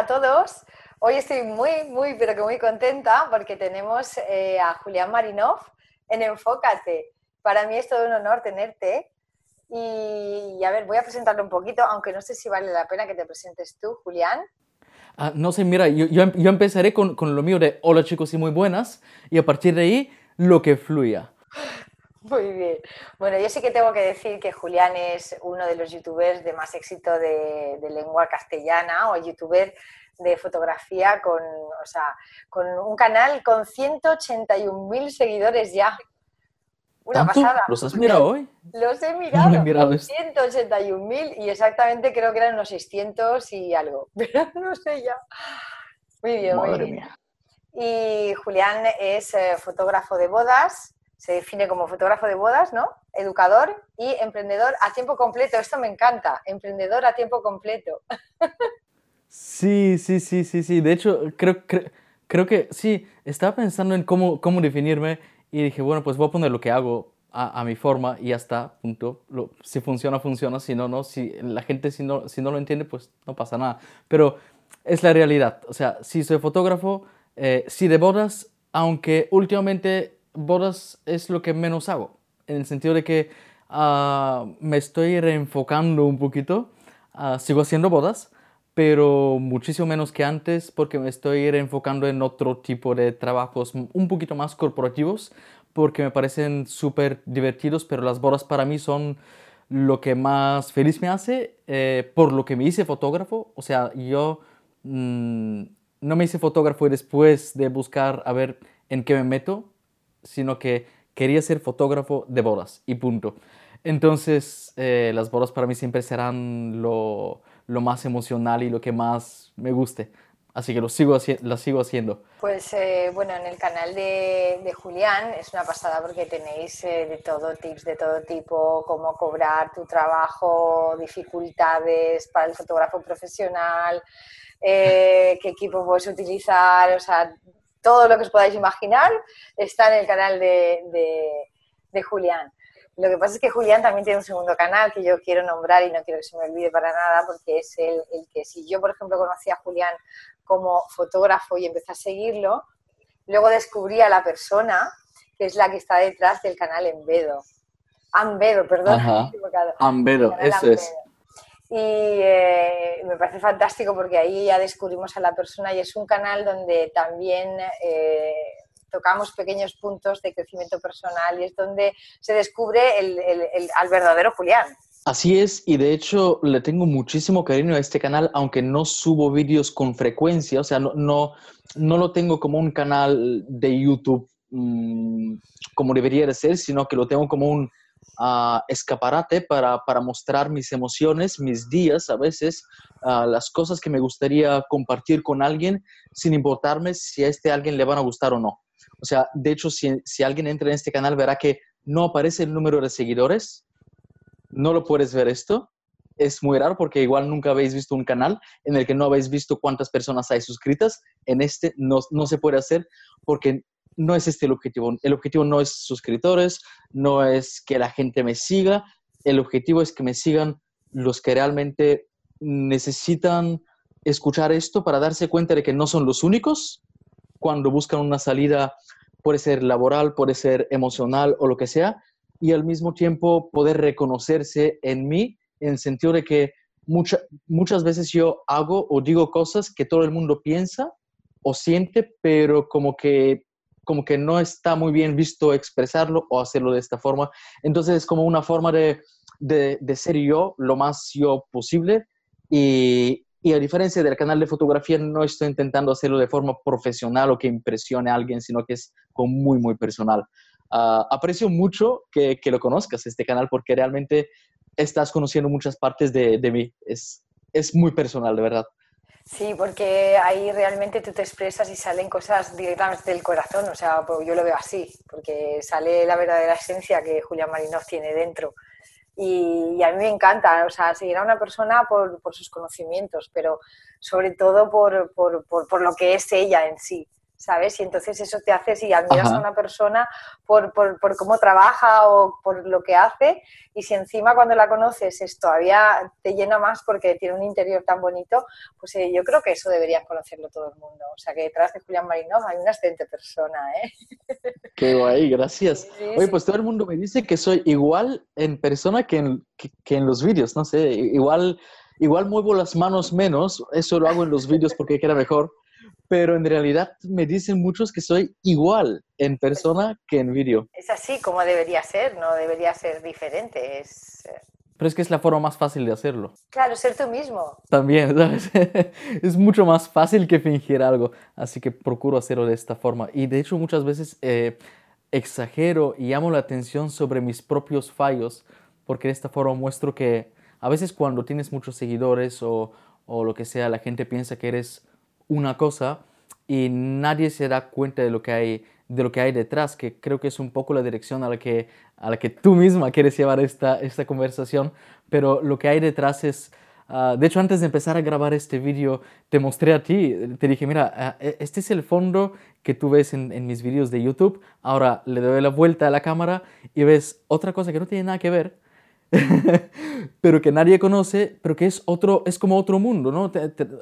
a todos. Hoy estoy muy, muy, pero que muy contenta porque tenemos eh, a Julián Marinov en Enfócate. Para mí es todo un honor tenerte. Y, a ver, voy a presentarlo un poquito, aunque no sé si vale la pena que te presentes tú, Julián. Ah, no sé, mira, yo, empezaré con, con, lo mío de hola chicos y muy buenas, y a partir de ahí, lo que fluya. Muy bien. Bueno, yo sí que tengo que decir que Julián es uno de los youtubers de más éxito de, lengua castellana o youtuber de fotografía con, o sea, con un canal con 181.000 seguidores ya. Una pasada. ¿Los has mirado hoy? Los he mirado. No he mirado 181.000 y exactamente creo que eran unos 600 y algo. Pero no sé ya. Muy bien, muy bien. Y Julián es eh, fotógrafo de bodas, se define como fotógrafo de bodas, ¿no? Educador y emprendedor a tiempo completo. Esto me encanta, emprendedor a tiempo completo. Sí, sí, sí, sí, sí. De hecho, creo, creo, que sí, estaba pensando en cómo, cómo definirme y dije, bueno, pues voy a poner lo que hago a, mi forma y ya está, punto. si funciona, funciona, si no, no. Si la gente si no, si no lo entiende, pues no pasa nada. Pero es la realidad. O sea, si soy fotógrafo, eh, sí de bodas, aunque últimamente bodas es lo que menos hago, en el sentido de que ah, me estoy reenfocando un poquito, ah, sigo haciendo bodas, pero muchísimo menos que antes porque me estoy reenfocando en otro tipo de trabajos un poquito más corporativos, porque me parecen súper divertidos, pero las bodas para mí son lo que más feliz me hace, eh, por lo que me hice fotógrafo, o sea, yo mm, no me hice fotógrafo después de buscar a ver en qué me meto, sino que quería ser fotógrafo de bodas y punto. Entonces, eh, las bodas para mí siempre serán lo, lo, más emocional y lo que más me guste. Así que lo sigo, lo sigo haciendo. Pues eh, bueno, en el canal de, de, Julián es una pasada porque tenéis eh, de todo, tips de todo tipo, cómo cobrar tu trabajo, dificultades para el fotógrafo profesional, qué equipo puedes utilizar, o sea, todo lo que os podáis imaginar está en el canal de, Julián. Lo que pasa es que Julián también tiene un segundo canal que yo quiero nombrar y no quiero que se me olvide para nada porque es el, que si yo, por ejemplo, conocí a Julián como fotógrafo y empecé a seguirlo, luego descubrí a la persona que es la que está detrás del canal Envedo. Ambedo, perdón. Ambedo, eso es. Y eh, me parece fantástico porque ahí ya descubrimos a la persona y es un canal donde también eh, tocamos pequeños puntos de crecimiento personal y es donde se descubre el, al verdadero Julián. Así es, y de hecho le tengo muchísimo cariño a este canal, aunque no subo vídeos con frecuencia, o sea, no, no, no lo tengo como un canal de YouTube mm, como debería de ser, sino que lo tengo como un escaparate para, mostrar mis emociones, mis días a veces, las cosas que me gustaría compartir con alguien sin importarme si a este alguien le van a gustar o no. O sea, de hecho, si, si alguien entra en este canal verá que no aparece el número de seguidores, no lo puedes ver esto. Es muy raro porque igual nunca habéis visto un canal en el que no habéis visto cuántas personas hay suscritas. En este no, no se puede hacer porque no es este el objetivo. El objetivo no es suscriptores, no es que la gente me siga, el objetivo es que me sigan los que realmente necesitan escuchar esto para darse cuenta de que no son los únicos cuando buscan una salida, puede ser laboral, puede ser emocional o lo que sea, y al mismo tiempo poder reconocerse en mí en el sentido de que muchas veces yo hago o digo cosas que todo el mundo piensa o siente, pero como que como que no está muy bien visto expresarlo o hacerlo de esta forma. Entonces es como una forma de, de, ser yo lo más yo posible y, a diferencia del canal de fotografía no estoy intentando hacerlo de forma profesional o que impresione a alguien, sino que es como muy, muy personal. Ah, aprecio mucho que, que, lo conozcas, este canal, porque realmente estás conociendo muchas partes de, de mí. Es, es muy personal, de verdad. Sí, porque ahí realmente tú te expresas y salen cosas directamente del corazón, o sea, pues yo lo veo así, porque sale la verdadera esencia que Julián Marinov tiene dentro. Y, a mí me encanta, o sea, seguir a una persona por, por sus conocimientos, pero sobre todo por, por, por, lo que es ella en sí. ¿Sabes? Y entonces eso te hace, si admiras a una persona por, por, por, cómo trabaja o por lo que hace, y si encima cuando la conoces es todavía te llena más porque tiene un interior tan bonito, pues eh, yo creo que eso debería conocerlo todo el mundo. O sea que detrás de Julián Marinov hay una excelente persona, ¿eh? Qué guay, gracias. Oye, pues todo el mundo me dice que soy igual en persona que en, que en los vídeos, no sé, igual... Igual muevo las manos menos, eso lo hago en los vídeos porque queda mejor, pero en realidad me dicen muchos que soy igual en persona que en vídeo. Es así como debería ser, no debería ser diferente. Es... Eh, pero es que es la forma más fácil de hacerlo. Claro, ser tú mismo. También, ¿sabes? es mucho más fácil que fingir algo, así que procuro hacerlo de esta forma. Y de hecho muchas veces eh, exagero y llamo la atención sobre mis propios fallos, porque de esta forma muestro que a veces cuando tienes muchos seguidores o, o lo que sea, la gente piensa que eres una cosa y nadie se da cuenta de lo que hay de lo que hay detrás, que creo que es un poco la dirección a la que, a la que tú misma quieres llevar esta, esta conversación, pero lo que hay detrás es, ah, de hecho antes de empezar a grabar este vídeo, te mostré a ti, te dije, mira, ah, e, este es el fondo que tú ves en, en mis vídeos de YouTube, ahora le doy la vuelta a la cámara y ves otra cosa que no tiene nada que ver, pero que nadie conoce, pero que es, otro, es como otro mundo, ¿no?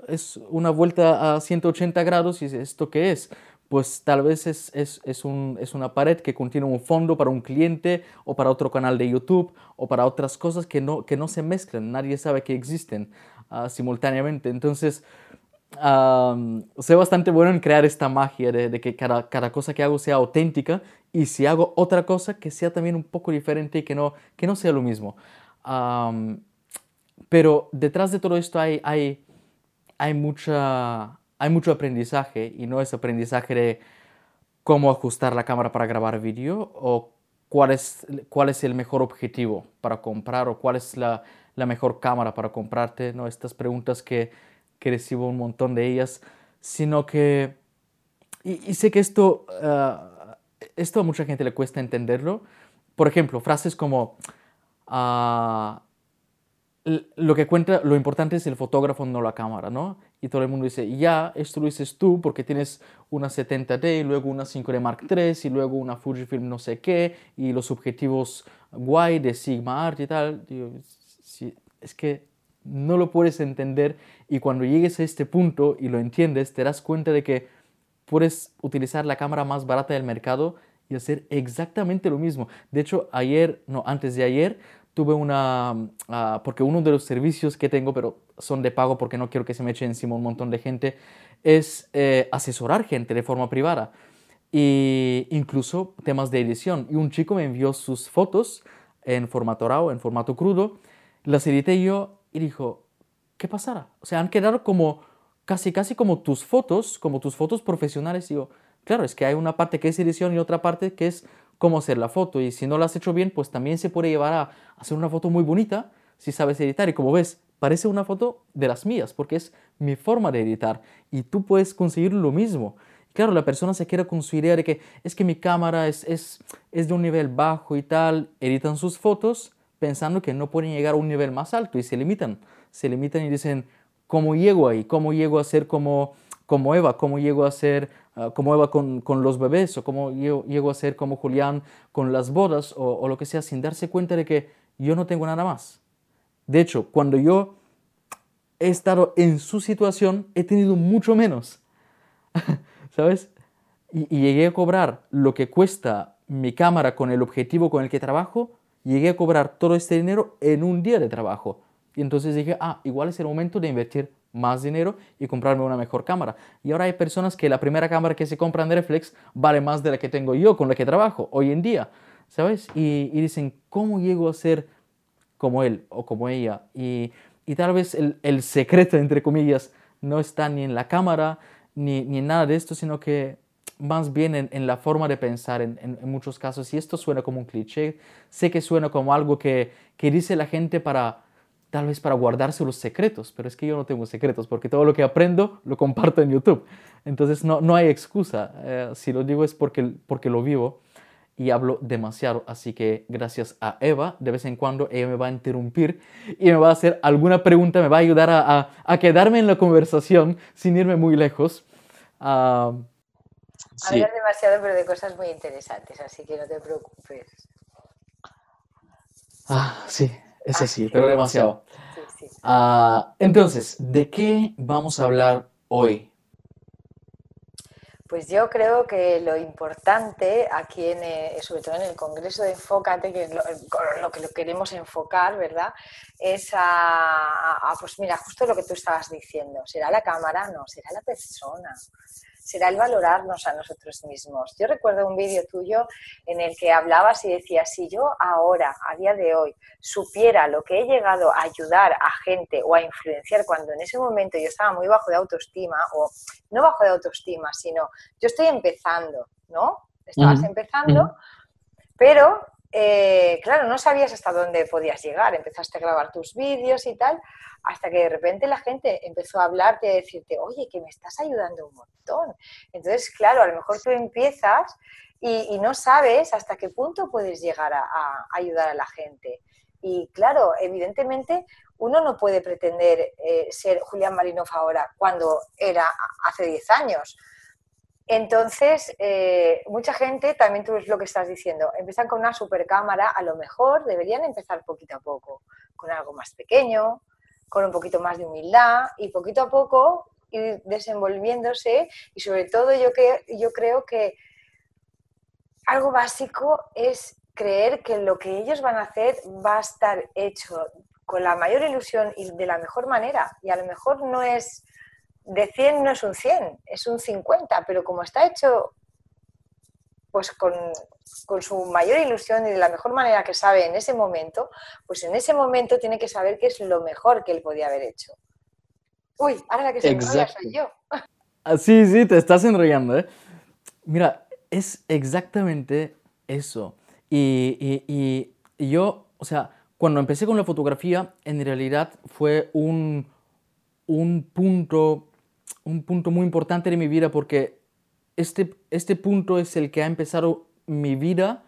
es una vuelta a 180 grados y ¿esto qué es? Pues tal vez es, es, es, un, es una pared que contiene un fondo para un cliente o para otro canal de YouTube o para otras cosas que no, que no se mezclan, nadie sabe que existen uh, simultáneamente. Entonces, um, soy bastante bueno en crear esta magia de, de que cada, cada, cosa que hago sea auténtica y si hago otra cosa que sea también un poco diferente y que no, que no sea lo mismo. pero detrás de todo esto hay, hay, hay, mucha, hay mucho aprendizaje y no es aprendizaje de cómo ajustar la cámara para grabar vídeo o cuál es, cuál es el mejor objetivo para comprar o cuál es la, la mejor cámara para comprarte, ¿no? estas preguntas que, que recibo un montón de ellas, sino que, y, sé que esto... Ah, esto a mucha gente le cuesta entenderlo. Por ejemplo, frases como, ah, lo que cuenta, lo importante es el fotógrafo, no la cámara, ¿no? Y todo el mundo dice, ya, esto lo dices tú porque tienes una 70D y luego una 5D Mark III y luego una Fujifilm no sé qué y los objetivos guay de Sigma Art y tal. es que no lo puedes entender y cuando llegues a este punto y lo entiendes, te das cuenta de que puedes utilizar la cámara más barata del mercado y hacer exactamente lo mismo. De hecho, ayer, no, antes de ayer, tuve una, ah, porque uno de los servicios que tengo, pero son de pago porque no quiero que se me eche encima un montón de gente, es eh, asesorar gente de forma privada e incluso temas de edición. Y un chico me envió sus fotos en formato RAW, en formato crudo, las edité yo y dijo, ¿qué pasará? O sea, han quedado como casi, casi como tus fotos, como tus fotos profesionales. Y yo, claro, es que hay una parte que es edición y otra parte que es cómo hacer la foto. Y si no la has hecho bien, pues también se puede llevar a hacer una foto muy bonita si sabes editar. Y como ves, parece una foto de las mías, porque es mi forma de editar. Y tú puedes conseguir lo mismo. Claro, la persona se queda con su idea de que es que mi cámara es, es, es de un nivel bajo y tal. Editan sus fotos pensando que no pueden llegar a un nivel más alto y se limitan. Se limitan y dicen, ¿Cómo llego ahí? ¿Cómo llego a ser como, como Eva? ¿Cómo llego a ser ah, como Eva con, con, los bebés? ¿O cómo llego, a ser como Julián con las bodas? O, lo que sea, sin darse cuenta de que yo no tengo nada más. De hecho, cuando yo he estado en su situación, he tenido mucho menos. ¿Sabes? Y llegué a cobrar lo que cuesta mi cámara con el objetivo con el que trabajo, llegué a cobrar todo este dinero en un día de trabajo. Y entonces dije, ah, igual es el momento de invertir más dinero y comprarme una mejor cámara. Y ahora hay personas que la primera cámara que se compran de reflex vale más de la que tengo yo con la que trabajo hoy en día, ¿sabes? Y, dicen, ¿cómo llego a ser como él o como ella? Y, y tal vez el, el, secreto, entre comillas, no está ni en la cámara ni, ni en nada de esto, sino que más bien en, en la forma de pensar en, en, en, muchos casos. Y esto suena como un cliché, sé que suena como algo que, que dice la gente para tal vez para guardarse los secretos, pero es que yo no tengo secretos porque todo lo que aprendo lo comparto en YouTube. Entonces no, no hay excusa. Eh, si lo digo es porque, porque lo vivo y hablo demasiado. Así que gracias a Eva, de vez en cuando ella me va a interrumpir y me va a hacer alguna pregunta, me va a ayudar a, a, quedarme en la conversación sin irme muy lejos. Uh, Hablar demasiado, pero de cosas muy interesantes, así que no te preocupes. Ah, sí, es así, pero demasiado. Ah, entonces, ¿de qué vamos a hablar hoy? Pues yo creo que lo importante aquí, en, eh, sobre todo en el Congreso de Enfócate, que lo, lo que lo queremos enfocar, ¿verdad? Es a, pues mira, justo lo que tú estabas diciendo. ¿Será la cámara? No, será la persona será el valorarnos a nosotros mismos. Yo recuerdo un vídeo tuyo en el que hablabas y decías, si yo ahora, a día de hoy, supiera lo que he llegado a ayudar a gente o a influenciar cuando en ese momento yo estaba muy bajo de autoestima, o no bajo de autoestima, sino yo estoy empezando, ¿no? Estabas empezando, pero eh, claro, no sabías hasta dónde podías llegar, empezaste a grabar tus vídeos y tal, hasta que de repente la gente empezó a hablarte a decirte, oye, que me estás ayudando un montón. Entonces, claro, a lo mejor tú empiezas y, no sabes hasta qué punto puedes llegar a, ayudar a la gente. Y claro, evidentemente uno no puede pretender eh, ser Julián Marinov ahora cuando era hace 10 años. Entonces, eh, mucha gente, también tú es lo que estás diciendo, empiezan con una super cámara, a lo mejor deberían empezar poquito a poco, con algo más pequeño, con un poquito más de humildad y poquito a poco ir desenvolviéndose y sobre todo yo, que, yo creo que algo básico es creer que lo que ellos van a hacer va a estar hecho con la mayor ilusión y de la mejor manera. Y a lo mejor no es, de 100 no es un 100, es un 50, pero como está hecho pues con, con, su mayor ilusión y de la mejor manera que sabe en ese momento, pues en ese momento tiene que saber que es lo mejor que él podía haber hecho. Uy, ahora la que se enrolla soy yo. Ah, sí, sí, te estás enrollando, ¿eh? Mira, es exactamente eso. Y, y, y, yo, o sea, cuando empecé con la fotografía, en realidad fue un, un, punto, un punto muy importante de mi vida porque este, este punto es el que ha empezado mi vida,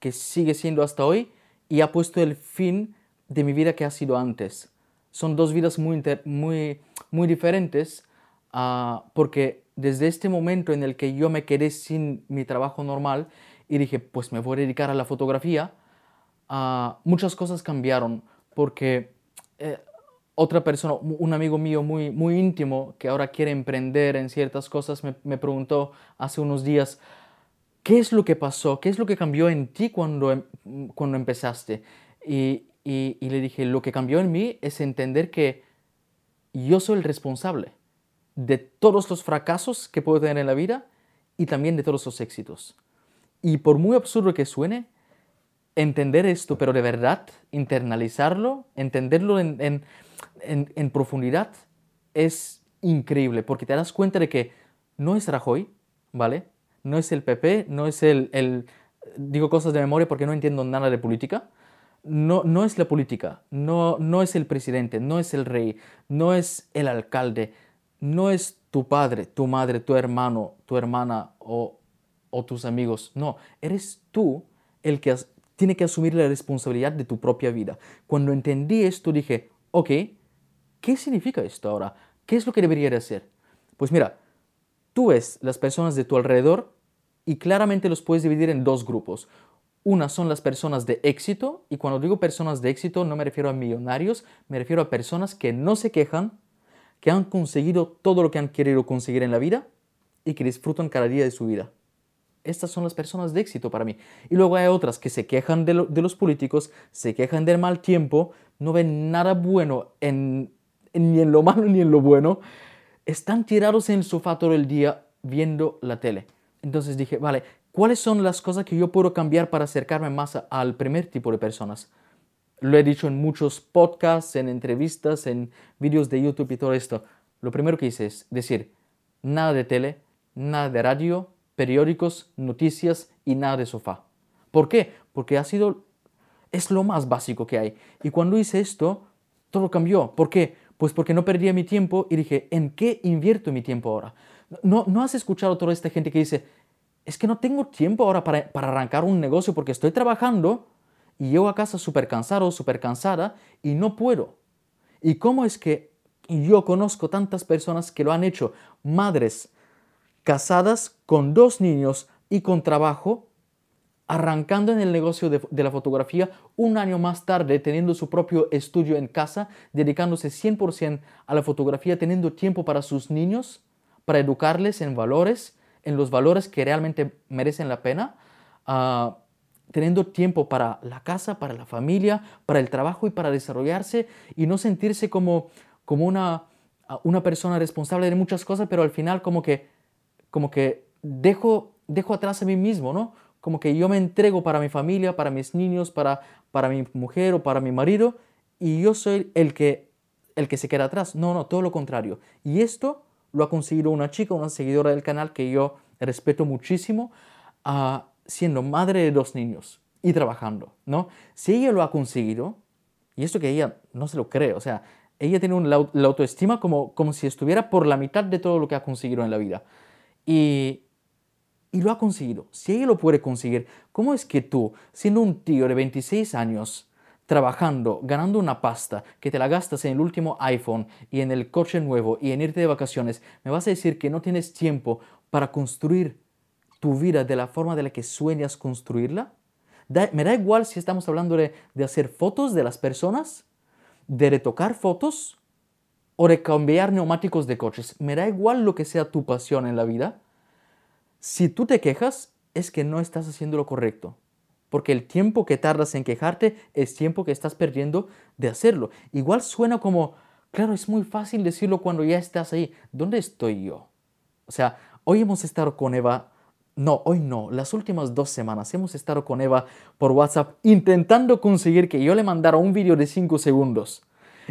que sigue siendo hasta hoy, y ha puesto el fin de mi vida que ha sido antes. Son dos vidas muy, muy, muy diferentes, uh, porque desde este momento en el que yo me quedé sin mi trabajo normal y dije, pues me voy a dedicar a la fotografía, uh, muchas cosas cambiaron, porque eh, otra persona, un amigo mío muy, muy íntimo que ahora quiere emprender en ciertas cosas, me, preguntó hace unos días, ¿qué es lo que pasó? ¿Qué es lo que cambió en ti cuando, em, cuando empezaste? Y, y, le dije, lo que cambió en mí es entender que yo soy el responsable de todos los fracasos que puedo tener en la vida y también de todos los éxitos. Y por muy absurdo que suene, entender esto, pero de verdad internalizarlo, entenderlo en en, profundidad es increíble, porque te das cuenta de que no es Rajoy, ¿vale? No es el PP, no es el, el digo cosas de memoria porque no entiendo nada de política. No, no es la política, no, no es el presidente, no es el rey, no es el alcalde, no es tu padre, tu madre, tu hermano, tu hermana o, o tus amigos. No, eres tú el que tiene que asumir la responsabilidad de tu propia vida. Cuando entendí esto dije, ok, ¿Qué significa esto ahora? ¿Qué es lo que debería de hacer? Pues mira, tú ves las personas de tu alrededor y claramente los puedes dividir en dos grupos. Una son las personas de éxito, y cuando digo personas de éxito no me refiero a millonarios, me refiero a personas que no se quejan, que han conseguido todo lo que han querido conseguir en la vida y que disfrutan cada día de su vida. Estas son las personas de éxito para mí. Y luego hay otras que se quejan de, de los políticos, se quejan del mal tiempo, no ven nada bueno en, ni en lo malo ni en lo bueno, están tirados en el sofá todo el día viendo la tele. Entonces dije, vale, ¿cuáles son las cosas que yo puedo cambiar para acercarme más al primer tipo de personas? Lo he dicho en muchos podcasts, en entrevistas, en vídeos de YouTube y todo esto. Lo primero que hice es decir, nada de tele, nada de radio, periódicos, noticias y nada de sofá. ¿Por qué? Porque ha sido, es lo más básico que hay. Y cuando hice esto, todo cambió. ¿Por qué? Pues porque no perdía mi tiempo y dije, ¿en qué invierto mi tiempo ahora? ¿No, no has escuchado toda esta gente que dice, es que no tengo tiempo ahora para, para arrancar un negocio porque estoy trabajando y llego a casa súper cansado, súper cansada y no puedo? ¿Y cómo es que yo conozco tantas personas que lo han hecho? Madres casadas, con dos niños y con trabajo, arrancando en el negocio de, la fotografía un año más tarde, teniendo su propio estudio en casa, dedicándose 100% a la fotografía, teniendo tiempo para sus niños, para educarles en valores, en los valores que realmente merecen la pena, ah, teniendo tiempo para la casa, para la familia, para el trabajo y para desarrollarse y no sentirse como, como una, una persona responsable de muchas cosas, pero al final como que, como que dejo, dejo atrás a mí mismo, ¿no? Como que yo me entrego para mi familia, para mis niños, para, para mi mujer o para mi marido, y yo soy el que, el que se queda atrás. No, no, todo lo contrario. Y esto lo ha conseguido una chica, una seguidora del canal que yo respeto muchísimo, uh, siendo madre de dos niños y trabajando, ¿no? Si ella lo ha conseguido, y esto que ella no se lo cree, o sea, ella tiene un, la autoestima como, como si estuviera por la mitad de todo lo que ha conseguido en la vida. Y, y lo ha conseguido. Si ella lo puede conseguir, ¿cómo es que tú, siendo un tío de 26 años, trabajando, ganando una pasta, que te la gastas en el último iPhone y en el coche nuevo y en irte de vacaciones, me vas a decir que no tienes tiempo para construir tu vida de la forma de la que sueñas construirla? me da igual si estamos hablando de, de hacer fotos de las personas, de retocar fotos o de cambiar neumáticos de coches. Me da igual lo que sea tu pasión en la vida si tú te quejas, es que no estás haciendo lo correcto. Porque el tiempo que tardas en quejarte es tiempo que estás perdiendo de hacerlo. Igual suena como, claro, es muy fácil decirlo cuando ya estás ahí. ¿Dónde estoy yo? O sea, hoy hemos estado con Eva, no, hoy no, las últimas dos semanas hemos estado con Eva por WhatsApp intentando conseguir que yo le mandara un vídeo de 5 segundos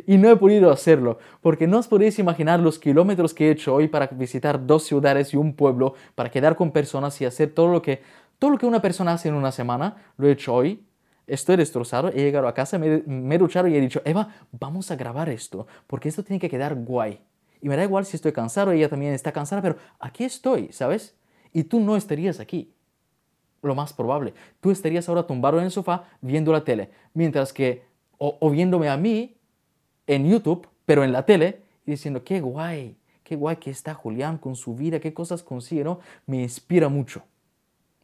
y no he podido hacerlo, porque no os podéis imaginar los kilómetros que he hecho hoy para visitar dos ciudades y un pueblo, para quedar con personas y hacer todo lo que, todo lo que una persona hace en una semana, lo he hecho hoy. Estoy destrozado, he llegado a casa, me, he duchado y he dicho, Eva, vamos a grabar esto, porque esto tiene que quedar guay. Y me da igual si estoy cansado, ella también está cansada, pero aquí estoy, ¿sabes? Y tú no estarías aquí. Lo más probable. Tú estarías ahora tumbado en el sofá viendo la tele, mientras que, o viéndome a mí, en YouTube, pero en la tele, y diciendo, qué guay, qué guay que está Julián con su vida, qué cosas consigue, ¿no? Me inspira mucho.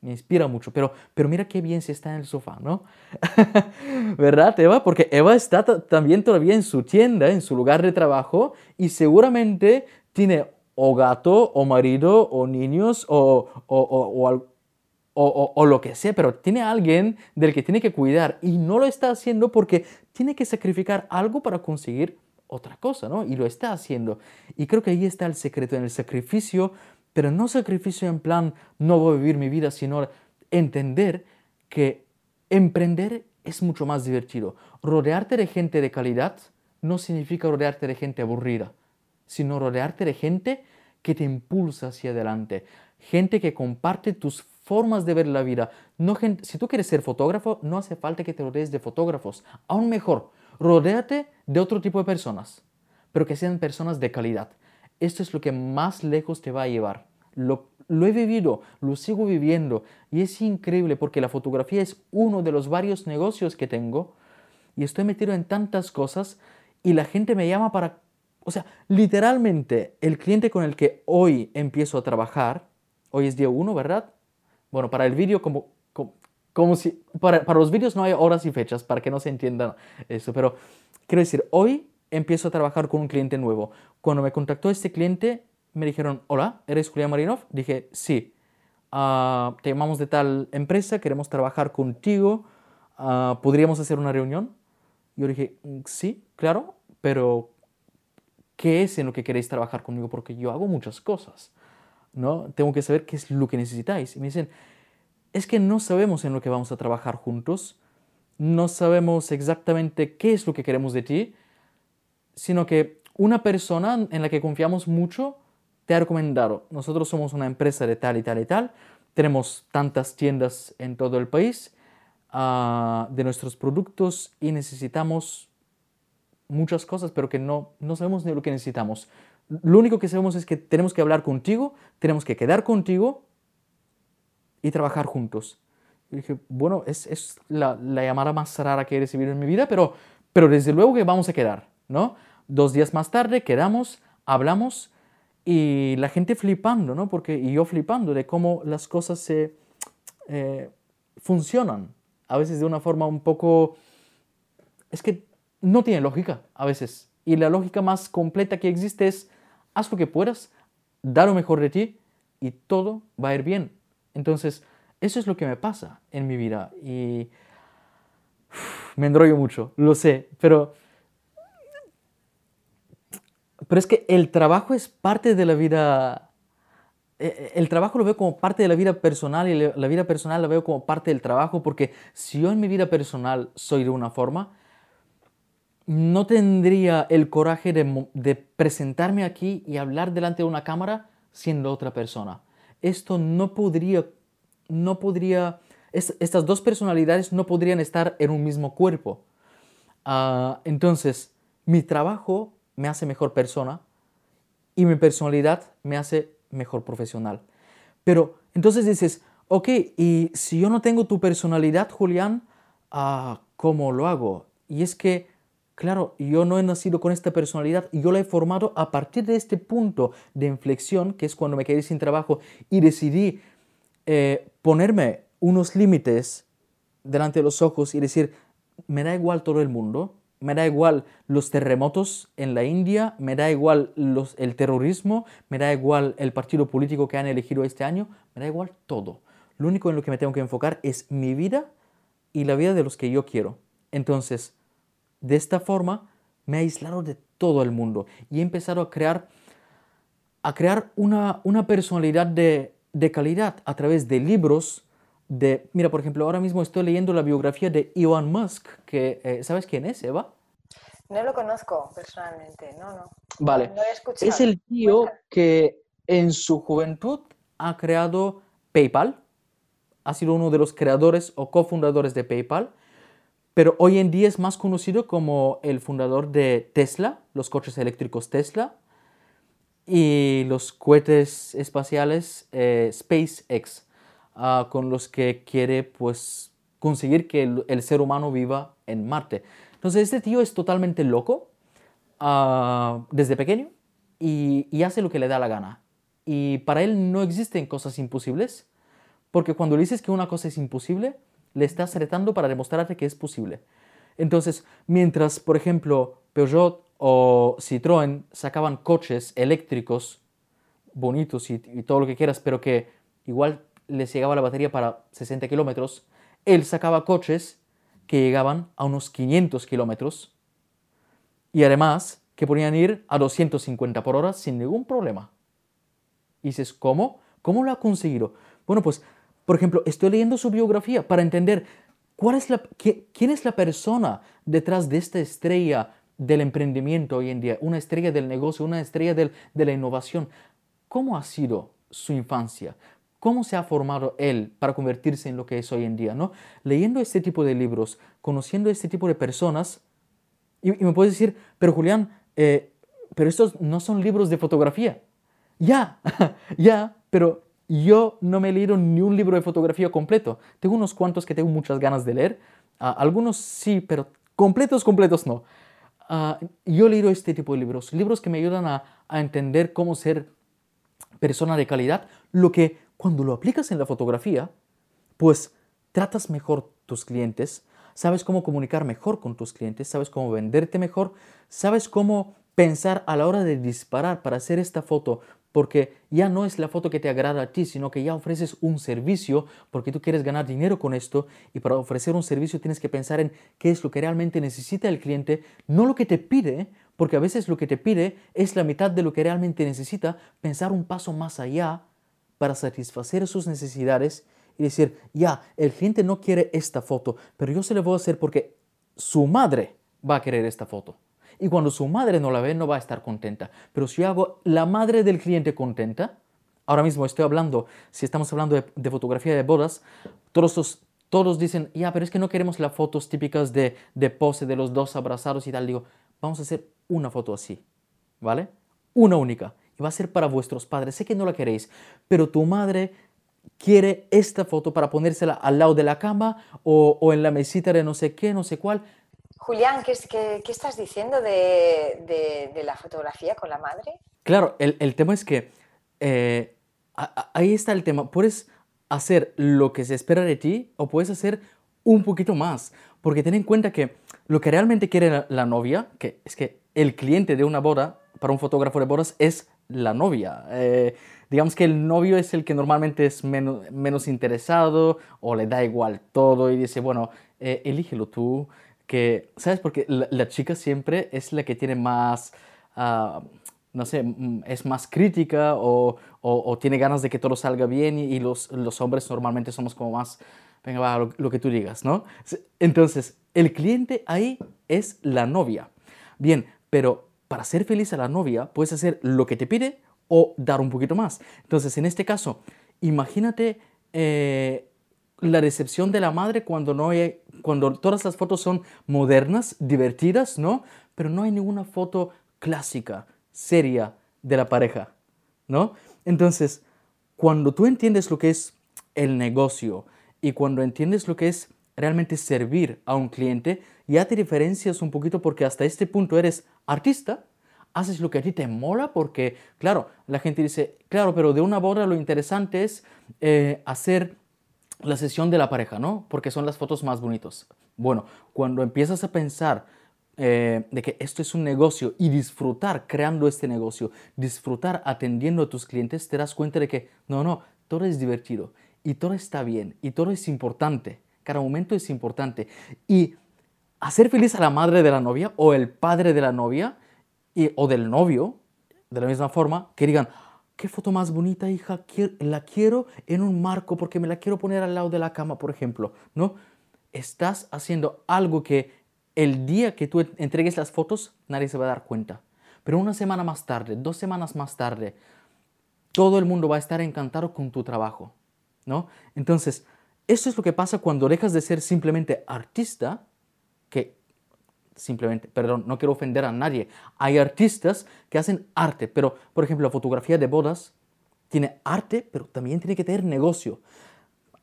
Me inspira mucho, pero, pero mira qué bien se está en el sofá, ¿no? ¿Verdad, Eva? Porque Eva está también todavía en su tienda, en su lugar de trabajo, y seguramente tiene o gato, o marido, o niños, o, o, o, o, o, lo que sea, pero tiene alguien del que tiene que cuidar y no lo está haciendo porque tiene que sacrificar algo para conseguir otra cosa, ¿no? Y lo está haciendo. Y creo que ahí está el secreto, en el sacrificio, pero no sacrificio en plan, no voy a vivir mi vida, sino entender que emprender es mucho más divertido. Rodearte de gente de calidad no significa rodearte de gente aburrida, sino rodearte de gente que te impulsa hacia adelante, gente que comparte tus formas de ver la vida. Si tú quieres ser fotógrafo, no hace falta que te rodees de fotógrafos. Aún mejor, rodéate de otro tipo de personas, pero que sean personas de calidad. Esto es lo que más lejos te va a llevar. Lo he vivido, lo sigo viviendo y es increíble porque la fotografía es uno de los varios negocios que tengo y estoy metido en tantas cosas y la gente me llama para, o sea, literalmente el cliente con el que hoy empiezo a trabajar, hoy es día uno, ¿verdad? Bueno, para el vídeo, como, como, si, para, para, los vídeos no hay horas y fechas para que no se entienda eso, pero quiero decir, hoy empiezo a trabajar con un cliente nuevo. Cuando me contactó este cliente, me dijeron, hola, ¿eres Julián Marinov? Dije, sí, uh, te llamamos de tal empresa, queremos trabajar contigo, uh, ¿podríamos hacer una reunión? Yo dije, mm, sí, claro, pero ¿qué es en lo que queréis trabajar conmigo? Porque yo hago muchas cosas. ¿No? Tengo que saber qué es lo que necesitáis. Y me dicen, es que no sabemos en lo que vamos a trabajar juntos, no sabemos exactamente qué es lo que queremos de ti, sino que una persona en la que confiamos mucho te ha recomendado, nosotros somos una empresa de tal y tal y tal, tenemos tantas tiendas en todo el país uh, de nuestros productos y necesitamos muchas cosas, pero que no, no sabemos ni lo que necesitamos. Lo único que sabemos es que tenemos que hablar contigo, tenemos que quedar contigo y trabajar juntos. Y dije, bueno, es, es la, la, llamada más rara que he recibido en mi vida, pero, pero desde luego que vamos a quedar, ¿no? Dos días más tarde quedamos, hablamos y la gente flipando, ¿no? Porque, y yo flipando de cómo las cosas se eh, funcionan, a veces de una forma un poco... Es que no tiene lógica, a veces. Y la lógica más completa que existe es, haz lo que puedas, da lo mejor de ti y todo va a ir bien. Entonces, eso es lo que me pasa en mi vida y me enrollo mucho, lo sé, pero pero es que el trabajo es parte de la vida e, e, el trabajo lo veo como parte de la vida personal y la vida personal la veo como parte del trabajo porque si yo en mi vida personal soy de una forma, no tendría el coraje de, presentarme aquí y hablar delante de una cámara siendo otra persona. Esto no podría no podría, estas dos personalidades no podrían estar en un mismo cuerpo. Ah, entonces, mi trabajo me hace mejor persona y mi personalidad me hace mejor profesional. Pero entonces dices, ok, y si yo no tengo tu personalidad, Julián, ah, ¿cómo lo hago? Y es que, claro, yo no he nacido con esta personalidad, yo la he formado a partir de este punto de inflexión, que es cuando me quedé sin trabajo y decidí eh, ponerme unos límites delante de los ojos y decir, me da igual todo el mundo, me da igual los terremotos en la India, me da igual el terrorismo, me da igual el partido político que han elegido este año, me da igual todo. Lo único en lo que me tengo que enfocar es mi vida y la vida de los que yo quiero. Entonces, de esta forma, me he aislado de todo el mundo y he empezado a crear, a crear una, una personalidad de, de calidad a través de libros de, mira, por ejemplo, ahora mismo estoy leyendo la biografía de Elon Musk, que, eh, ¿sabes quién es, Eva? No lo conozco personalmente, no, no. Vale, es el tío que en su juventud ha creado PayPal, ha sido uno de los creadores o cofundadores de PayPal, pero hoy en día es más conocido como el fundador de Tesla, los coches eléctricos Tesla, y los cohetes espaciales eh, SpaceX, ah, con los que quiere pues, conseguir que el, ser humano viva en Marte. Entonces este tío es totalmente loco ah, desde pequeño y, hace lo que le da la gana. Y para él no existen cosas imposibles, porque cuando dices que una cosa es imposible, le estás retando para demostrarte que es posible. Entonces, mientras, por ejemplo, Peugeot o Citroën sacaban coches eléctricos bonitos y, todo lo que quieras, pero que igual les llegaba la batería para 60 kilómetros, él sacaba coches que llegaban a unos 500 kilómetros y además que podían ir a 250 por hora sin ningún problema. Y dices, ¿cómo? ¿Cómo lo ha conseguido? Bueno, pues, por ejemplo, estoy leyendo su biografía para entender cuál es la, quién es la persona detrás de esta estrella del emprendimiento hoy en día, una estrella del negocio, una estrella de la innovación. ¿Cómo ha sido su infancia? ¿Cómo se ha formado él para convertirse en lo que es hoy en día? ¿no? Leyendo este tipo de libros, conociendo este tipo de personas, y, me puedes decir, pero Julián, eh, pero estos no son libros de fotografía. Ya, ya, pero yo no me he ni un libro de fotografía completo. Tengo unos cuantos que tengo muchas ganas de leer. Ah, algunos sí, pero completos, completos no. Ah, yo he este tipo de libros, libros que me ayudan a, entender cómo ser persona de calidad, lo que cuando lo aplicas en la fotografía, pues tratas mejor tus clientes, sabes cómo comunicar mejor con tus clientes, sabes cómo venderte mejor, sabes cómo pensar a la hora de disparar para hacer esta foto porque ya no es la foto que te agrada a ti, sino que ya ofreces un servicio porque tú quieres ganar dinero con esto y para ofrecer un servicio tienes que pensar en qué es lo que realmente necesita el cliente, no lo que te pide, porque a veces lo que te pide es la mitad de lo que realmente necesita, pensar un paso más allá para satisfacer sus necesidades y decir, ya, el cliente no quiere esta foto, pero yo se la voy a hacer porque su madre va a querer esta foto. Y cuando su madre no la ve, no va a estar contenta. Pero si hago la madre del cliente contenta, ahora mismo estoy hablando, si estamos hablando de, fotografía de bodas, todos, todos dicen, ya, pero es que no queremos las fotos típicas de, de pose de los dos abrazados y tal. Digo, vamos a hacer una foto así, ¿vale? Una única. Y va a ser para vuestros padres. Sé que no la queréis, pero tu madre quiere esta foto para ponérsela al lado de la cama o, o en la mesita de no sé qué, no sé cuál. Julián, ¿qué, estás diciendo de, la fotografía con la madre? Claro, el, tema es que eh, ahí está el tema. Puedes hacer lo que se espera de ti o puedes hacer un poquito más. Porque ten en cuenta que lo que realmente quiere la, novia, que es que el cliente de una boda, para un fotógrafo de bodas, es la novia. Eh, digamos que el novio es el que normalmente es menos, interesado o le da igual todo y dice, bueno, eh, elígelo tú. Que, ¿Sabes? Porque la, chica siempre es la que tiene más... Ah, no sé, mm, es más crítica o, o, tiene ganas de que todo salga bien y, los, los, hombres normalmente somos como más, venga, va, lo, que tú digas, ¿no? Entonces, el cliente ahí es la novia. Bien, pero para ser feliz a la novia puedes hacer lo que te pide o dar un poquito más. Entonces, en este caso, imagínate eh, la recepción de la madre cuando, no hay, cuando todas las fotos son modernas, divertidas, ¿no? Pero no hay ninguna foto clásica, seria de la pareja, ¿no? Entonces, cuando tú entiendes lo que es el negocio y cuando entiendes lo que es realmente servir a un cliente, ya te diferencias un poquito porque hasta este punto eres artista, haces lo que a ti te mola porque, claro, la gente dice, claro, pero de una boda lo interesante es eh, hacer la sesión de la pareja, ¿no? Porque son las fotos más bonitas. Bueno, cuando empiezas a pensar eh, de que esto es un negocio y disfrutar creando este negocio, disfrutar atendiendo a tus clientes, te das cuenta de que no, no, todo es divertido y todo está bien y todo es importante. Cada momento es importante. Y hacer feliz a la madre de la novia o el padre de la novia y, o del novio, de la misma forma, que digan, qué foto más bonita, hija, la quiero en un marco porque me la quiero poner al lado de la cama, por ejemplo, ¿no? Estás haciendo algo que el día que tú entregues las fotos, nadie se va a dar cuenta. Pero una semana más tarde, dos semanas más tarde, todo el mundo va a estar encantado con tu trabajo, ¿no? Entonces, eso es lo que pasa cuando dejas de ser simplemente artista, que simplemente, perdón, no quiero ofender a nadie. Hay artistas que hacen arte, pero, por ejemplo, la fotografía de bodas tiene arte, pero también tiene que tener negocio.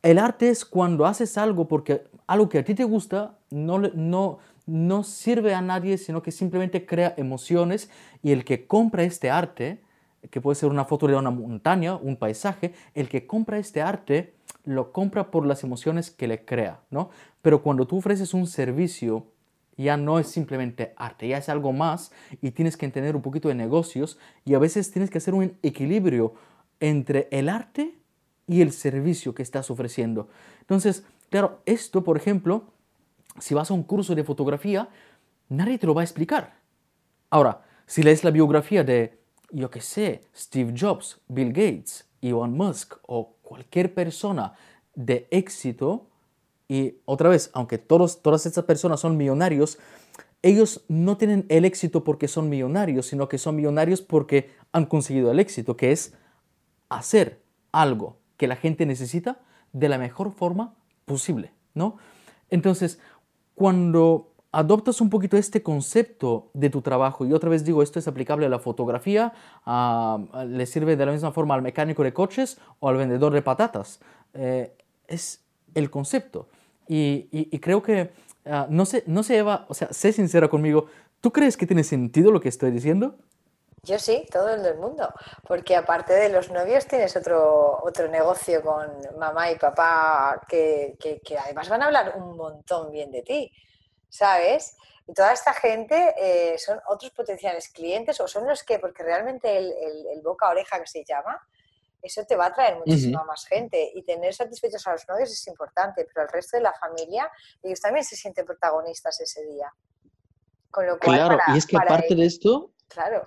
El arte es cuando haces algo porque algo que a ti te gusta no, no, no sirve a nadie, sino que simplemente crea emociones y el que compra este arte, que puede ser una foto de una montaña, un paisaje, el que compra este arte lo compra por las emociones que le crea, ¿no? Pero cuando tú ofreces un servicio, ya no es simplemente arte, ya es algo más y tienes que entender un poquito de negocios y a veces tienes que hacer un equilibrio entre el arte y el servicio que estás ofreciendo. Entonces, claro, esto, por ejemplo, si vas a un curso de fotografía, nadie te lo va a explicar. Ahora, si lees la biografía de, yo qué sé, Steve Jobs, Bill Gates, Elon Musk o cualquier persona de éxito, y otra vez, aunque todos, todas estas personas son millonarios, ellos no tienen el éxito porque son millonarios, sino que son millonarios porque han conseguido el éxito, que es hacer algo que la gente necesita de la mejor forma posible, ¿no? Entonces, cuando adoptas un poquito este concepto de tu trabajo, y otra vez digo, esto es aplicable a la fotografía, le sirve de la misma forma al mecánico de coches o al vendedor de patatas, eh, es el concepto. Y, creo que, ah, no sé, no sé, Eva, o sea, sé sincera conmigo, ¿tú crees que tiene sentido lo que estoy diciendo? Yo sí, todo el mundo, porque aparte de los novios tienes otro, otro negocio con mamá y papá que, que, además van a hablar un montón bien de ti, ¿sabes? Y toda esta gente eh, son otros potenciales clientes o son los que, porque realmente el, el, boca a oreja que se llama, eso te va a traer muchísima más gente y tener satisfechos a los novios es importante, pero el resto de la familia, ellos también se sienten protagonistas ese día. Con lo cual, claro, y es que aparte de esto, claro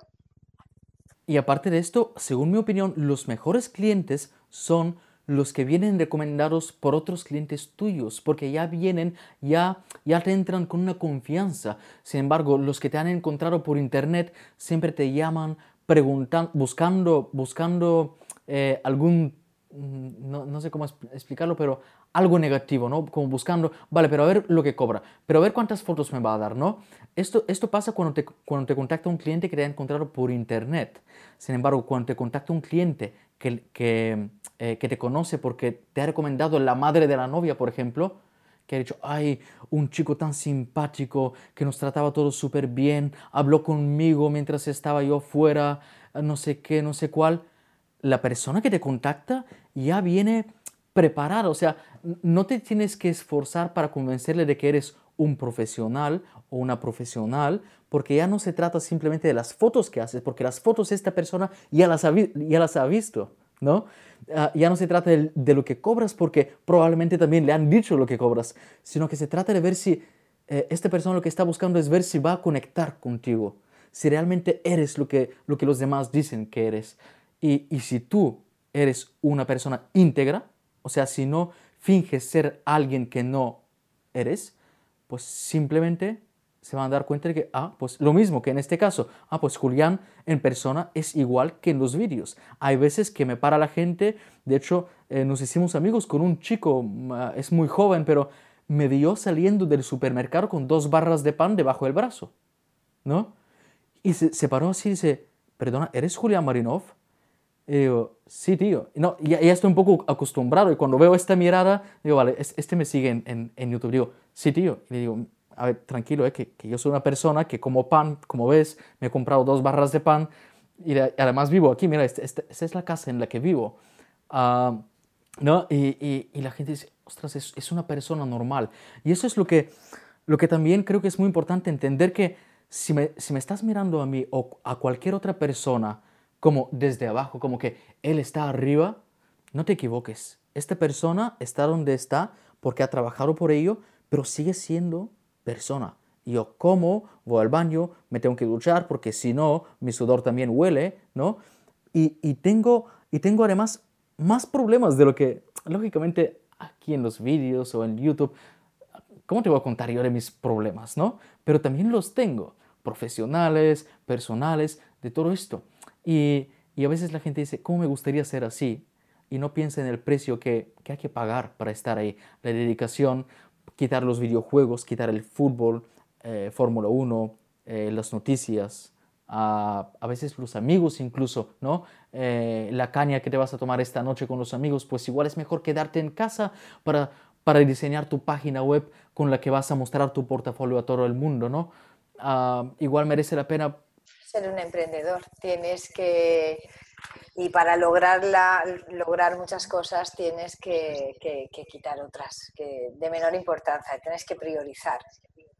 y aparte de esto, según mi opinión, los mejores clientes son los que vienen recomendados por otros clientes tuyos, porque ya vienen, ya, ya te entran con una confianza. Sin embargo, los que te han encontrado por internet siempre te llaman preguntando, buscando, buscando eh, algún Mm, no, sé cómo explicarlo, pero algo negativo, ¿no? Como buscando, vale, pero a ver lo que cobra, pero a ver cuántas fotos me va a dar, ¿no? Esto, esto pasa cuando te, cuando te contacta un cliente que te ha encontrado por internet. Sin embargo, cuando te contacta un cliente que, que, eh, que te conoce porque te ha recomendado la madre de la novia, por ejemplo, que ha dicho, ay, un chico tan simpático, que nos trataba todos súper bien, habló conmigo mientras estaba yo fuera, no sé qué, no sé cuál, la persona que te contacta ya viene preparada, o sea, no te tienes que esforzar para convencerle de que eres un profesional o una profesional, porque ya no se trata simplemente de las fotos que haces, porque las fotos esta persona ya las ha, ya las ha visto, ¿no? Ah, ya no se trata de, lo que cobras, porque probablemente también le han dicho lo que cobras, sino que se trata de ver si eh, esta persona lo que está buscando es ver si va a conectar contigo, si realmente eres lo que, lo que los demás dicen que eres. Y, y si tú eres una persona íntegra, o sea, si no finges ser alguien que no eres, pues simplemente se van a dar cuenta de que, ah, pues lo mismo que en este caso, ah, pues Julián en persona es igual que en los vídeos. Hay veces que me para la gente, de hecho, eh, nos hicimos amigos con un chico, ah, es muy joven, pero me vio saliendo del supermercado con dos barras de pan debajo del brazo, ¿no? Y se, paró así y dice, perdona, ¿eres Julián Marinov? Y digo, sí, tío. No, ya, estoy un poco acostumbrado y cuando veo esta mirada, digo, vale, este me sigue en, en, YouTube. Digo, sí, tío. Y le digo, a ver, tranquilo, eh, que, que, yo soy una persona que como pan, como ves, me he comprado dos barras de pan y, además vivo aquí, mira, esta este, es la casa en la que vivo. Uh, ¿no? Y, y, y, la gente dice, ostras, es, es, una persona normal. Y eso es lo que, lo que también creo que es muy importante entender que si me, si me estás mirando a mí o a cualquier otra persona, como desde abajo, como que Él está arriba, no te equivoques. Esta persona está donde está porque ha trabajado por ello, pero sigue siendo persona. Yo como, voy al baño, me tengo que duchar porque si no, mi sudor también huele, ¿no? Y, y, tengo, y tengo además más problemas de lo que, lógicamente, aquí en los vídeos o en YouTube, ¿cómo te voy a contar yo de mis problemas, no? Pero también los tengo, profesionales, personales, de todo esto. Y, a veces la gente dice, ¿cómo me gustaría ser así? Y no piensa en el precio que, hay que pagar para estar ahí. La dedicación, quitar los videojuegos, quitar el fútbol, eh, Fórmula 1, eh, las noticias, a, veces los amigos incluso, ¿no? Eh, la caña que te vas a tomar esta noche con los amigos, pues igual es mejor quedarte en casa para, para diseñar tu página web con la que vas a mostrar tu portafolio a todo el mundo, ¿no? Ah, igual merece la pena ser un emprendedor. Tienes que, y para lograrla, lograr muchas cosas tienes que, quitar otras que de menor importancia. Tienes que priorizar.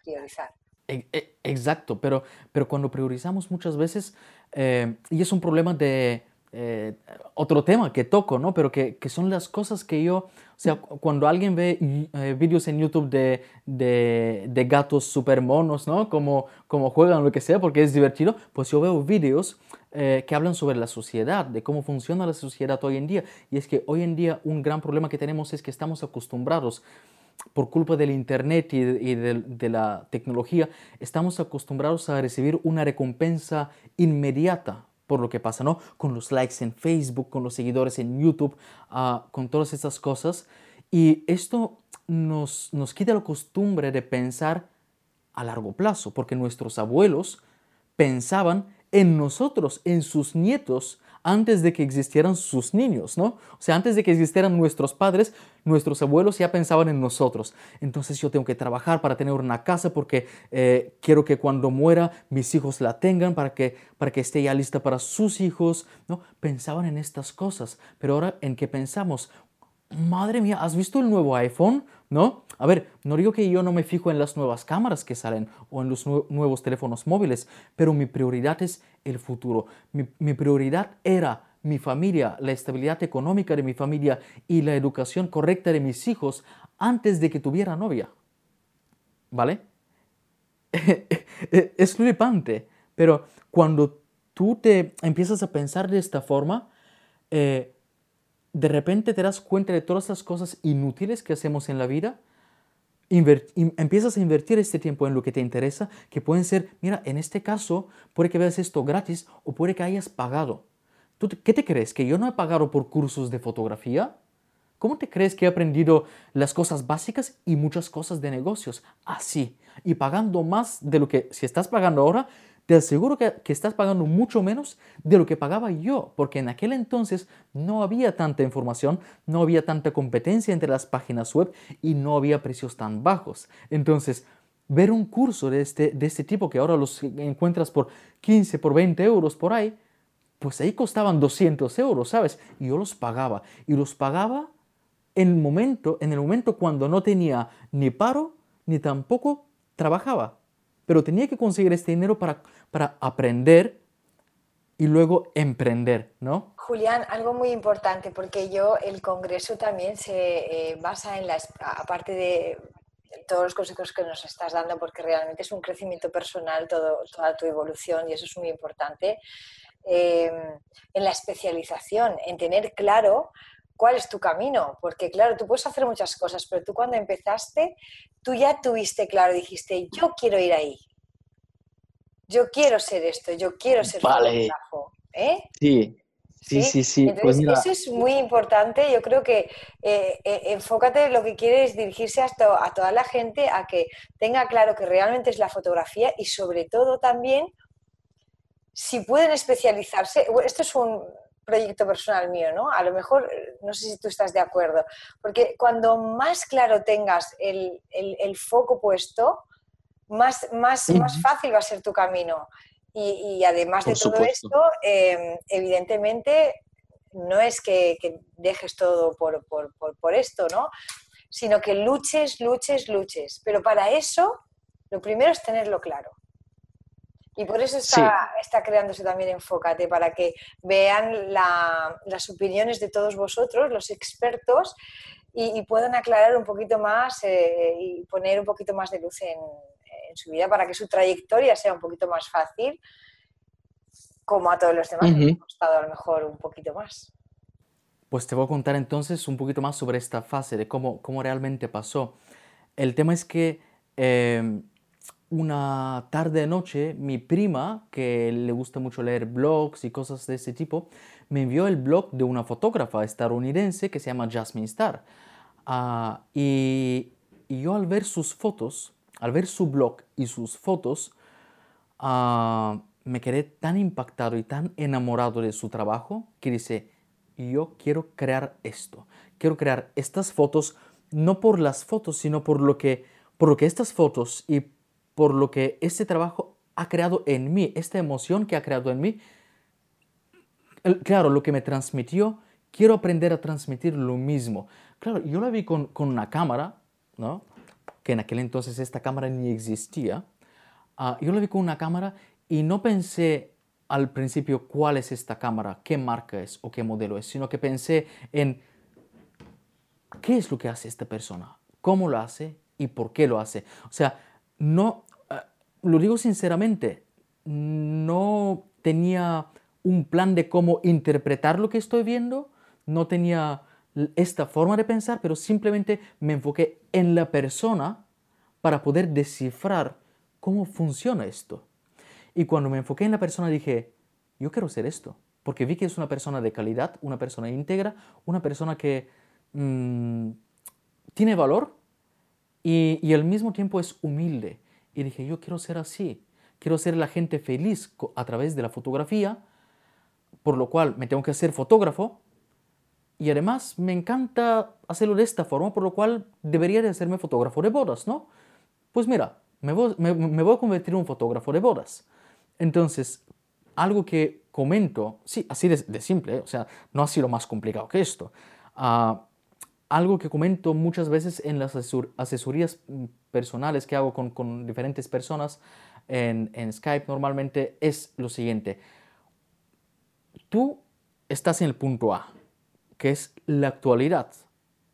priorizar. E, e, exacto, pero, pero cuando priorizamos muchas veces, eh, y es un problema de, eh, otro tema que toco, ¿no? Pero que, que, son las cosas que yo, o sea, cuando alguien ve eh, vídeos en YouTube de, de, de, gatos super monos, ¿no? Como, como juegan, lo que sea, porque es divertido, pues yo veo vídeos eh, que hablan sobre la sociedad, de cómo funciona la sociedad hoy en día. Y es que hoy en día un gran problema que tenemos es que estamos acostumbrados por culpa del Internet y, y de, de, la tecnología, estamos acostumbrados a recibir una recompensa inmediata por lo que pasa, ¿no? Con los likes en Facebook, con los seguidores en YouTube, ah, con todas esas cosas. Y esto nos, nos quita la costumbre de pensar a largo plazo, porque nuestros abuelos pensaban en nosotros, en sus nietos, antes de que existieran sus niños, ¿no? O sea, antes de que existieran nuestros padres, nuestros abuelos ya pensaban en nosotros. Entonces yo tengo que trabajar para tener una casa porque eh, quiero que cuando muera mis hijos la tengan para que, para que esté ya lista para sus hijos, ¿no? Pensaban en estas cosas, pero ahora en qué pensamos, madre mía, ¿has visto el nuevo iPhone? ¿No? A ver, no digo que yo no me fijo en las nuevas cámaras que salen o en los nuevos teléfonos móviles, pero mi prioridad es el futuro. Mi, prioridad era mi familia, la estabilidad económica de mi familia y la educación correcta de mis hijos antes de que tuviera novia. ¿Vale? es flipante, pero cuando tú te empiezas a pensar de esta forma, eh, de repente te das cuenta de todas las cosas inútiles que hacemos en la vida, empiezas a invertir este tiempo en lo que te interesa, que pueden ser, mira, en este caso puede que veas esto gratis o puede que hayas pagado. ¿Tú, ¿Qué te crees? ¿Que yo no he pagado por cursos de fotografía? ¿Cómo te crees que he aprendido las cosas básicas y muchas cosas de negocios? Así. Y pagando más de lo que si estás pagando ahora, te aseguro que, estás pagando mucho menos de lo que pagaba yo, porque en aquel entonces no había tanta información, no había tanta competencia entre las páginas web y no había precios tan bajos. Entonces, ver un curso de este, de este tipo que ahora los encuentras por 15, por 20 euros por ahí, pues ahí costaban 200 euros, ¿sabes? Y yo los pagaba. Y los pagaba en el momento, en el momento cuando no tenía ni paro, ni tampoco trabajaba. Pero tenía que conseguir este dinero para, para aprender y luego emprender, ¿no? Julián, algo muy importante, porque yo, el Congreso también se eh, basa en la, aparte de todos los consejos que nos estás dando, porque realmente es un crecimiento personal, todo, toda tu evolución, y eso es muy importante, eh, en la especialización, en tener claro cuál es tu camino, porque claro, tú puedes hacer muchas cosas, pero tú cuando empezaste, tú ya tuviste claro, dijiste, yo quiero ir ahí, yo quiero ser esto, yo quiero ser vale. ¿eh? Sí, Sí, sí, sí. Pues eso es muy importante. Yo creo que eh, eh, enfócate en lo que quieres dirigirse a, toda la gente a que tenga claro que realmente es la fotografía y sobre todo también si pueden especializarse. Esto es un proyecto personal mío, ¿no? A lo mejor, no sé si tú estás de acuerdo, porque cuando más claro tengas el, el foco puesto, más, más, más fácil va a ser tu camino. Y, además de todo esto, em, evidentemente, no es que, dejes todo por, por, por, esto, ¿no? Sino que luches, luches, luches. Pero para eso, lo primero es tenerlo claro. Y por eso está, está creándose también Enfócate, para que vean las opiniones de todos vosotros, los expertos, y, puedan aclarar un poquito más eh, y poner un poquito más de luz en, en su vida para que su trayectoria sea un poquito más fácil, como a todos los demás nos ha costado a lo mejor un poquito más. Pues te voy a contar entonces un poquito más sobre esta fase, de cómo, cómo realmente pasó. El tema es que em, una tarde noche, mi prima, que le gusta mucho leer blogs y cosas de ese tipo, me envió el blog de una fotógrafa estadounidense que se llama Jasmine Star. Ah, y, y, yo al ver sus fotos, al ver su blog y sus fotos, ah, me quedé tan impactado y tan enamorado de su trabajo que dice, yo quiero crear esto, quiero crear estas fotos, no por las fotos, sino por lo que, por lo que estas fotos y por lo que este trabajo ha creado en mí, esta emoción que ha creado en mí, claro, lo que me transmitió, quiero aprender a transmitir lo mismo. Claro, yo la vi con, con una cámara, ¿no? que en aquel entonces esta cámara ni existía, ah, yo la vi con una cámara y no pensé al principio cuál es esta cámara, qué marca es o qué modelo es, sino que pensé en qué es lo que hace esta persona, cómo lo hace y por qué lo hace. O sea, no, lo digo sinceramente, no tenía un plan de cómo interpretar lo que estoy viendo, no tenía esta forma de pensar, pero simplemente me enfoqué en la persona para poder descifrar cómo funciona esto. Y cuando me enfoqué en la persona dije, yo quiero ser esto, porque vi que es una persona de calidad, una persona íntegra, una persona que mm, tiene valor y, y al mismo tiempo es humilde. Y dije, yo quiero ser así, quiero ser la gente feliz a través de la fotografía, por lo cual me tengo que hacer fotógrafo y además me encanta hacerlo de esta forma, por lo cual debería de hacerme fotógrafo de bodas, ¿no? Pues mira, me voy, me, voy a convertir en un fotógrafo de bodas. Entonces, algo que comento, sí, así de, simple, o sea, no ha sido más complicado que esto. Ah, algo que comento muchas veces en las asesorías mm, personales que hago con, diferentes personas en, en, Skype normalmente es lo siguiente. Tú estás en el punto A, que es la actualidad.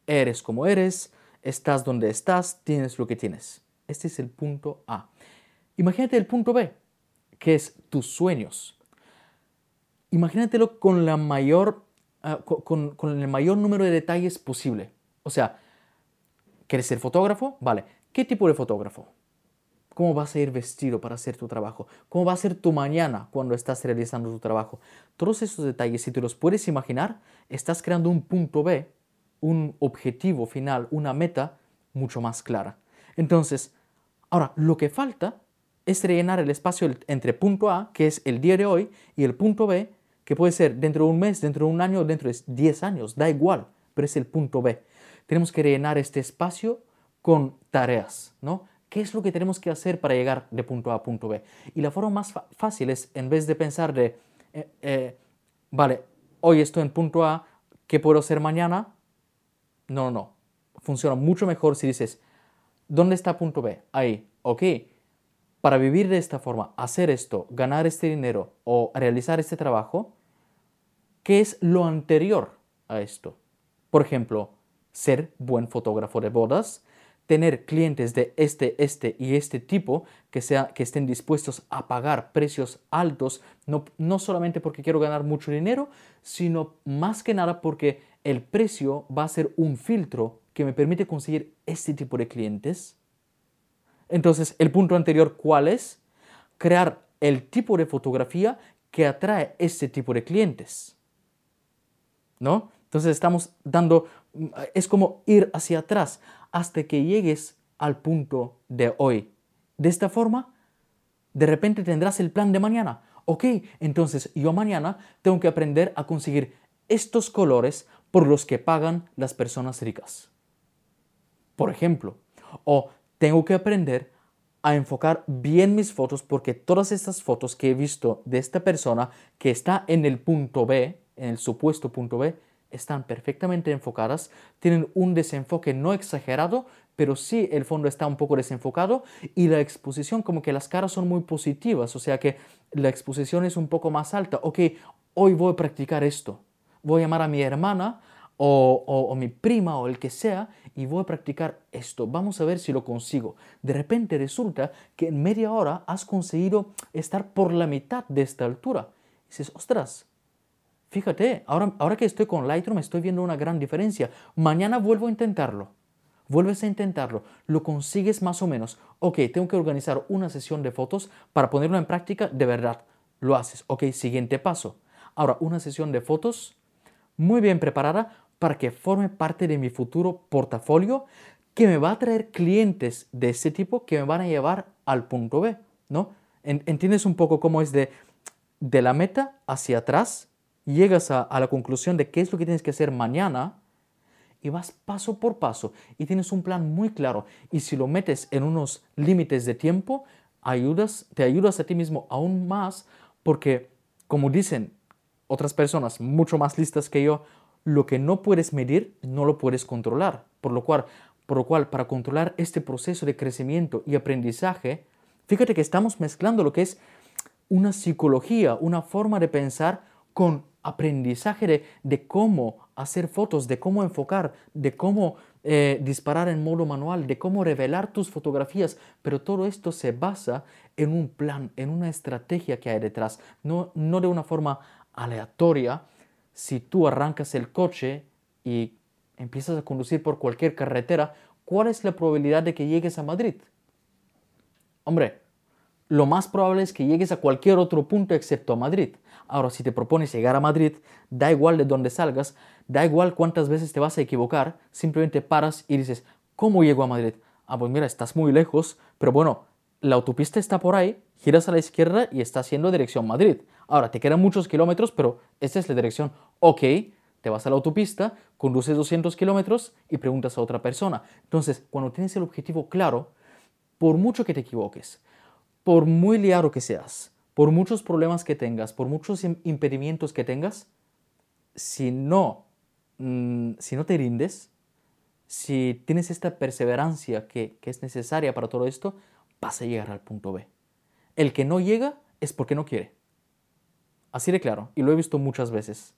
Eres como eres, estás donde estás, tienes lo que tienes. Este es el punto A. Imagínate el punto B, que es tus sueños. Imagínatelo con, la mayor, ah, con, con el mayor número de detalles posible. O sea, ¿quieres ser fotógrafo? Vale. ¿Qué tipo de fotógrafo? ¿Cómo vas a ir vestido para hacer tu trabajo? ¿Cómo va a ser tu mañana cuando estás realizando tu trabajo? Todos esos detalles, si te los puedes imaginar, estás creando un punto B, un objetivo final, una meta mucho más clara. Entonces, ahora, lo que falta es rellenar el espacio entre punto A, que es el día de hoy, y el punto B, que puede ser dentro de un mes, dentro de un año, dentro de 10 años, da igual, pero es el punto B. Tenemos que rellenar este espacio con tareas, ¿no? ¿Qué es lo que tenemos que hacer para llegar de punto A a punto B? Y la forma más fácil es, en vez de pensar de, eh, eh, vale, hoy estoy en punto A, ¿qué puedo hacer mañana? No, no, funciona mucho mejor si dices, ¿dónde está punto B? Ahí, ok. Para vivir de esta forma, hacer esto, ganar este dinero o realizar este trabajo, ¿qué es lo anterior a esto? Por ejemplo, ser buen fotógrafo de bodas, tener clientes de este, este y este tipo que, sea, que estén dispuestos a pagar precios altos, no, no solamente porque quiero ganar mucho dinero, sino más que nada porque el precio va a ser un filtro que me permite conseguir este tipo de clientes. Entonces, el punto anterior, ¿cuál es? Crear el tipo de fotografía que atrae este tipo de clientes. ¿No? Entonces estamos dando, es como ir hacia atrás hasta que llegues al punto de hoy. De esta forma, de repente tendrás el plan de mañana. Ok, entonces yo mañana tengo que aprender a conseguir estos colores por los que pagan las personas ricas. Por ejemplo, o tengo que aprender a enfocar bien mis fotos porque todas estas fotos que he visto de esta persona que está en el punto B, en el supuesto punto B, están perfectamente enfocadas, tienen un desenfoque no exagerado, pero sí el fondo está un poco desenfocado y la exposición como que las caras son muy positivas, o sea que la exposición es un poco más alta. Ok, hoy voy a practicar esto. Voy a llamar a mi hermana o, o, mi prima o el que sea y voy a practicar esto. Vamos a ver si lo consigo. De repente resulta que en media hora has conseguido estar por la mitad de esta altura. Dices, ostras, Fíjate, ahora, ahora que estoy con Lightroom estoy viendo una gran diferencia. Mañana vuelvo a intentarlo. Vuelves a intentarlo, lo consigues más o menos. Ok, tengo que organizar una sesión de fotos para ponerlo en práctica de verdad. Lo haces. Ok, siguiente paso. Ahora, una sesión de fotos muy bien preparada para que forme parte de mi futuro portafolio que me va a traer clientes de ese tipo que me van a llevar al punto B, ¿no? ¿Entiendes un poco cómo es de, de la meta hacia atrás llegas a, la conclusión de qué es lo que tienes que hacer mañana y vas paso por paso y tienes un plan muy claro. Y si lo metes en unos límites de tiempo, ayudas, te ayudas a ti mismo aún más porque, como dicen otras personas mucho más listas que yo, lo que no puedes medir no lo puedes controlar. Por lo cual, por lo cual para controlar este proceso de crecimiento y aprendizaje, fíjate que estamos mezclando lo que es una psicología, una forma de pensar con aprendizaje de, cómo hacer fotos, de cómo enfocar, de cómo eh, disparar en modo manual, de cómo revelar tus fotografías, pero todo esto se basa en un plan, en una estrategia que hay detrás, no, no de una forma aleatoria. Si tú arrancas el coche y empiezas a conducir por cualquier carretera, ¿cuál es la probabilidad de que llegues a Madrid? Hombre, lo más probable es que llegues a cualquier otro punto excepto a Madrid. Ahora, si te propones llegar a Madrid, da igual de dónde salgas, da igual cuántas veces te vas a equivocar, simplemente paras y dices, ¿cómo llego a Madrid? Ah, pues mira, estás muy lejos, pero bueno, la autopista está por ahí, giras a la izquierda y estás yendo dirección Madrid. Ahora, te quedan muchos kilómetros, pero esta es la dirección. Ok, te vas a la autopista, conduces 200 kilómetros y preguntas a otra persona. Entonces, cuando tienes el objetivo claro, por mucho que te equivoques, por muy liado que seas, por muchos problemas que tengas, por muchos impedimentos que tengas, si no, mm, si no te rindes, si tienes esta perseverancia que, que es necesaria para todo esto, vas a llegar al punto B. El que no llega es porque no quiere. Así de claro, y lo he visto muchas veces.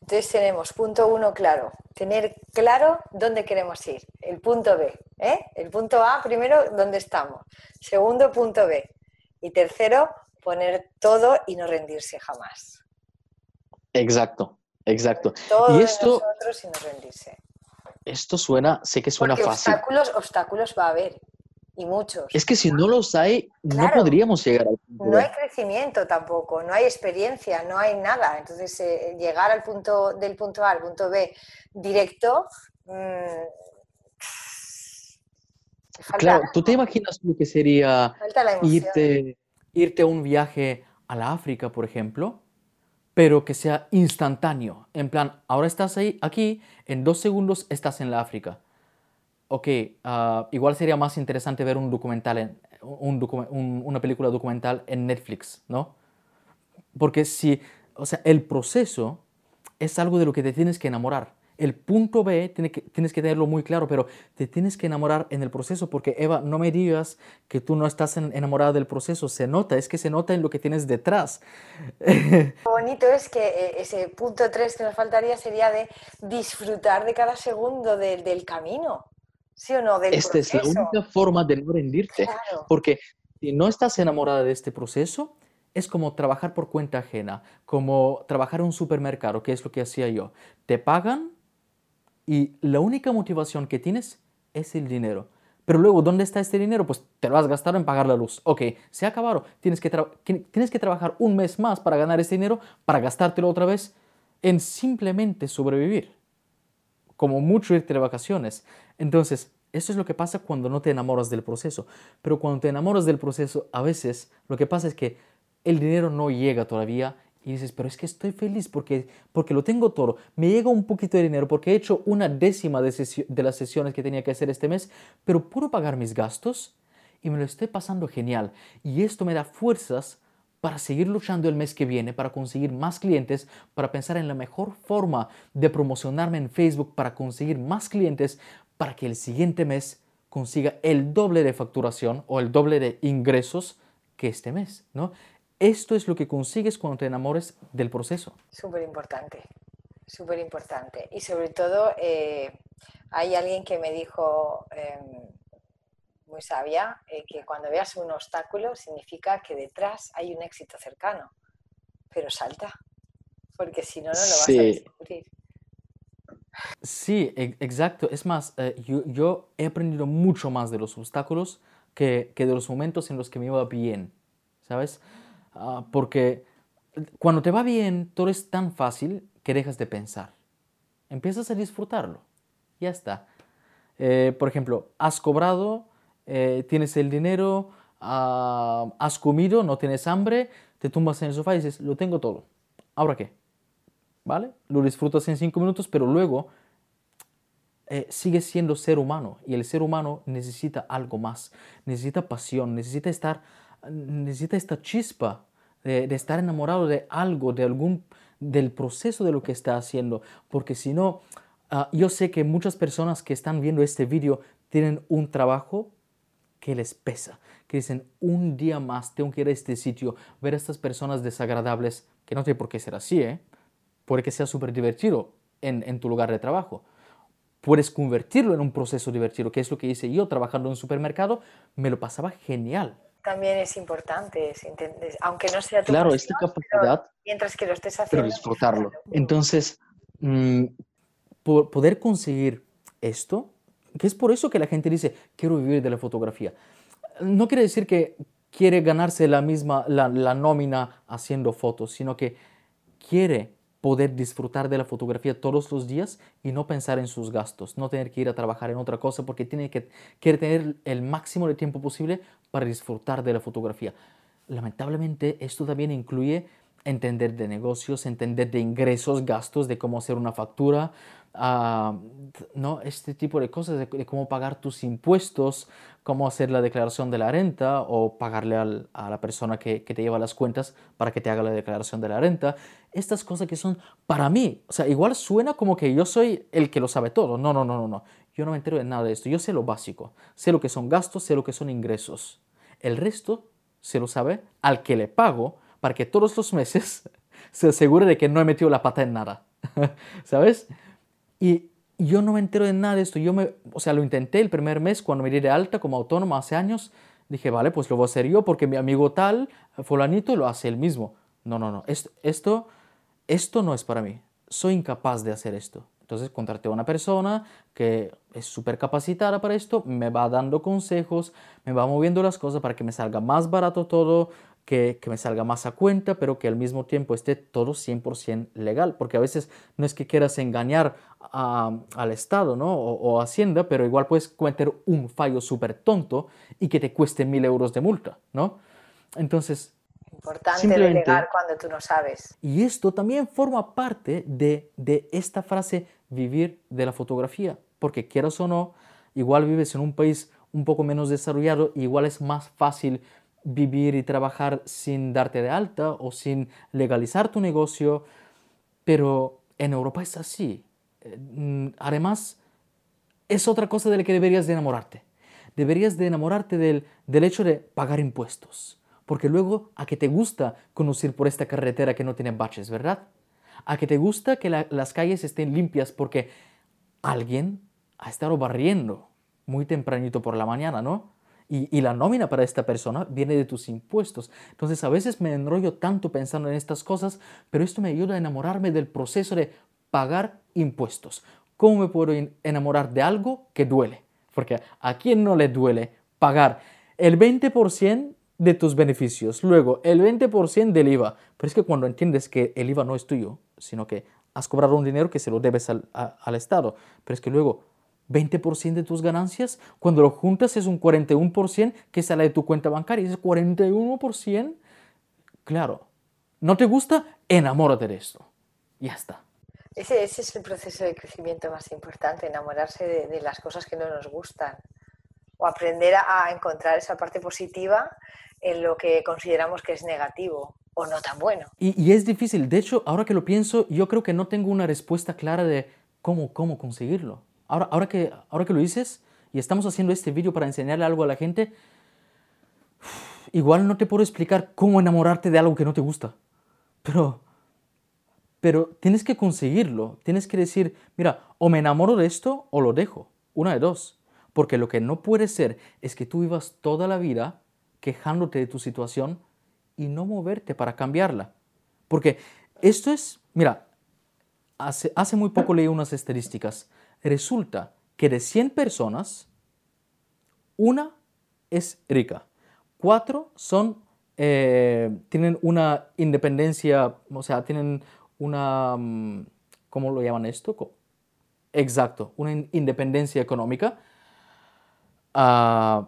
Entonces tenemos punto uno claro, tener claro dónde queremos ir. El punto B, ¿eh? El punto A primero, dónde estamos. Segundo, punto B. Y tercero, poner todo y no rendirse jamás. Exacto, exacto. Todo y esto, y no rendirse. Esto suena, sé que suena fácil. Obstáculos, obstáculos va a haber. Y muchos. Es que si no los hay, no podríamos llegar al punto. No hay crecimiento tampoco, no hay experiencia, no hay nada. Entonces, eh, llegar al punto del punto A al punto B directo. Mmm, claro, ¿tú te imaginas lo que sería irte, irte a un viaje a la África, por ejemplo, pero que sea instantáneo. En plan, ahora estás ahí, aquí, en dos segundos estás en la África. Ok, ah, igual sería más interesante ver un documental, en, un, una película documental en Netflix, ¿no? Porque si o sea, el proceso es algo de lo que te tienes que enamorar. El punto B tiene que, tienes que tenerlo muy claro, pero te tienes que enamorar en el proceso porque Eva, no me digas que tú no estás enamorada del proceso, se nota, es que se nota en lo que tienes detrás. Lo bonito es que eh, ese punto 3 que nos faltaría sería de disfrutar de cada segundo del camino. ¿Sí o no? Del Esta es la única forma de no rendirte, porque si no estás enamorada de este proceso, es como trabajar por cuenta ajena, como trabajar en un supermercado, que es lo que hacía yo. Te pagan y la única motivación que tienes es el dinero. Pero luego, ¿dónde está este dinero? Pues te lo has gastado en pagar la luz. Ok, se ha acabado. Tienes que, tienes que trabajar un mes más para ganar ese dinero, para gastártelo otra vez en simplemente sobrevivir. Como mucho irte de vacaciones. Entonces, eso es lo que pasa cuando no te enamoras del proceso. Pero cuando te enamoras del proceso, a veces lo que pasa es que el dinero no llega todavía y dices, pero es que estoy feliz porque, porque lo tengo todo. Me llega un poquito de dinero porque he hecho una décima de, de las sesiones que tenía que hacer este mes, pero puedo pagar mis gastos y me lo estoy pasando genial. Y esto me da fuerzas para seguir luchando el mes que viene, para conseguir más clientes, para pensar en la mejor forma de promocionarme en Facebook, para conseguir más clientes, para que el siguiente mes consiga el doble de facturación o el doble de ingresos que este mes, ¿no? Esto es lo que consigues cuando te enamores del proceso. Súper importante, súper importante. Y sobre todo, eh, hay alguien que me dijo, em, muy sabia, eh, que cuando veas un obstáculo significa que detrás hay un éxito cercano. Pero salta, porque si no, no lo vas a descubrir. Sí, e-, exacto. Es más, eh, yo, he aprendido mucho más de los obstáculos que, que, de los momentos en los que me iba bien, ¿sabes? Ah, porque cuando te va bien, todo es tan fácil que dejas de pensar. Empiezas a disfrutarlo. Ya está. Eh, por ejemplo, has cobrado, eh, tienes el dinero, ah, has comido, no tienes hambre, te tumbas en el sofá y dices, lo tengo todo. ¿Ahora qué? ¿Vale? Lo disfrutas en cinco minutos, pero luego eh, sigues siendo ser humano y el ser humano necesita algo más, necesita pasión, necesita estar necesita esta chispa de, estar enamorado de algo, de algún, del proceso de lo que está haciendo, porque si no, ah, yo sé que muchas personas que están viendo este vídeo tienen un trabajo que les pesa, que dicen, un día más tengo que ir a este sitio, ver a estas personas desagradables, que no tiene por qué ser así, ¿eh? puede que sea súper divertido en, en tu lugar de trabajo. Puedes convertirlo en un proceso divertido, que es lo que hice yo trabajando en un supermercado, me lo pasaba genial también es importante, aunque no sea tu Claro, esta capacidad. Mientras que lo estés haciendo. Pero disfrutarlo. Entonces, mm, por poder conseguir esto, que es por eso que la gente dice, quiero vivir de la fotografía. No quiere decir que quiere ganarse la misma, la, la nómina haciendo fotos, sino que quiere poder disfrutar de la fotografía todos los días y no pensar en sus gastos, no tener que ir a trabajar en otra cosa porque tiene que quiere tener el máximo de tiempo posible para disfrutar de la fotografía. Lamentablemente esto también incluye entender de negocios, entender de ingresos, gastos, de cómo hacer una factura, uh, ¿no? este tipo de cosas, de, cómo pagar tus impuestos, cómo hacer la declaración de la renta o pagarle al, a la persona que, que, te lleva las cuentas para que te haga la declaración de la renta. Estas cosas que son para mí, o sea, igual suena como que yo soy el que lo sabe todo. No, no, no, no, no. Yo no me entero de nada de esto. Yo sé lo básico. Sé lo que son gastos, sé lo que son ingresos. El resto se lo sabe al que le pago para que todos los meses se asegure de que no he metido la pata en nada. ¿Sabes? Y yo no me entero de nada de esto. Yo me, o sea, lo intenté el primer mes cuando me di de alta como autónomo hace años. Dije, vale, pues lo voy a hacer yo porque mi amigo tal, fulanito, lo hace él mismo. No, no, no. Esto, esto, esto no es para mí. Soy incapaz de hacer esto. Entonces contraté a una persona que es súper capacitada para esto, me va dando consejos, me va moviendo las cosas para que me salga más barato todo, que, me salga más a cuenta, pero que al mismo tiempo esté todo 100% legal, porque a veces no es que quieras engañar al Estado ¿no? o, Hacienda, pero igual puedes cometer un fallo súper tonto y que te cueste mil euros de multa, ¿no? Entonces... Importante delegar cuando tú no sabes. Y esto también forma parte de, de esta frase vivir de la fotografía, porque quieras o no, igual vives en un país un poco menos desarrollado, igual es más fácil vivir y trabajar sin darte de alta o sin legalizar tu negocio, pero en Europa es así. Eh, mm, además, es otra cosa de la que deberías de enamorarte. Deberías de enamorarte del, del hecho de pagar impuestos, porque luego a que te gusta conducir por esta carretera que no tiene baches, ¿verdad? A que te gusta que las calles estén limpias porque alguien ha estado barriendo muy tempranito por la mañana, ¿no? Y, la nómina para esta persona viene de tus impuestos. Entonces a veces me enrollo tanto pensando en estas cosas, pero esto me ayuda a enamorarme del proceso de pagar impuestos. ¿Cómo me puedo enamorar de algo que duele? Porque a quién no le duele pagar el 20% de tus beneficios, luego el 20% del IVA. Pero es que cuando entiendes que el IVA no es tuyo, sino que has cobrado un dinero que se lo debes al, al Estado, pero es que luego 20% de tus ganancias, cuando lo juntas es un 41% que sale de tu cuenta bancaria. Ese 41%, claro, ¿no te gusta? Enamórate de esto. Ya está. Ese, es el proceso de crecimiento más importante, enamorarse de, las cosas que no nos gustan o aprender a, encontrar esa parte positiva en lo que consideramos que es negativo o no tan bueno. Y, y, es difícil. De hecho, ahora que lo pienso, yo creo que no tengo una respuesta clara de cómo, cómo conseguirlo ahora, ahora, que, ahora que lo dices y estamos haciendo este vídeo para enseñarle algo a la gente, igual no te puedo explicar cómo enamorarte de algo que no te gusta. Pero, pero tienes que conseguirlo. Tienes que decir, mira, o me enamoro de esto o lo dejo. Una de dos. Porque lo que no puede ser es que tú vivas toda la vida quejándote de tu situación y no moverte para cambiarla. Porque esto es, mira, hace, hace muy poco leí unas estadísticas resulta que de 100 personas, una es rica, cuatro son, eh, tienen una independencia, o sea, tienen una, mm, ¿cómo lo llaman esto? Exacto, una independencia económica. Uh,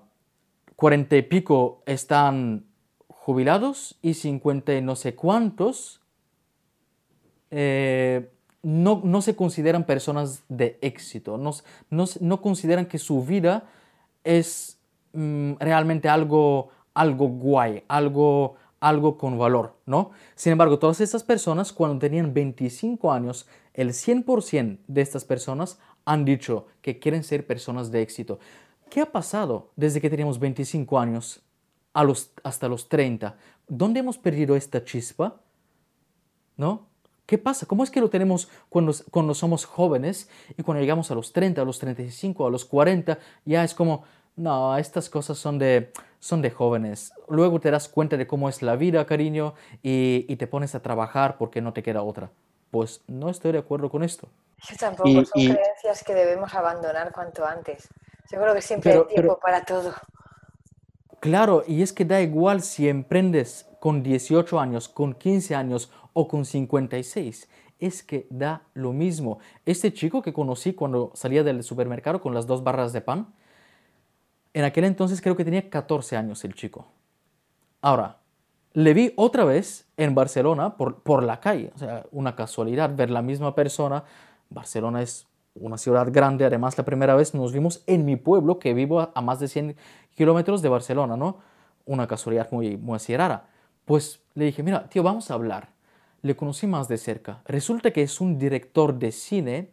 40 y pico están jubilados y 50 y no sé cuántos eh, no, se consideran personas de éxito, no, no, consideran que su vida es mm, realmente algo, algo guay, algo, algo con valor, ¿no? Sin embargo, todas estas personas, cuando tenían 25 años, el 100% de estas personas han dicho que quieren ser personas de éxito. ¿Qué ha pasado desde que teníamos 25 años a los, hasta los 30? ¿Dónde hemos perdido esta chispa? ¿No? ¿Qué pasa? ¿Cómo es que lo tenemos cuando, cuando somos jóvenes y cuando llegamos a los 30, a los 35, a los 40, ya es como, no, estas cosas son de, son de jóvenes. Luego te das cuenta de cómo es la vida, cariño, y, y te pones a trabajar porque no te queda otra. Pues no estoy de acuerdo con esto. Yo tampoco, son creencias que debemos abandonar cuanto antes. Seguro que siempre hay tiempo para todo. Claro, y es que da igual si emprendes con 18 años, con 15 años o con 56. Es que da lo mismo. Este chico que conocí cuando salía del supermercado con las dos barras de pan, en aquel entonces creo que tenía 14 años el chico. Ahora, le vi otra vez en Barcelona por, por la calle. O sea, una casualidad ver la misma persona. Barcelona es una ciudad grande. Además, la primera vez nos vimos en mi pueblo, que vivo a, más de 100 kilómetros de Barcelona, ¿no? Una casualidad muy, muy así rara. Pues le dije, mira, tío, vamos a hablar. Le conocí más de cerca. Resulta que es un director de cine,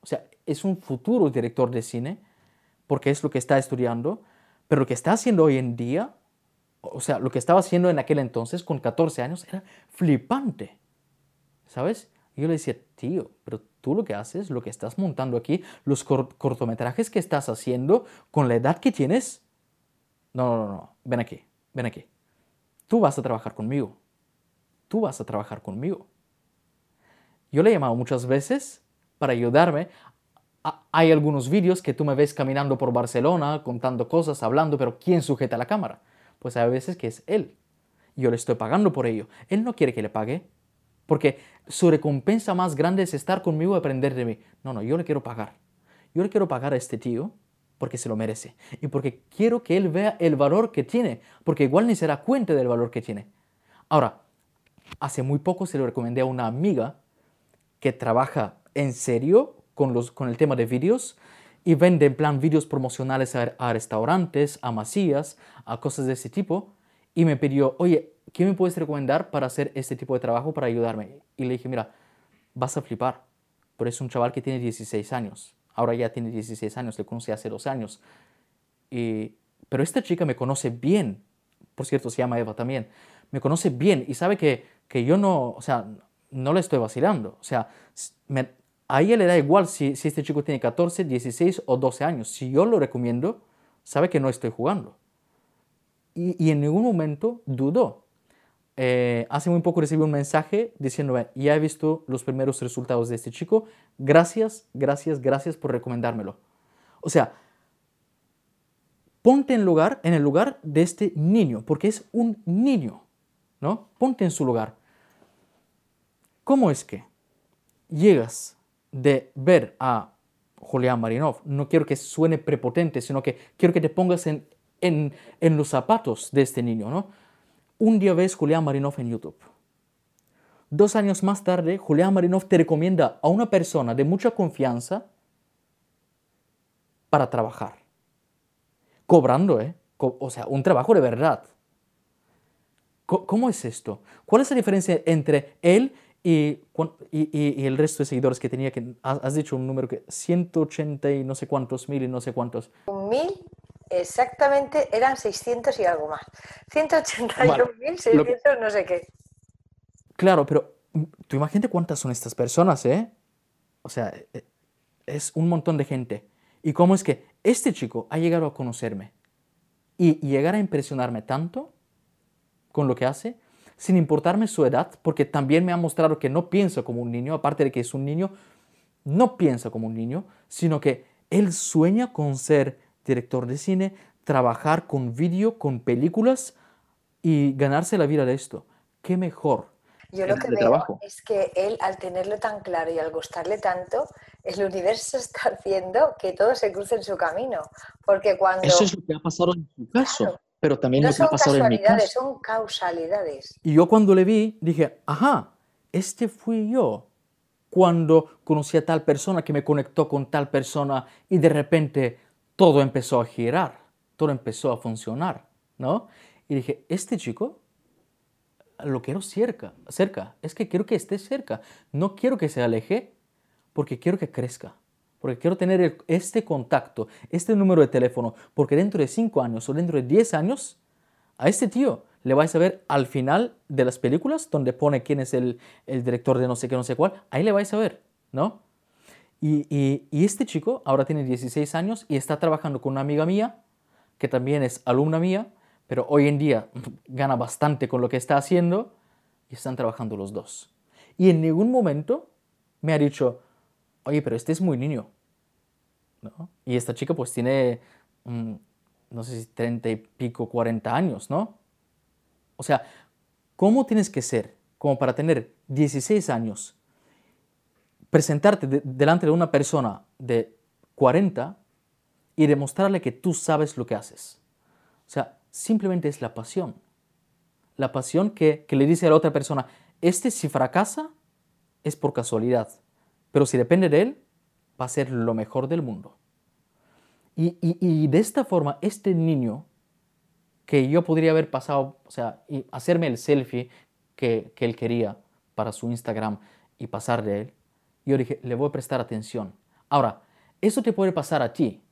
o sea, es un futuro director de cine, porque es lo que está estudiando, pero lo que está haciendo hoy en día, o sea, lo que estaba haciendo en aquel entonces, con 14 años, era flipante. ¿Sabes? Yo le decía, tío, pero tú lo que haces, lo que estás montando aquí, los cortometrajes que estás haciendo con la edad que tienes, no, no, no, ven aquí, ven aquí. Tú vas a trabajar conmigo. Tú vas a trabajar conmigo. Yo le he llamado muchas veces para ayudarme. Hay algunos vídeos que tú me ves caminando por Barcelona, contando cosas, hablando, pero ¿quién sujeta la cámara? Pues hay veces que es él. Yo le estoy pagando por ello. Él no quiere que le pague. Porque su recompensa más grande es estar conmigo y aprender de mí. No, no, yo le quiero pagar. Yo le quiero pagar a este tío porque se lo merece. Y porque quiero que él vea el valor que tiene. Porque igual ni se da cuenta del valor que tiene. Ahora, hace muy poco se lo recomendé a una amiga que trabaja en serio con, los, con el tema de vídeos y vende en plan vídeos promocionales a, a restaurantes, a masías, a cosas de ese tipo. y me pidió, oye, ¿qué me puedes recomendar para hacer este tipo de trabajo para ayudarme? Y le dije, mira, vas a flipar, pero es un chaval que tiene 16 años. Ahora ya tiene 16 años, le conocí hace dos años. Y, pero esta chica me conoce bien, por cierto, se llama Eva también, me conoce bien y sabe que, que yo no, o sea, no le estoy vacilando. O sea, a ella le da igual si, si este chico tiene 14, 16 o 12 años. Si yo lo recomiendo, sabe que no estoy jugando. Y, y en ningún momento dudó. Eh, hace muy poco recibí un mensaje diciéndome, ya he visto los primeros resultados de este chico, gracias, gracias, gracias por recomendármelo. O sea, ponte en, lugar, en el lugar de este niño, porque es un niño, ¿no? Ponte en su lugar. ¿Cómo es que llegas de ver a Julián Marinov? No quiero que suene prepotente, sino que quiero que te pongas en, en, en los zapatos de este niño, ¿no? Un día ves Julián Marinov en YouTube. Dos años más tarde, Julián Marinov te recomienda a una persona de mucha confianza para trabajar. Cobrando, ¿eh? O sea, un trabajo de verdad. ¿Cómo es esto? ¿Cuál es la diferencia entre él y, el resto de seguidores que tenía? Que has dicho un número que 180 y no sé cuántos mil y no sé cuántos. Mil exactamente eran 600 y algo más. 181.600 no sé qué. Claro, pero mm, tú imagínate cuántas son estas personas, ¿eh? O sea, e, es un montón de gente. ¿Y cómo es que este chico ha llegado a conocerme y llegar a impresionarme tanto con lo que hace, sin importarme su edad, porque también me ha mostrado que no piensa como un niño, aparte de que es un niño, no piensa como un niño, sino que él sueña con ser director de cine, trabajar con vídeo, con películas y ganarse la vida de esto. ¿Qué mejor? Yo lo que veo es que él, al tenerlo tan claro y al gustarle tanto, el universo está haciendo que todo se cruce en su camino. Porque cuando... Eso es lo que ha pasado en su caso, pero también no lo que ha pasado en mi caso. Son causalidades. Y yo cuando le vi, dije, ajá, este fui yo. Cuando conocí a tal persona que me conectó con tal persona y de repente todo empezó a girar, todo empezó a funcionar, ¿no? Y dije, este chico lo quiero cerca, cerca, es que quiero que esté cerca, no quiero que se aleje porque quiero que crezca, porque quiero tener este contacto, este número de teléfono, porque dentro de cinco años o dentro de 10 años, a este tío le vais a ver al final de las películas donde pone quién es el, el director de no sé qué, no sé cuál, ahí le vais a ver, ¿no? Y, este chico ahora tiene 16 años y está trabajando con una amiga mía, que también es alumna mía, pero hoy en día gana bastante con lo que está haciendo y están trabajando los dos. Y en ningún momento me ha dicho, oye, pero este es muy niño. Y esta chica pues tiene, mm, no sé si 30 y pico, 40 años, ¿no? O sea, ¿cómo tienes que ser como para tener 16 años presentarte delante de una persona de 40 y demostrarle que tú sabes lo que haces. O sea, simplemente es la pasión. La pasión que, le dice a la otra persona, este si fracasa es por casualidad, pero si depende de él, va a ser lo mejor del mundo. Y, de esta forma, este niño que yo podría haber pasado, o sea, y hacerme el selfie que, que él quería para su Instagram y pasar de él, yo dije, le voy a prestar atención. Ahora, eso te puede pasar a ti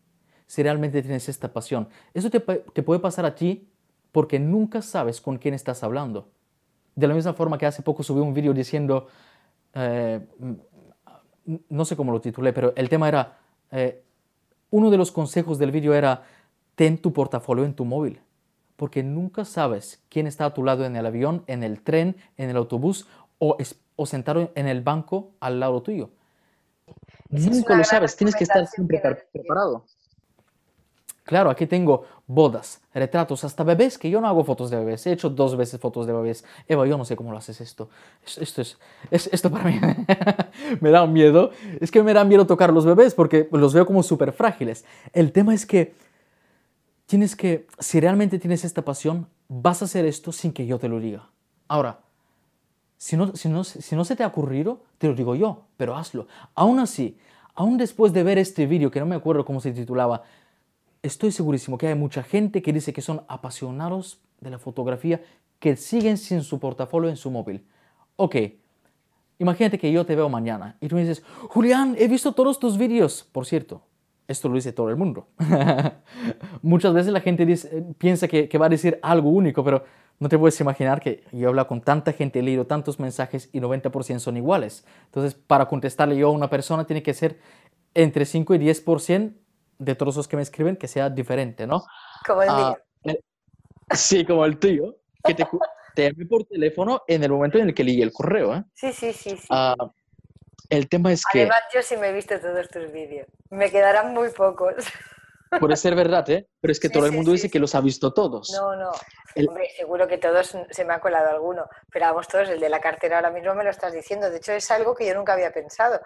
si realmente tienes esta pasión. Eso te, puede pasar a ti porque nunca sabes con quién estás hablando. De la misma forma que hace poco subí un vídeo diciendo, eh, no sé cómo lo titulé, pero el tema era, eh, uno de los consejos del vídeo era, ten tu portafolio en tu móvil, porque nunca sabes quién está a tu lado en el avión, en el tren, en el autobús o, o sentado en el banco al lado tuyo. Nunca lo sabes, tienes que estar siempre preparado. Claro, aquí tengo bodas, retratos, hasta bebés, que yo no hago fotos de bebés. He hecho dos veces fotos de bebés. Eva, yo no sé cómo lo haces esto. Esto, es, esto para mí me da miedo. Es que me da miedo tocar los bebés porque los veo como súper frágiles. El tema es que tienes que, si realmente tienes esta pasión, vas a hacer esto sin que yo te lo diga. Ahora, si no, si, no, se te ha ocurrido, te lo digo yo, pero hazlo. Aún así, aún después de ver este vídeo, que no me acuerdo cómo se titulaba, estoy segurísimo que hay mucha gente que dice que son apasionados de la fotografía que siguen sin su portafolio en su móvil. Ok, imagínate que yo te veo mañana y tú me dices, Julián, he visto todos tus vídeos. Por cierto, esto lo dice todo el mundo. Muchas veces la gente piensa que, va a decir algo único, pero no te puedes imaginar que yo hablo con tanta gente, he leído tantos mensajes y 90% son iguales. Entonces, para contestarle yo a una persona tiene que ser entre 5 y 10% de todos los que me escriben que sea diferente, ¿no? Como el ah, eh, Sí, como el tuyo, que te, te por teléfono en el momento en el que leí el correo, ¿eh? Sí, sí, sí. sí. Ah, el tema es que... Además, yo sí me he visto todos tus vídeos. Me quedarán muy pocos. Puede ser verdad, ¿eh? Pero es que todo el mundo dice que los ha visto todos. No, no. Hombre, seguro que todos se me ha colado alguno. Pero vamos todos, el de la cartera ahora mismo me lo estás diciendo. De hecho, es algo que yo nunca había pensado.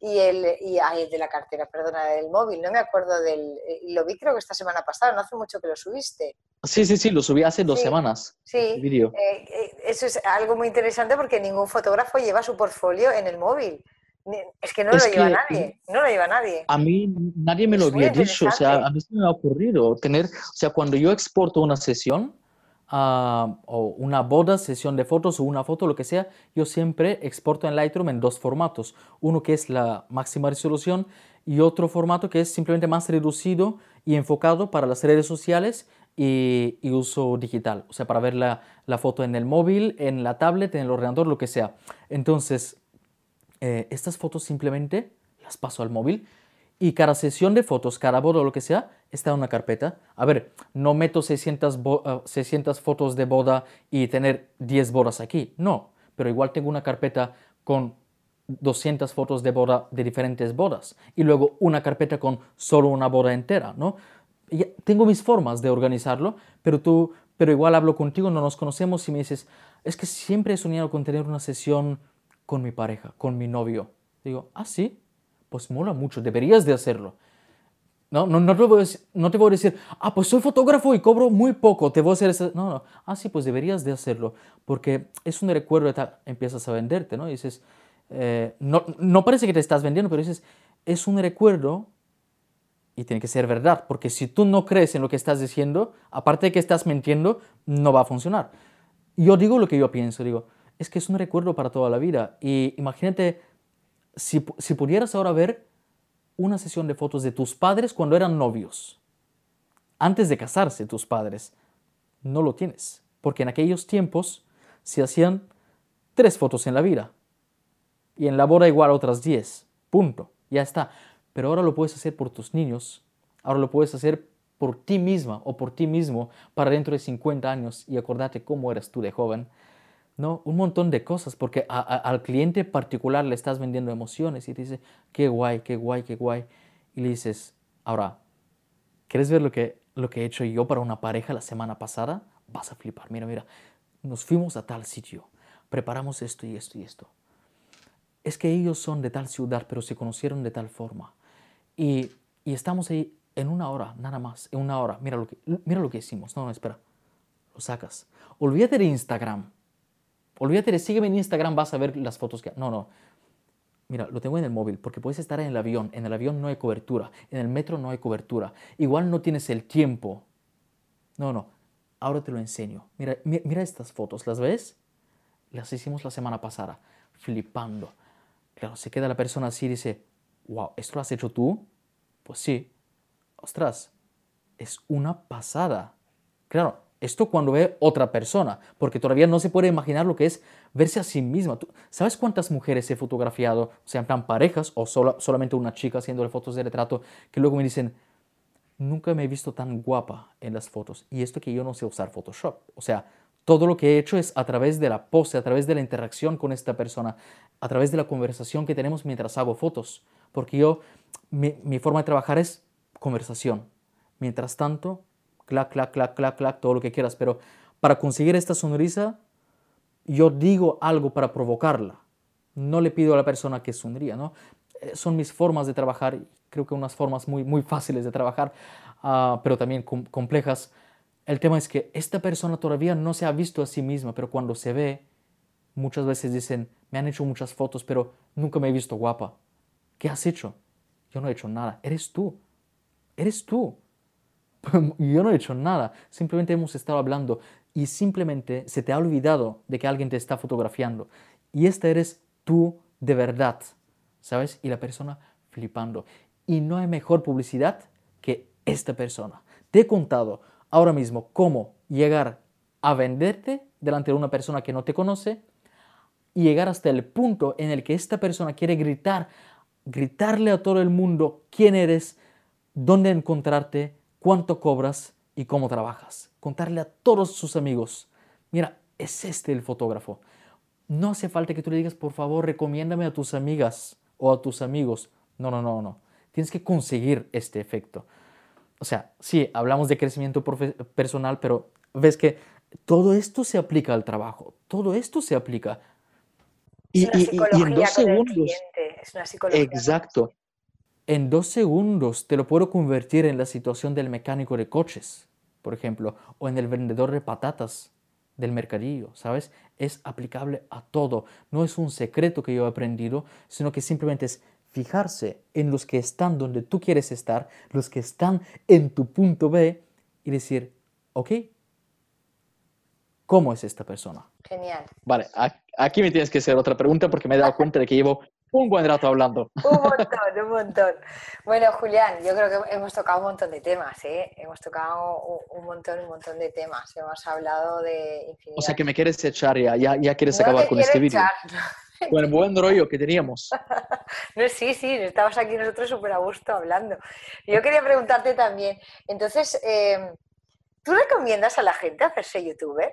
Y el, y, el de la cartera, perdona, del móvil. No me acuerdo del... Lo vi creo que esta semana pasada, no hace mucho que lo subiste. Sí, sí, sí, lo subí hace dos semanas. Sí, eh, eh, eso es algo muy interesante porque ningún fotógrafo lleva su portfolio en el móvil. Es que no lo lleva nadie, no lo lleva nadie. A mí nadie me lo había dicho, o sea, a mí se me ha ocurrido tener, o sea, cuando yo exporto una sesión ah, o una boda, sesión de fotos o una foto, lo que sea, yo siempre exporto en Lightroom en dos formatos. Uno que es la máxima resolución y otro formato que es simplemente más reducido y enfocado para las redes sociales y, uso digital, o sea, para ver la, la foto en el móvil, en la tablet, en el ordenador, lo que sea. Entonces, eh, estas fotos simplemente las paso al móvil y cada sesión de fotos, cada boda o lo que sea, está en una carpeta. A ver, no meto 600, 600 ah, fotos de boda y tener 10 bodas aquí, no, pero igual tengo una carpeta con 200 fotos de boda de diferentes bodas y luego una carpeta con solo una boda entera, ¿no? tengo mis formas de organizarlo, pero tú, pero igual hablo contigo, no nos conocemos y me dices, es que siempre he soñado con tener una sesión con mi pareja, con mi novio. Digo, ah, sí, pues mola mucho, deberías de hacerlo. No, no, no, te voy a decir, no te voy decir, ah, pues soy fotógrafo y cobro muy poco, te voy a hacer eso. No, no, ah, sí, pues deberías de hacerlo, porque es un recuerdo de tal, empiezas a venderte, ¿no? Y dices, eh, no, no parece que te estás vendiendo, pero dices, es un recuerdo y tiene que ser verdad, porque si tú no crees en lo que estás diciendo, aparte de que estás mintiendo, no va a funcionar. Yo digo lo que yo pienso, digo, es que es un recuerdo para toda la vida. Y imagínate, si, pudieras ahora ver una sesión de fotos de tus padres cuando eran novios, antes de casarse tus padres, no lo tienes, porque en aquellos tiempos se hacían tres fotos en la vida. Y en la boda igual otras diez, punto, ya está. Pero ahora lo puedes hacer por tus niños, ahora lo puedes hacer por ti misma o por ti mismo para dentro de 50 años. Y acordarte cómo eras tú de joven ¿no? Un montón de cosas, porque al cliente particular le estás vendiendo emociones y te dice, qué guay, qué guay, qué guay. Y le dices, ahora, ¿quieres ver lo que, lo que he hecho yo para una pareja la semana pasada? Vas a flipar, mira, mira, nos fuimos a tal sitio, preparamos esto y esto y esto. Es que ellos son de tal ciudad, pero se conocieron de tal forma. Y, y estamos ahí en una hora, nada más, en una hora. Mira lo que, mira lo que hicimos. No, no, espera. Lo sacas. Olvídate de Instagram Olvídate de sígueme en Instagram, vas a ver las fotos que... No, no. Mira, lo tengo en el móvil porque puedes estar en el avión. En el avión no hay cobertura. En el metro no hay cobertura. Igual no tienes el tiempo. No, no. Ahora te lo enseño. Mira, mira estas fotos. ¿Las ves? Las hicimos la semana pasada. Flipando. Claro, se queda la persona así y dice, wow, ¿esto lo has hecho tú? Pues sí. Ostras, es una pasada. Claro, esto cuando ve otra persona, porque todavía no se puede imaginar lo que es verse a sí misma. ¿Sabes cuántas mujeres he fotografiado, sean plan parejas o solamente una chica haciéndole fotos de retrato, que luego me dicen, nunca me he visto tan guapa en las fotos? Y esto que yo no sé usar Photoshop. O sea, todo lo que he hecho es a través de la pose, a través de la interacción con esta persona, a través de la conversación que tenemos mientras hago fotos. Porque yo, mi forma de trabajar es conversación. Mientras tanto, clac, clac, clac, clac, clac, todo lo que quieras, pero para conseguir esta sonrisa, yo digo algo para provocarla. No le pido a la persona que sonría, ¿no? Eh, son mis formas de trabajar, creo que unas formas muy, muy fáciles de trabajar, ah, pero también complejas. El tema es que esta persona todavía no se ha visto a sí misma, pero cuando se ve, muchas veces dicen, me han hecho muchas fotos, pero nunca me he visto guapa. ¿Qué has hecho? Yo no he hecho nada. Eres tú. Eres tú. yo no he hecho nada, simplemente hemos estado hablando. y simplemente se te ha olvidado de que alguien te está fotografiando. Y esta eres tú de verdad, ¿sabes? Y la persona flipando. Y no hay mejor publicidad que esta persona. Te he contado ahora mismo cómo llegar a venderte delante de una persona que no te conoce y llegar hasta el punto en el que esta persona quiere gritar, gritarle a todo el mundo quién eres, dónde encontrarte, cuánto cobras y cómo trabajas. Contarle a todos sus amigos, mira, es este el fotógrafo. No hace falta que tú le digas, por favor, recomiéndame a tus amigas o a tus amigos. No, no, no, no. Tienes que conseguir este efecto. O sea, sí, hablamos de crecimiento personal, pero ves que todo esto se aplica al trabajo, todo esto se aplica. Y, en dos segundos. Es una psicología. Exacto. En dos segundos te lo puedo convertir en la situación del mecánico de coches, por ejemplo, o en el vendedor de patatas del mercadillo, ¿sabes? Es aplicable a todo. No es un secreto que yo he aprendido, sino que simplemente es fijarse en los que están donde tú quieres estar, los que están en tu punto B y decir, ok, ¿cómo es esta persona? Genial. Vale, aquí me tienes que hacer otra pregunta porque me he dado cuenta de que llevo un buen rato hablando. Un montón, un montón. Bueno, Julián, yo creo que hemos tocado un montón de temas, ¿eh? Hemos tocado un montón, un montón de temas. Hemos hablado de infinidad. O sea, que me quieres echar ya, ya, quieres acabar con este vídeo. Bueno, buen rollo que teníamos. no, sí, sí, estamos aquí nosotros súper a gusto hablando. Yo quería preguntarte también, entonces, eh, ¿tú recomiendas a la gente hacerse youtuber?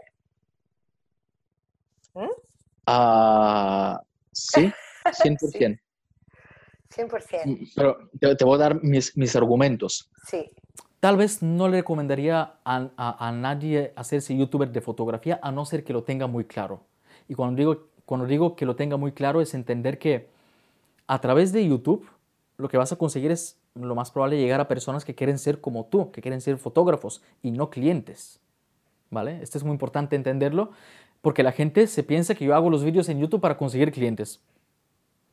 ¿Mm? Ah, sí, 100%. 100%. Mm, pero te, voy a dar mis, argumentos. Sí. Tal vez no le recomendaría a, a, nadie hacerse youtuber de fotografía a no ser que lo tenga muy claro. Y cuando digo, cuando digo que lo tenga muy claro es entender que a través de YouTube lo que vas a conseguir es lo más probable llegar a personas que quieren ser como tú, que quieren ser fotógrafos y no clientes. ¿Vale? Esto es muy importante entenderlo porque la gente se piensa que yo hago los vídeos en YouTube para conseguir clientes.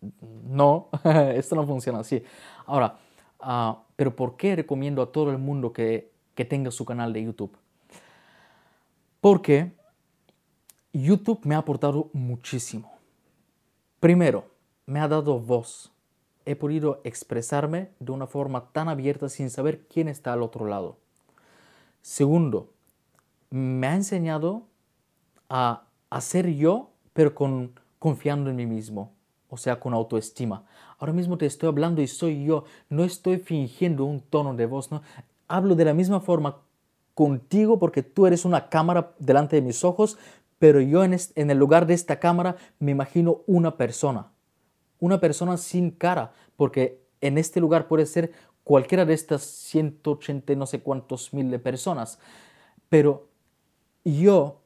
No, esto no funciona así. Ahora, ah, pero ¿por qué recomiendo a todo el mundo que, tenga su canal de YouTube? Porque YouTube me ha aportado muchísimo. Primero, me ha dado voz. He podido expresarme de una forma tan abierta sin saber quién está al otro lado. Segundo, me ha enseñado a, hacer ser yo, pero con, confiando en mí mismo, o sea, con autoestima. Ahora mismo te estoy hablando y soy yo, no estoy fingiendo un tono de voz, ¿no? Hablo de la misma forma contigo porque tú eres una cámara delante de mis ojos, pero yo en, en el lugar de esta cámara me imagino una persona, una persona sin cara, porque en este lugar puede ser cualquiera de estas 180 no sé cuántos mil de personas, pero yo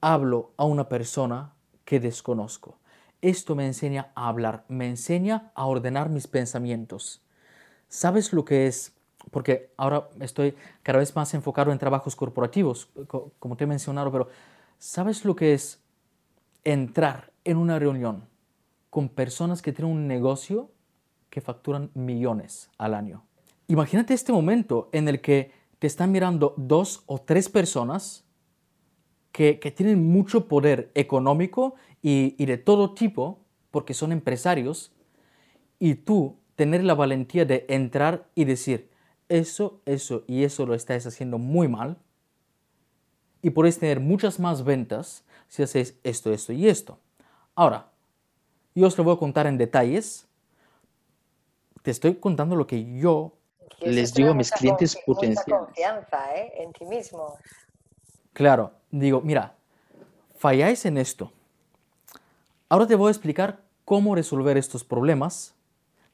hablo a una persona que desconozco. Esto me enseña a hablar, me enseña a ordenar mis pensamientos. ¿Sabes lo que es? Porque ahora estoy cada vez más enfocado en trabajos corporativos, como te he mencionado, pero ¿sabes lo que es entrar en una reunión con personas que tienen un negocio que facturan millones al año? Imagínate este momento en el que te están mirando dos o tres personas que, tienen mucho poder económico y, de todo tipo, porque son empresarios, y tú tener la valentía de entrar y decir, eso, eso y eso lo estáis haciendo muy mal, y podéis tener muchas más ventas si hacéis esto, esto y esto. Ahora, yo os lo voy a contar en detalles. Te estoy contando lo que yo les digo a mis clientes potenciales. confianza ¿eh? en ti mismo. Claro, digo, mira, falláis en esto. Ahora te voy a explicar cómo resolver estos problemas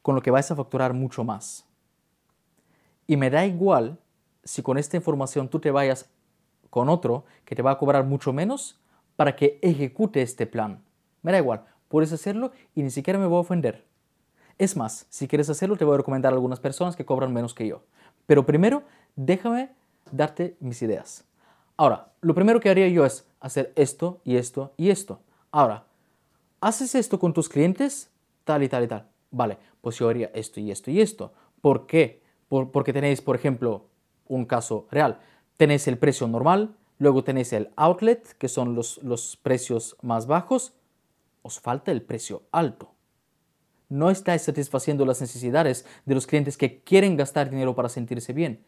con lo que vais a facturar mucho más. Y me da igual si con esta información tú te vayas con otro que te va a cobrar mucho menos para que ejecute este plan. Me da igual, puedes hacerlo y ni siquiera me voy a ofender. Es más, si quieres hacerlo te voy a recomendar a algunas personas que cobran menos que yo. Pero primero, déjame darte mis ideas. Ahora, lo primero que haría yo es hacer esto y esto y esto. Ahora, ¿haces esto con tus clientes? Tal y tal y tal. Vale, pues yo haría esto y esto y esto. ¿Por qué? porque tenéis, por ejemplo, un caso real. Tenéis el precio normal, luego tenéis el outlet, que son los, los precios más bajos, os falta el precio alto. No estáis satisfaciendo las necesidades de los clientes que quieren gastar dinero para sentirse bien.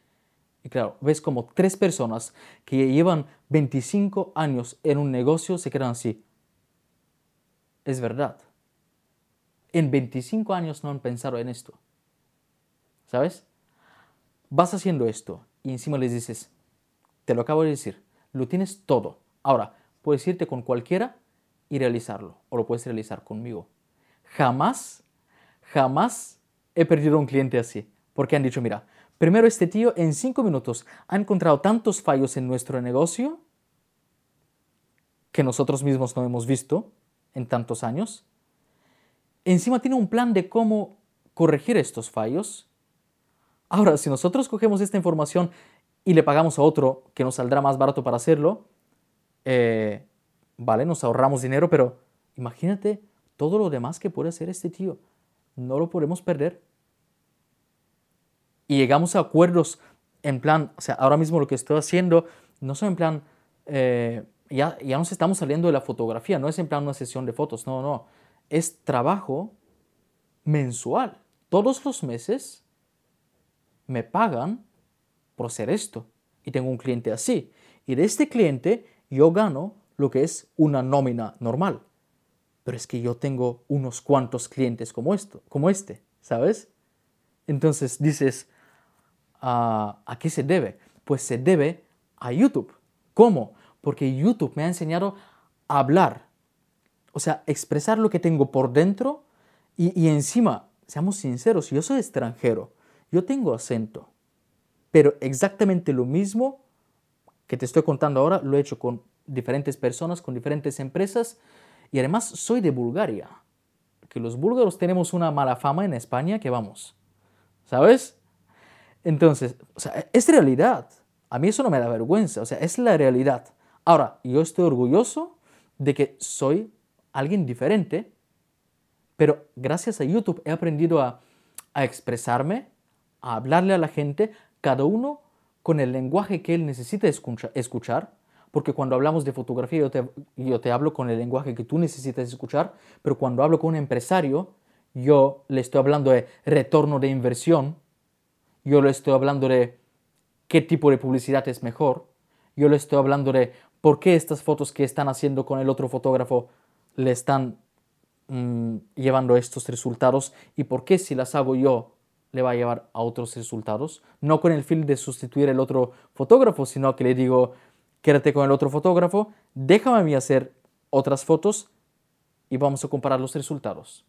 Y claro, ves como tres personas que llevan 25 años en un negocio se quedan así. Es verdad. En 25 años no han pensado en esto. ¿Sabes? Vas haciendo esto y encima les dices, te lo acabo de decir, lo tienes todo. Ahora, puedes irte con cualquiera y realizarlo, o lo puedes realizar conmigo. Jamás, jamás he perdido un cliente así, porque han dicho, mira, primero este tío en cinco minutos ha encontrado tantos fallos en nuestro negocio que nosotros mismos no hemos visto en tantos años. Encima tiene un plan de cómo corregir estos fallos. Ahora, si nosotros cogemos esta información y le pagamos a otro que nos saldrá más barato para hacerlo, eh, vale, nos ahorramos dinero, pero imagínate todo lo demás que puede hacer este tío. No lo podemos perder. Y llegamos a acuerdos en plan, o sea, ahora mismo lo que estoy haciendo, no son en plan, eh, ya, ya nos estamos saliendo de la fotografía, no es en plan una sesión de fotos, no, no, es trabajo mensual. Todos los meses me pagan por hacer esto. Y tengo un cliente así. Y de este cliente yo gano lo que es una nómina normal. Pero es que yo tengo unos cuantos clientes como, esto, como este, ¿sabes? Entonces dices, ¿a, ¿a qué se debe? Pues se debe a YouTube. ¿Cómo? Porque YouTube me ha enseñado a hablar, o sea, expresar lo que tengo por dentro y, y encima, seamos sinceros, yo soy extranjero, yo tengo acento, pero exactamente lo mismo que te estoy contando ahora lo he hecho con diferentes personas, con diferentes empresas y además soy de Bulgaria, que los búlgaros tenemos una mala fama en España que vamos, ¿sabes? Entonces, o sea, es realidad. A mí eso no me da vergüenza, o sea, es la realidad. Ahora, yo estoy orgulloso de que soy alguien diferente, pero gracias a YouTube he aprendido a, expresarme, a hablarle a la gente, cada uno con el lenguaje que él necesita escuchar, porque cuando hablamos de fotografía yo te, yo te hablo con el lenguaje que tú necesitas escuchar, pero cuando hablo con un empresario, yo le estoy hablando de retorno de inversión, yo le estoy hablando de qué tipo de publicidad es mejor, yo le estoy hablando de por qué estas fotos que están haciendo con el otro fotógrafo le están mm, llevando estos resultados y por qué si las hago yo le va a llevar a otros resultados. No con el fin de sustituir el otro fotógrafo, sino que le digo, quédate con el otro fotógrafo, déjame a mí hacer otras fotos y vamos a comparar los resultados.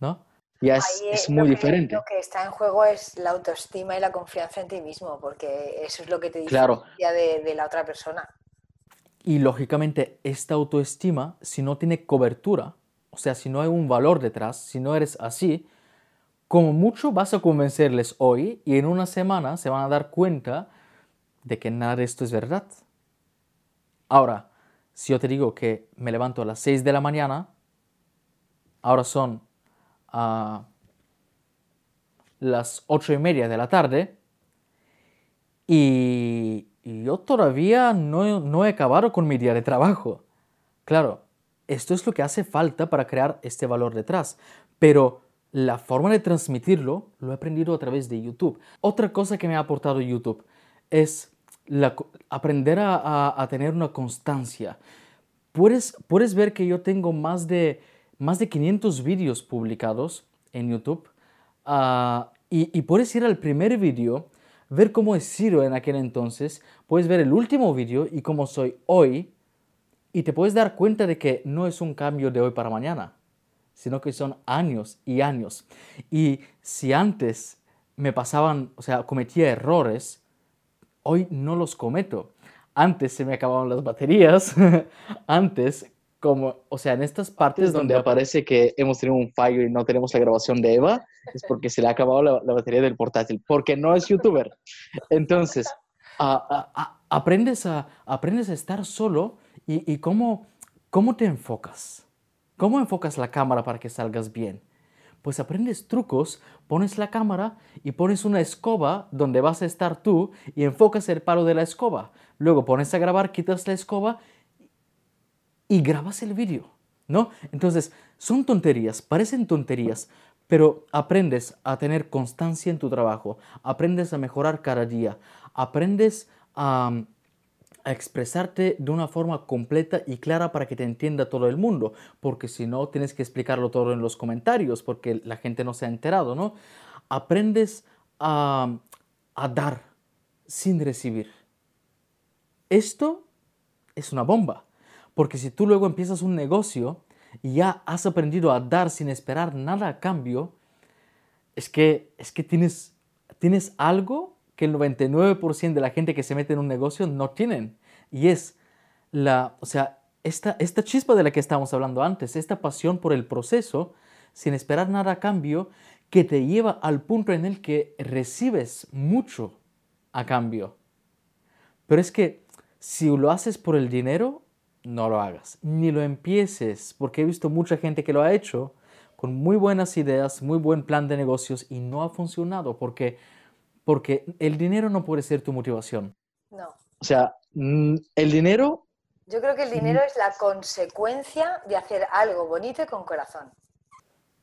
¿No? Ya es, muy diferente. lo que está en juego es la autoestima y la confianza en ti mismo, porque eso es lo que te diferencia claro. de, de la otra persona. Y lógicamente esta autoestima, si no tiene cobertura, o sea, si no hay un valor detrás, si no eres así, como mucho vas a convencerles hoy y en una semana se van a dar cuenta de que nada de esto es verdad. Ahora, si yo te digo que me levanto a las 6 de la mañana, ahora son a las 8 y media de la tarde, y, yo todavía no, no he acabado con mi día de trabajo. Claro, esto es lo que hace falta para crear este valor detrás, pero la forma de transmitirlo lo he aprendido a través de YouTube. Otra cosa que me ha aportado YouTube es aprender a, tener una constancia. Puedes, puedes ver que yo tengo más de, más de 500 vídeos publicados en YouTube ah, y, puedes ir al primer vídeo, ver cómo he sido en aquel entonces, puedes ver el último vídeo y cómo soy hoy y te puedes dar cuenta de que no es un cambio de hoy para mañana, sino que son años y años. Y si antes me pasaban, o sea, cometía errores, hoy no los cometo. Antes se me acababan las baterías, antes como, o sea, en estas partes donde aparece que hemos tenido un fallo y no tenemos la grabación de Eva, es porque se le ha acabado la, batería del portátil, porque no es youtuber. Entonces, aprendes, a, aprendes a estar solo y, y cómo, cómo te enfocas. ¿Cómo enfocas la cámara para que salgas bien? Pues aprendes trucos, pones la cámara y pones una escoba donde vas a estar tú y enfocas el palo de la escoba. Luego pones a grabar, quitas la escoba y grabas el vídeo, ¿no? Entonces, son tonterías, parecen tonterías, pero aprendes a tener constancia en tu trabajo, aprendes a mejorar cada día, aprendes a, expresarte de una forma completa y clara para que te entienda todo el mundo, porque si no tienes que explicarlo todo en los comentarios, porque la gente no se ha enterado, ¿no? Aprendes a, a dar sin recibir. Esto es una bomba, porque si tú luego empiezas un negocio y ya has aprendido a dar sin esperar nada a cambio, es que, es que tienes, tienes algo que el 99% de la gente que se mete en un negocio no tienen. Y es la, o sea, esta, esta chispa de la que estábamos hablando antes, esta pasión por el proceso, sin esperar nada a cambio, que te lleva al punto en el que recibes mucho a cambio. Pero es que si lo haces por el dinero, no lo hagas, ni lo empieces, porque he visto mucha gente que lo ha hecho con muy buenas ideas, muy buen plan de negocios y no ha funcionado porque porque el dinero no puede ser tu motivación. No. O sea, mm, el dinero... Yo creo que el dinero es la consecuencia de hacer algo bonito y con corazón.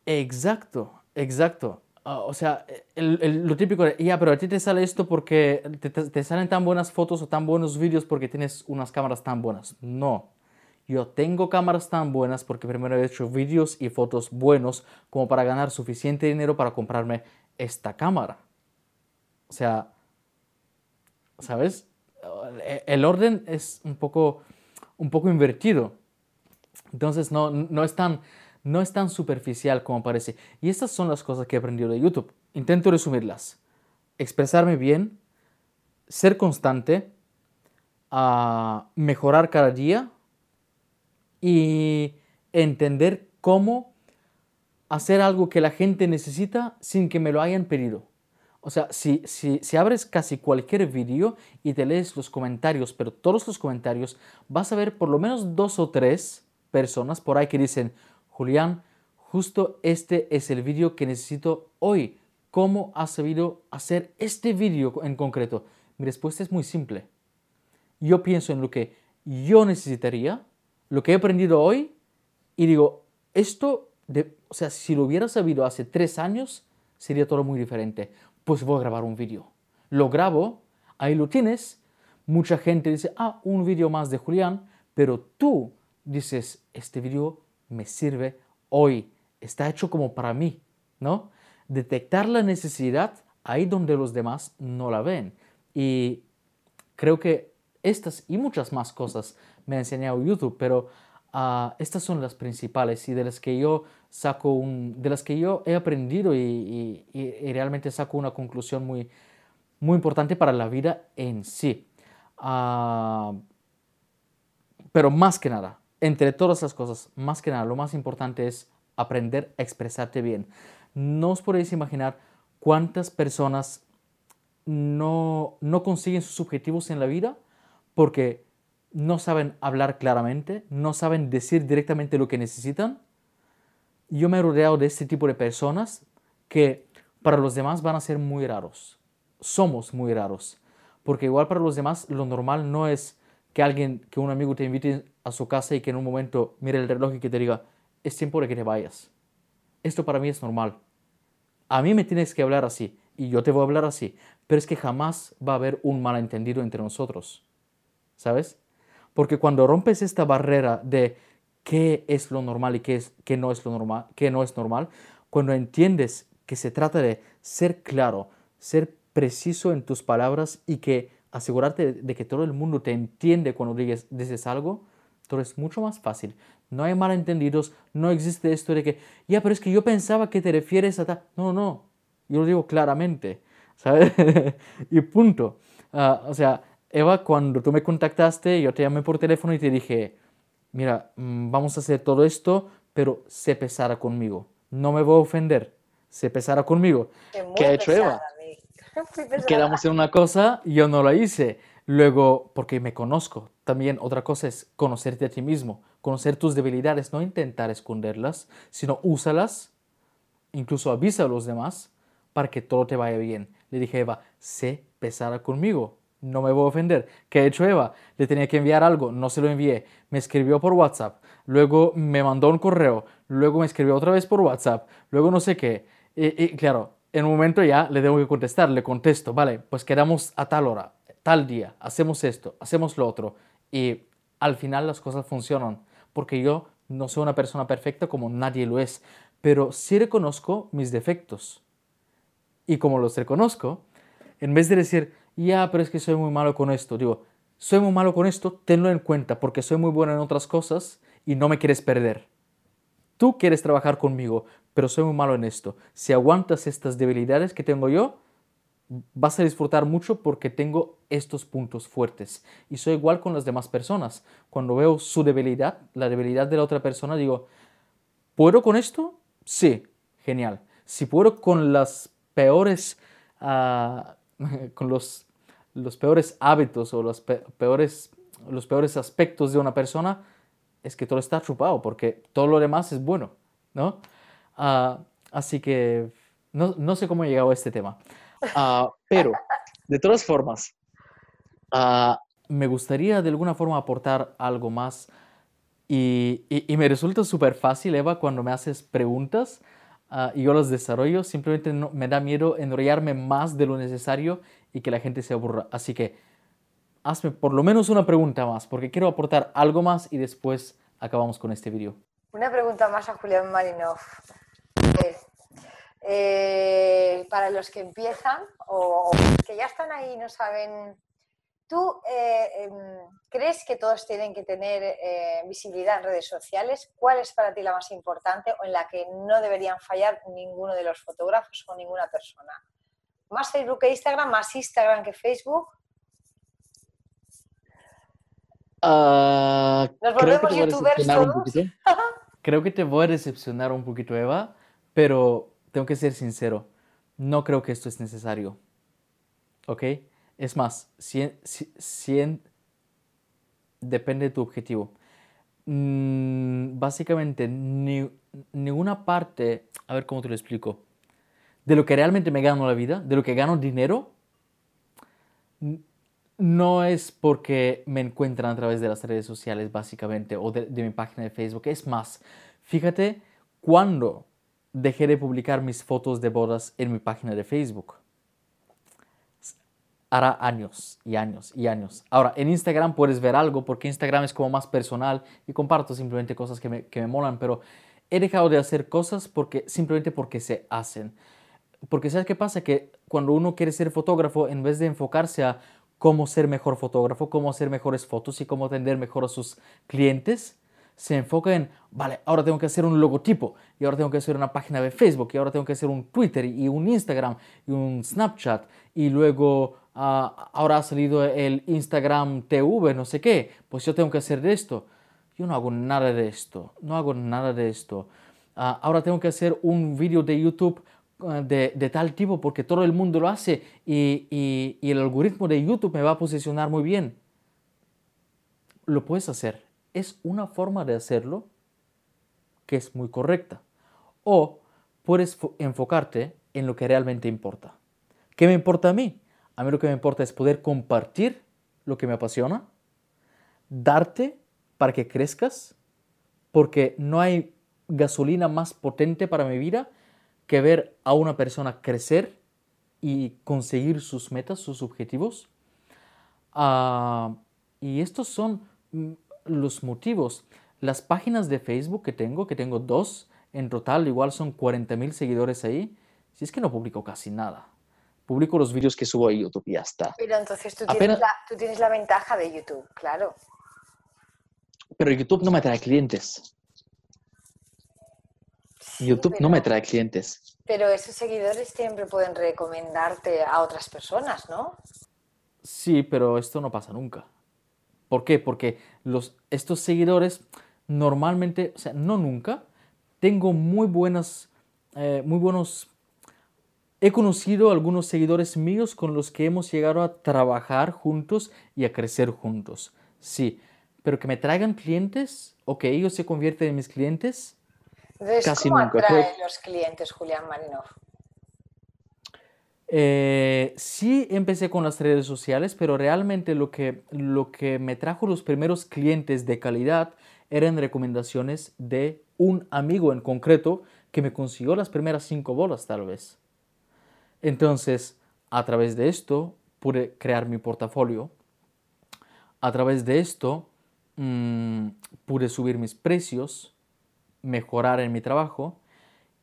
Exacto, exacto. Ah, o sea, lo típico de, ya, pero a ti te sale esto porque te, te, salen tan buenas fotos o tan buenos vídeos porque tienes unas cámaras tan buenas. No, yo tengo cámaras tan buenas porque primero he hecho vídeos y fotos buenos como para ganar suficiente dinero para comprarme esta cámara. O sea, ¿sabes? El orden es un poco, un poco invertido. Entonces no, no, es tan, no es tan superficial como parece. Y estas son las cosas que he aprendido de YouTube. Intento resumirlas. Expresarme bien, ser constante, a mejorar cada día y entender cómo hacer algo que la gente necesita sin que me lo hayan pedido. O sea, si, si, si abres casi cualquier vídeo y te lees los comentarios, pero todos los comentarios, vas a ver por lo menos dos o tres personas por ahí que dicen, Julián, justo este es el vídeo que necesito hoy. ¿Cómo has sabido hacer este vídeo en concreto? Mi respuesta es muy simple. Yo pienso en lo que yo necesitaría, lo que he aprendido hoy, y digo, esto, o sea, si lo hubiera sabido hace tres años, sería todo muy diferente pues voy a grabar un vídeo. Lo grabo, ahí lo tienes. Mucha gente dice, ah, un vídeo más de Julián, pero tú dices, este vídeo me sirve hoy, está hecho como para mí, ¿no? Detectar la necesidad ahí donde los demás no la ven. Y creo que estas y muchas más cosas me ha enseñado YouTube, pero ah, estas son las principales y de las que yo saco un, de las que yo he aprendido y, realmente saco una conclusión muy, muy importante para la vida en sí. Ah, pero más que nada, entre todas las cosas, más que nada, lo más importante es aprender a expresarte bien. No os podéis imaginar cuántas personas no, no consiguen sus objetivos en la vida porque no saben hablar claramente, no saben decir directamente lo que necesitan yo me he rodeado de este tipo de personas que para los demás van a ser muy raros. Somos muy raros. Porque igual para los demás lo normal no es que alguien, que un amigo te invite a su casa y que en un momento mire el reloj y que te diga, es tiempo de que te vayas. Esto para mí es normal. A mí me tienes que hablar así y yo te voy a hablar así, pero es que jamás va a haber un malentendido entre nosotros. ¿Sabes? Porque cuando rompes esta barrera de qué es lo normal y qué, es, qué no es lo normal, qué no es normal, cuando entiendes que se trata de ser claro, ser preciso en tus palabras y que asegurarte de que todo el mundo te entiende cuando dices, dices algo, todo es mucho más fácil. No hay malentendidos, no existe esto de que, ya, pero es que yo pensaba que te refieres a tal. No, no, yo lo digo claramente, ¿sabes? y punto. Ah, o sea, Eva, cuando tú me contactaste, yo te llamé por teléfono y te dije, mira, mm, vamos a hacer todo esto, pero se pesara conmigo. No me voy a ofender, se pesara conmigo. ¿Qué ha hecho Eva? Quedamos hacer una cosa, yo no la hice. Luego, porque me conozco. También otra cosa es conocerte a ti mismo, conocer tus debilidades, no intentar esconderlas, sino úsalas incluso avisa a los demás para que todo te vaya bien. Le dije Eva, sé pesada conmigo, no me voy a ofender. ¿Qué ha hecho Eva? Le tenía que enviar algo, no se lo envié. Me escribió por WhatsApp, luego me mandó un correo, luego me escribió otra vez por WhatsApp, luego no sé qué. Y, claro, en un momento ya le tengo que contestar, le contesto, vale, pues quedamos a tal hora, tal día, hacemos esto, hacemos lo otro. Y al final las cosas funcionan, porque yo no soy una persona perfecta como nadie lo es, pero sí reconozco mis defectos. Y como los reconozco, en vez de decir, ya, pero es que soy muy malo con esto, digo, soy muy malo con esto, tenlo en cuenta, porque soy muy bueno en otras cosas y no me quieres perder. Tú quieres trabajar conmigo, pero soy muy malo en esto. Si aguantas estas debilidades que tengo yo, vas a disfrutar mucho porque tengo estos puntos fuertes. Y soy igual con las demás personas. Cuando veo su debilidad, la debilidad de la otra persona, digo, ¿puedo con esto? Sí, genial. Si puedo con las peores, ah, con los, los, peores hábitos o los peores, los peores aspectos de una persona, es que todo está chupado porque todo lo demás es bueno, ¿no? Ah, así que no, no, sé cómo he llegado a este tema. Ah, pero, de todas formas, ah, me gustaría de alguna forma aportar algo más y, y, me resulta súper fácil, Eva, cuando me haces preguntas y yo las desarrollo, simplemente no, me da miedo enrollarme más de lo necesario y que la gente se aburra. Así que hazme por lo menos una pregunta más, porque quiero aportar algo más y después acabamos con este vídeo. Una pregunta más a Julián Marinov. Eh, para los que empiezan o, que ya están ahí y no saben, ¿tú eh, em, crees que todos tienen que tener eh, visibilidad en redes sociales? ¿Cuál es para ti la más importante o en la que no deberían fallar ninguno de los fotógrafos o ninguna persona? ¿Más Facebook que Instagram? ¿Más Instagram que Facebook? Ah, ¿Nos volvemos youtubers todos? creo que te voy a decepcionar un poquito, Eva, pero tengo que ser sincero, no creo que esto es necesario. ¿Ok? Es más, depende de tu objetivo. Mm, básicamente, ni, ninguna parte, a ver cómo te lo explico, de lo que realmente me gano la vida, de lo que gano dinero, no es porque me encuentran a través de las redes sociales, básicamente, o de, de mi página de Facebook. Es más, fíjate cuando dejé de publicar mis fotos de bodas en mi página de Facebook. Hará años y años y años. Ahora, en Instagram puedes ver algo porque Instagram es como más personal y comparto simplemente cosas que me, que me molan, pero he dejado de hacer cosas porque, simplemente porque se hacen. Porque ¿sabes qué pasa? Que cuando uno quiere ser fotógrafo, en vez de enfocarse a cómo ser mejor fotógrafo, cómo hacer mejores fotos y cómo atender mejor a sus clientes, se enfoca en, vale, ahora tengo que hacer un logotipo, y ahora tengo que hacer una página de Facebook, y ahora tengo que hacer un Twitter, y un Instagram, y un Snapchat, y luego ah, ahora ha salido el Instagram TV, no sé qué, pues yo tengo que hacer esto. Yo no hago nada de esto, no hago nada de esto. Ah, ahora tengo que hacer un vídeo de YouTube ah, de, de, tal tipo porque todo el mundo lo hace y, y, y el algoritmo de YouTube me va a posicionar muy bien. Lo puedes hacer, es una forma de hacerlo que es muy correcta. O puedes enfocarte en lo que realmente importa. ¿Qué me importa a mí? A mí lo que me importa es poder compartir lo que me apasiona, darte para que crezcas, porque no hay gasolina más potente para mi vida que ver a una persona crecer y conseguir sus metas, sus objetivos. Ah, y estos son mm, los motivos. Las páginas de Facebook que tengo, que tengo dos, en total igual son 40 mil seguidores ahí, si es que no publico casi nada. Publico los vídeos que subo a YouTube y ya está. Pero entonces tú, tienes la, tú tienes la ventaja de YouTube, claro. Pero YouTube no me trae clientes. YouTube no me trae clientes. Pero esos seguidores siempre pueden recomendarte a otras personas, ¿no? Sí, pero esto no pasa nunca. ¿Por qué? Porque los, estos seguidores normalmente, o sea, no nunca, tengo muy buenas, eh, muy buenos, he conocido algunos seguidores míos con los que hemos llegado a trabajar juntos y a crecer juntos. Sí, pero que me traigan clientes o que ellos se convierten en mis clientes. Entonces, Casi ¿cómo nunca. atrae Creo- los clientes Julián Marinov? Eh, sí empecé con las redes sociales, pero realmente lo que, lo que me trajo los primeros clientes de calidad eran recomendaciones de un amigo en concreto que me consiguió las primeras cinco bolas tal vez. Entonces, a través de esto pude crear mi portafolio. A través de esto mm, pude subir mis precios, mejorar en mi trabajo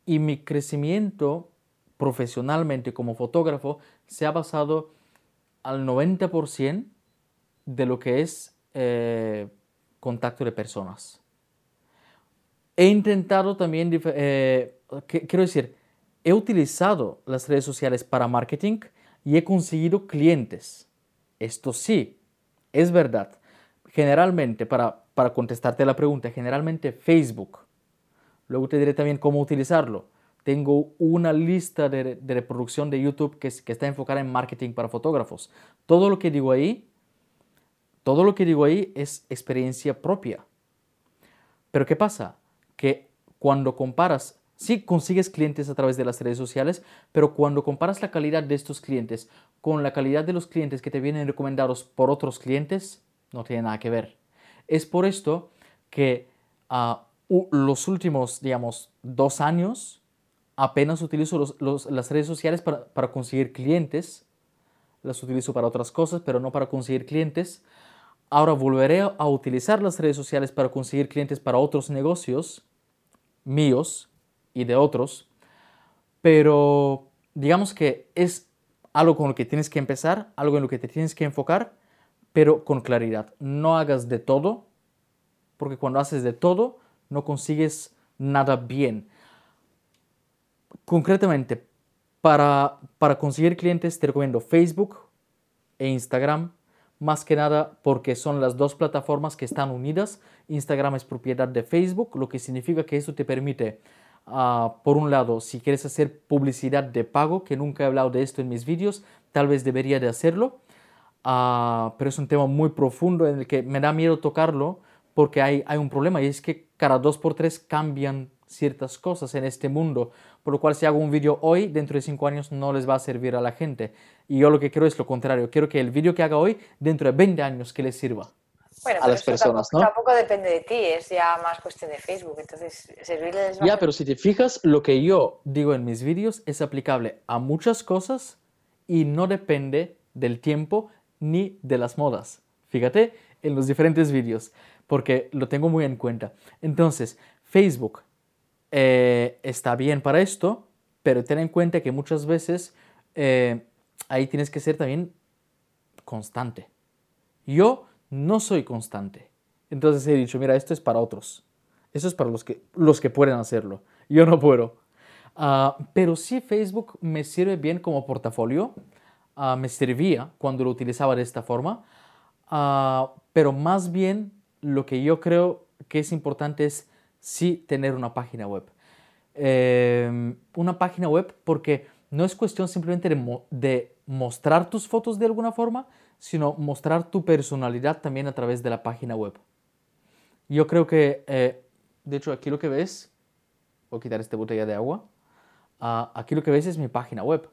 y mi crecimiento profesionalmente como fotógrafo se ha basado al 90% de lo que es eh, contacto de personas. He intentado también, eh, quiero decir, he utilizado las redes sociales para marketing y he conseguido clientes. Esto sí, es verdad. Generalmente, para, para contestarte la pregunta, generalmente Facebook. Luego te diré también cómo utilizarlo. Tengo una lista de, de reproducción de YouTube que, que está enfocada en marketing para fotógrafos. Todo lo que digo ahí, todo lo que digo ahí es experiencia propia. Pero ¿qué pasa? Que cuando comparas, sí consigues clientes a través de las redes sociales, pero cuando comparas la calidad de estos clientes con la calidad de los clientes que te vienen recomendados por otros clientes, no tiene nada que ver. Es por esto que ah, los últimos, digamos, dos años apenas utilizo las redes sociales para, para conseguir clientes. Las utilizo para otras cosas, pero no para conseguir clientes. Ahora volveré a utilizar las redes sociales para conseguir clientes para otros negocios míos y de otros, pero digamos que es algo con lo que tienes que empezar, algo en lo que te tienes que enfocar, pero con claridad. No hagas de todo, porque cuando haces de todo no consigues nada bien. Concretamente, para, para conseguir clientes te recomiendo Facebook e Instagram, más que nada porque son las dos plataformas que están unidas. Instagram es propiedad de Facebook, lo que significa que eso te permite, ah, por un lado, si quieres hacer publicidad de pago, que nunca he hablado de esto en mis vídeos, tal vez debería de hacerlo, ah, pero es un tema muy profundo en el que me da miedo tocarlo porque hay, hay un problema y es que cada dos por tres cambian ciertas cosas en este mundo, por lo cual si hago un vídeo hoy, dentro de cinco años no les va a servir a la gente. Y yo lo que quiero es lo contrario, quiero que el vídeo que haga hoy, dentro de 20 años, que les sirva. Bueno, a las personas, tampoco, ¿no? tampoco depende de ti, es ya más cuestión de Facebook. Entonces, servirles Ya, pero si te fijas, lo que yo Digo en mis vídeos es aplicable a muchas cosas y no depende del tiempo ni de las modas. Fíjate en los diferentes vídeos, porque lo tengo muy en cuenta. Entonces, Facebook eh, está bien para esto, pero ten en cuenta que muchas veces eh, ahí tienes que ser también constante. Yo no soy constante. Entonces he dicho, mira, esto es para otros. Eso es para los que, los que pueden hacerlo. Yo no puedo. Ah, pero sí Facebook me sirve bien como portafolio. Ah, me servía cuando lo utilizaba de esta forma. Ah, pero más bien lo que yo creo que es importante es sí tener una página web. Eh, una página web porque no es cuestión simplemente de mostrar tus fotos de alguna forma, sino mostrar tu personalidad también a través de la página web. Yo creo que, eh, de hecho, aquí lo que ves, voy a quitar esta botella de agua, Ah, aquí lo que ves es mi página web.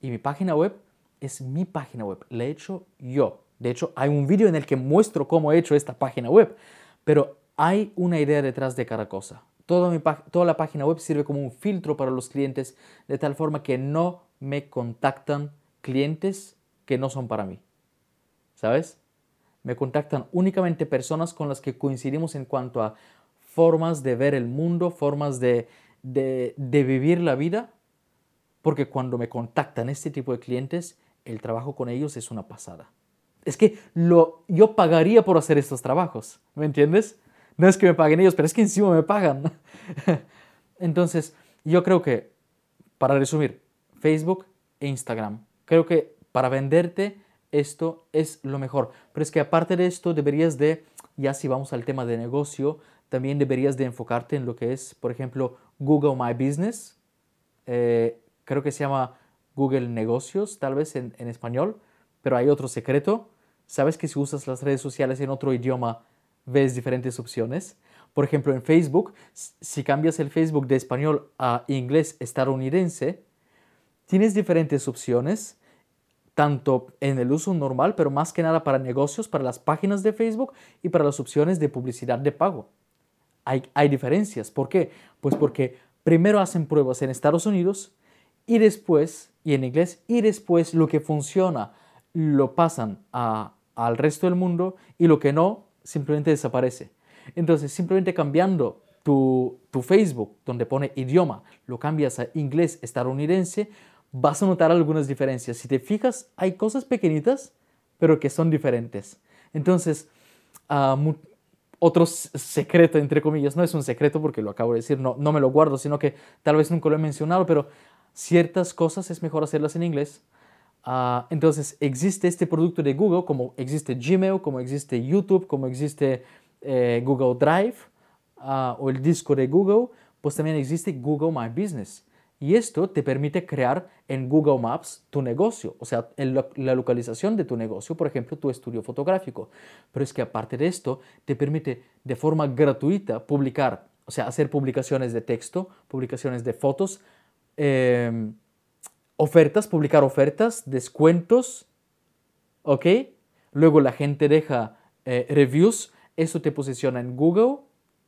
Y mi página web es mi página web, la he hecho yo. De hecho, hay un vídeo en el que muestro cómo he hecho esta página web, pero hay una idea detrás de cada cosa. Toda, mi toda la página web sirve como un filtro para los clientes, de tal forma que no me contactan clientes que no son para mí. ¿Sabes? Me contactan únicamente personas con las que coincidimos en cuanto a formas de ver el mundo, formas de, de, de vivir la vida, porque cuando me contactan este tipo de clientes, el trabajo con ellos es una pasada. Es que lo, yo pagaría por hacer estos trabajos, ¿me entiendes? No es que me paguen ellos, pero es que encima me pagan. Entonces, yo creo que, para resumir, Facebook e Instagram. Creo que para venderte esto es lo mejor. Pero es que aparte de esto deberías de, ya si vamos al tema de negocio, también deberías de enfocarte en lo que es, por ejemplo, Google My Business. Eh, creo que se llama Google Negocios, tal vez en, en español, pero hay otro secreto. Sabes que si usas las redes sociales en otro idioma, ves diferentes opciones. Por ejemplo, en Facebook, si cambias el Facebook de español a inglés estadounidense, tienes diferentes opciones, tanto en el uso normal, pero más que nada para negocios, para las páginas de Facebook y para las opciones de publicidad de pago. Hay, hay diferencias. ¿Por qué? Pues porque primero hacen pruebas en Estados Unidos y después, y en inglés, y después lo que funciona lo pasan al resto del mundo y lo que no simplemente desaparece. Entonces, simplemente cambiando tu, tu, Facebook, donde pone idioma, lo cambias a inglés estadounidense, vas a notar algunas diferencias. Si te fijas, hay cosas pequeñitas, pero que son diferentes. Entonces, uh, otro secreto, entre comillas, no es un secreto porque lo acabo de decir, no, no me lo guardo, sino que tal vez nunca lo he mencionado, pero ciertas cosas es mejor hacerlas en inglés Ah, entonces existe este producto de Google, como existe Gmail, como existe YouTube, como existe eh, Google Drive ah, o el disco de Google, pues también existe Google My Business. Y esto te permite crear en Google Maps tu negocio, o sea, la localización de tu negocio, por ejemplo, tu estudio fotográfico. Pero es que aparte de esto, te permite de forma gratuita publicar, o sea, hacer publicaciones de texto, publicaciones de fotos, eh, ofertas, publicar ofertas, descuentos, ¿ok? Luego la gente deja eh, reviews, eso te posiciona en Google,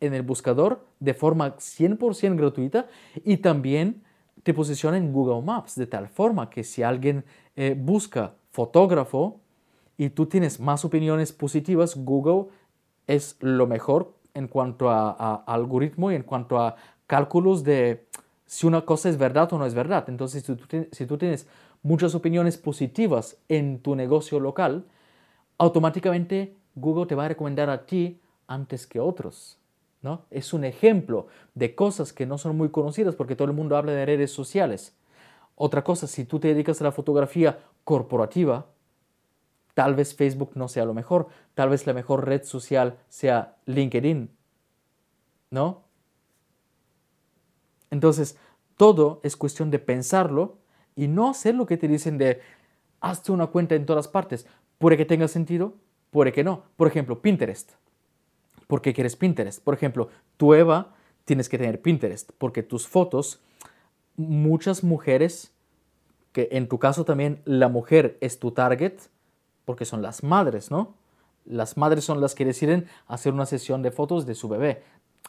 en el buscador, de forma 100% gratuita y también te posiciona en Google Maps, de tal forma que si alguien eh, busca fotógrafo y tú tienes más opiniones positivas, Google es lo mejor en cuanto a algoritmo y en cuanto a cálculos de si una cosa es verdad o no es verdad. Entonces, si tú, tienes muchas opiniones positivas en tu negocio local, automáticamente Google te va a recomendar a ti antes que otros. Es un ejemplo de cosas que no son muy conocidas porque todo el mundo habla de redes sociales. Otra cosa, si tú te dedicas a la fotografía corporativa, tal vez Facebook no sea lo mejor, tal vez la mejor red social sea LinkedIn, ¿no? Entonces, todo es cuestión de pensarlo y no hacer lo que te dicen de hazte una cuenta en todas partes. Puede que tenga sentido, puede que no. Por ejemplo, Pinterest. ¿Por qué quieres Pinterest? Por ejemplo, tú Eva tienes que tener Pinterest porque tus fotos, muchas mujeres, que en tu caso también la mujer es tu target, porque son las madres, ¿no? Las madres son las que deciden hacer una sesión de fotos de su bebé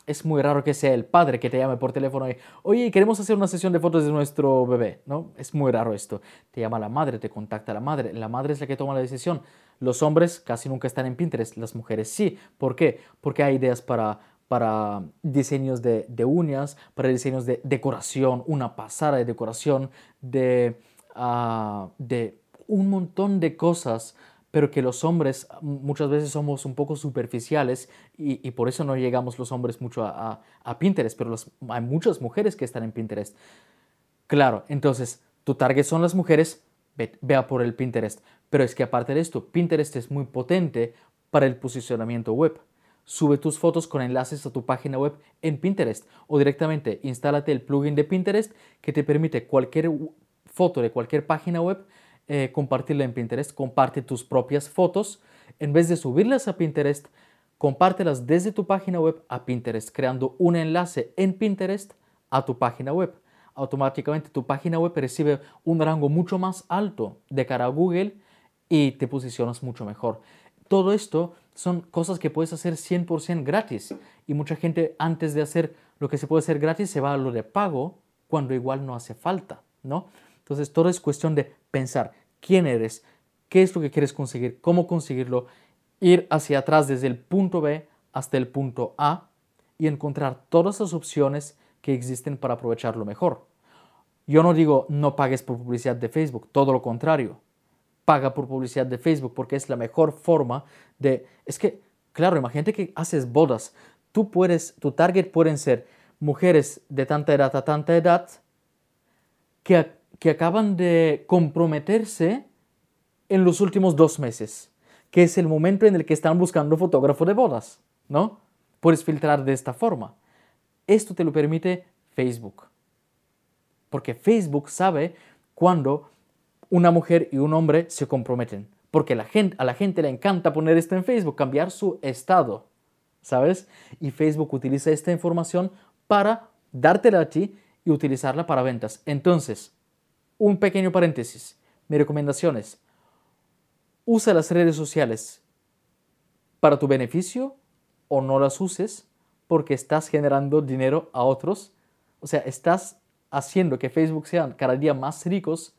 es muy raro que sea el padre que te llame por teléfono y, oye, queremos hacer una sesión de fotos de nuestro bebé, ¿no? Es muy raro esto. Te llama la madre, te contacta la madre, la madre es la que toma la decisión. Los hombres casi nunca están en Pinterest, las mujeres sí. ¿Por qué? Porque hay ideas para, para diseños de, uñas, para diseños de decoración, una pasada de decoración, de, de un montón de cosas pero que los hombres muchas veces somos un poco superficiales y, por eso no llegamos los hombres mucho a, Pinterest, pero hay muchas mujeres que están en Pinterest. Claro, entonces tu target son las mujeres, vea por el Pinterest, pero es que aparte de esto, Pinterest es muy potente para el posicionamiento web. Sube tus fotos con enlaces a tu página web en Pinterest o directamente instálate el plugin de Pinterest que te permite cualquier foto de cualquier página web eh, compartirla en Pinterest, comparte tus propias fotos. En vez de subirlas a Pinterest, compártelas desde tu página web a Pinterest, creando un enlace en Pinterest a tu página web. Automáticamente tu página web recibe un rango mucho más alto de cara a Google y te posicionas mucho mejor. Todo esto son cosas que puedes hacer 100% gratis y mucha gente antes de hacer lo que se puede hacer gratis se va a lo de pago cuando igual no hace falta, ¿no? Entonces, todo es cuestión de pensar quién eres, qué es lo que quieres conseguir, cómo conseguirlo, ir hacia atrás desde el punto B hasta el punto A y encontrar todas las opciones que existen para aprovecharlo mejor. Yo no digo no pagues por publicidad de Facebook, todo lo contrario. Paga por publicidad de Facebook porque es la mejor forma de... Es que, claro, imagínate que haces bodas. Tú puedes, tu target pueden ser mujeres de tanta edad a tanta edad que que acaban de comprometerse en los últimos dos meses, que es el momento en el que están buscando fotógrafo de bodas, ¿no? Puedes filtrar de esta forma. Esto te lo permite Facebook. Porque Facebook sabe cuando una mujer y un hombre se comprometen. Porque a la gente le encanta poner esto en Facebook, cambiar su estado, ¿sabes? Y Facebook utiliza esta información para dártela a ti y utilizarla para ventas. Entonces, un pequeño paréntesis. Mi recomendación es, usa las redes sociales para tu beneficio o no las uses porque estás generando dinero a otros. O sea, estás haciendo que Facebook sean cada día más ricos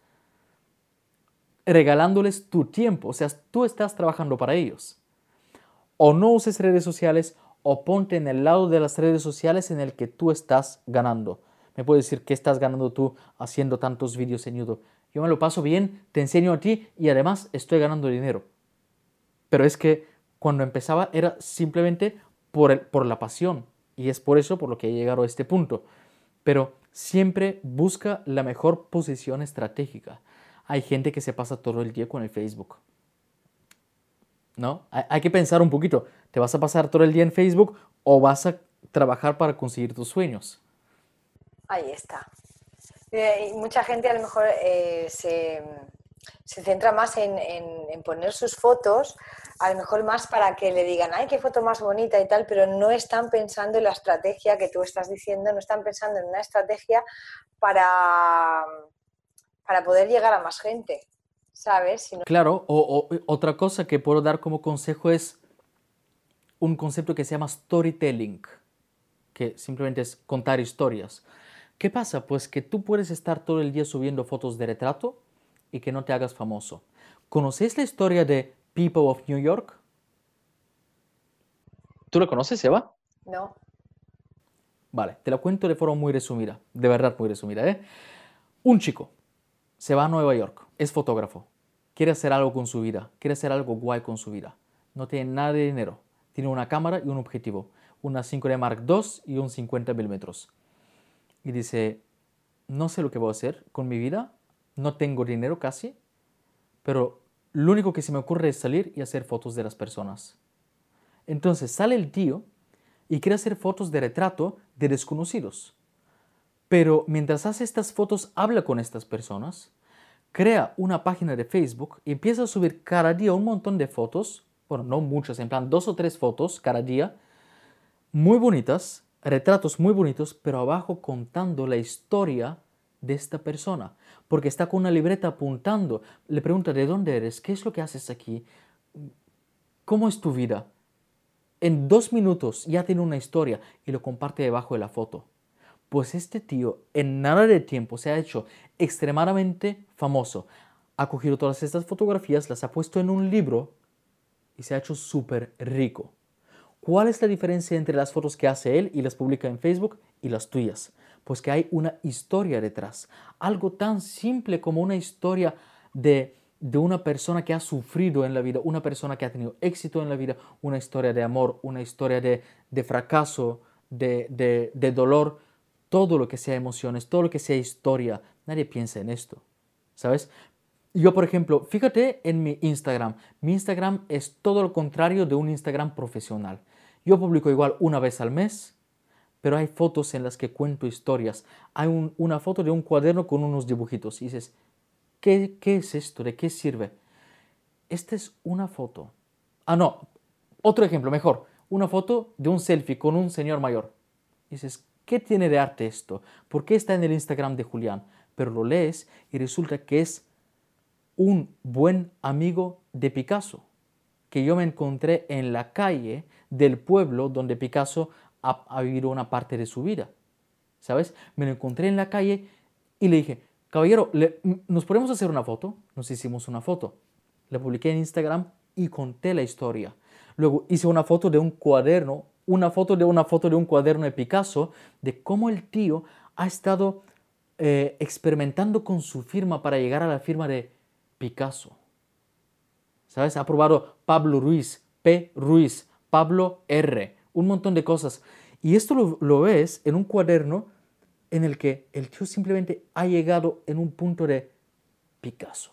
regalándoles tu tiempo. O sea, tú estás trabajando para ellos. O no uses redes sociales o ponte en el lado de las redes sociales en el que tú estás ganando. Me puedes decir qué estás ganando tú haciendo tantos vídeos en YouTube. Yo me lo paso bien, te enseño a ti y además estoy ganando dinero. Pero es que cuando empezaba era simplemente por, por la pasión. Y es por eso por lo que he llegado a este punto. Pero siempre busca la mejor posición estratégica. Hay gente que se pasa todo el día con el Facebook. ¿No? Hay, que pensar un poquito. ¿Te vas a pasar todo el día en Facebook o vas a trabajar para conseguir tus sueños? Ahí está. Eh, mucha gente a lo mejor eh, se, centra más en, en, poner sus fotos, a lo mejor más para que le digan, ay, qué foto más bonita y tal, pero no están pensando en la estrategia que tú estás diciendo, no están pensando en una estrategia para, para poder llegar a más gente, ¿sabes? Claro, o, otra cosa que puedo dar como consejo es un concepto que se llama storytelling, que simplemente es contar historias. ¿Qué pasa? Pues que tú puedes estar todo el día subiendo fotos de retrato y que no te hagas famoso. ¿Conoces la historia de People of New York? ¿Tú lo conoces, Eva? No. Vale, te la cuento de forma muy resumida, de verdad muy resumida. ¿eh? Un chico se va a Nueva York, es fotógrafo, quiere hacer algo con su vida, quiere hacer algo guay con su vida. No tiene nada de dinero, tiene una cámara y un objetivo, una 5D Mark II y un 50 milímetros. Y dice, no sé lo que voy a hacer con mi vida, no tengo dinero casi, pero lo único que se me ocurre es salir y hacer fotos de las personas. Entonces sale el tío y quiere hacer fotos de retrato de desconocidos. Pero mientras hace estas fotos, habla con estas personas, crea una página de Facebook y empieza a subir cada día un montón de fotos, bueno, no muchas, en plan dos o tres fotos cada día, muy bonitas, retratos muy bonitos, pero abajo contando la historia de esta persona, porque está con una libreta apuntando, le pregunta de dónde eres, qué es lo que haces aquí, cómo es tu vida. En dos minutos ya tiene una historia y lo comparte debajo de la foto. Pues este tío en nada de tiempo se ha hecho extremadamente famoso. Ha cogido todas estas fotografías, las ha puesto en un libro y se ha hecho súper rico. ¿Cuál es la diferencia entre las fotos que hace él y las publica en Facebook y las tuyas? Pues que hay una historia detrás. Algo tan simple como una historia de, de una persona que ha sufrido en la vida, una persona que ha tenido éxito en la vida, una historia de amor, una historia de, de fracaso, de, de, dolor todo lo que sea emociones, todo lo que sea historia, nadie piensa en esto, ¿sabes? Yo, por ejemplo, fíjate en mi Instagram. Mi Instagram es todo lo contrario de un Instagram profesional. Yo publico igual una vez al mes, pero hay fotos en las que cuento historias. Hay una foto de un cuaderno con unos dibujitos y dices, ¿qué, ¿qué es esto? ¿De qué sirve? Esta es una foto. Ah, no, otro ejemplo, mejor. Una foto de un selfie con un señor mayor. Y dices, ¿Qué tiene de arte esto? ¿Por qué está en el Instagram de Julián? Pero lo lees y resulta que es un buen amigo de Picasso, que yo me encontré en la calle del pueblo donde Picasso ha, vivido una parte de su vida. ¿Sabes? Me lo encontré en la calle y le dije, caballero, ¿nos podemos hacer una foto? Nos hicimos una foto. La publiqué en Instagram y conté la historia. Luego hice una foto de un cuaderno una foto de una foto de un cuaderno de Picasso de cómo el tío ha estado eh, experimentando con su firma para llegar a la firma de Picasso. ¿Sabes? Ha probado Pablo Ruiz, P. Ruiz, Pablo R, un montón de cosas. Y esto lo, lo ves en un cuaderno en el que el tío simplemente ha llegado en un punto de Picasso.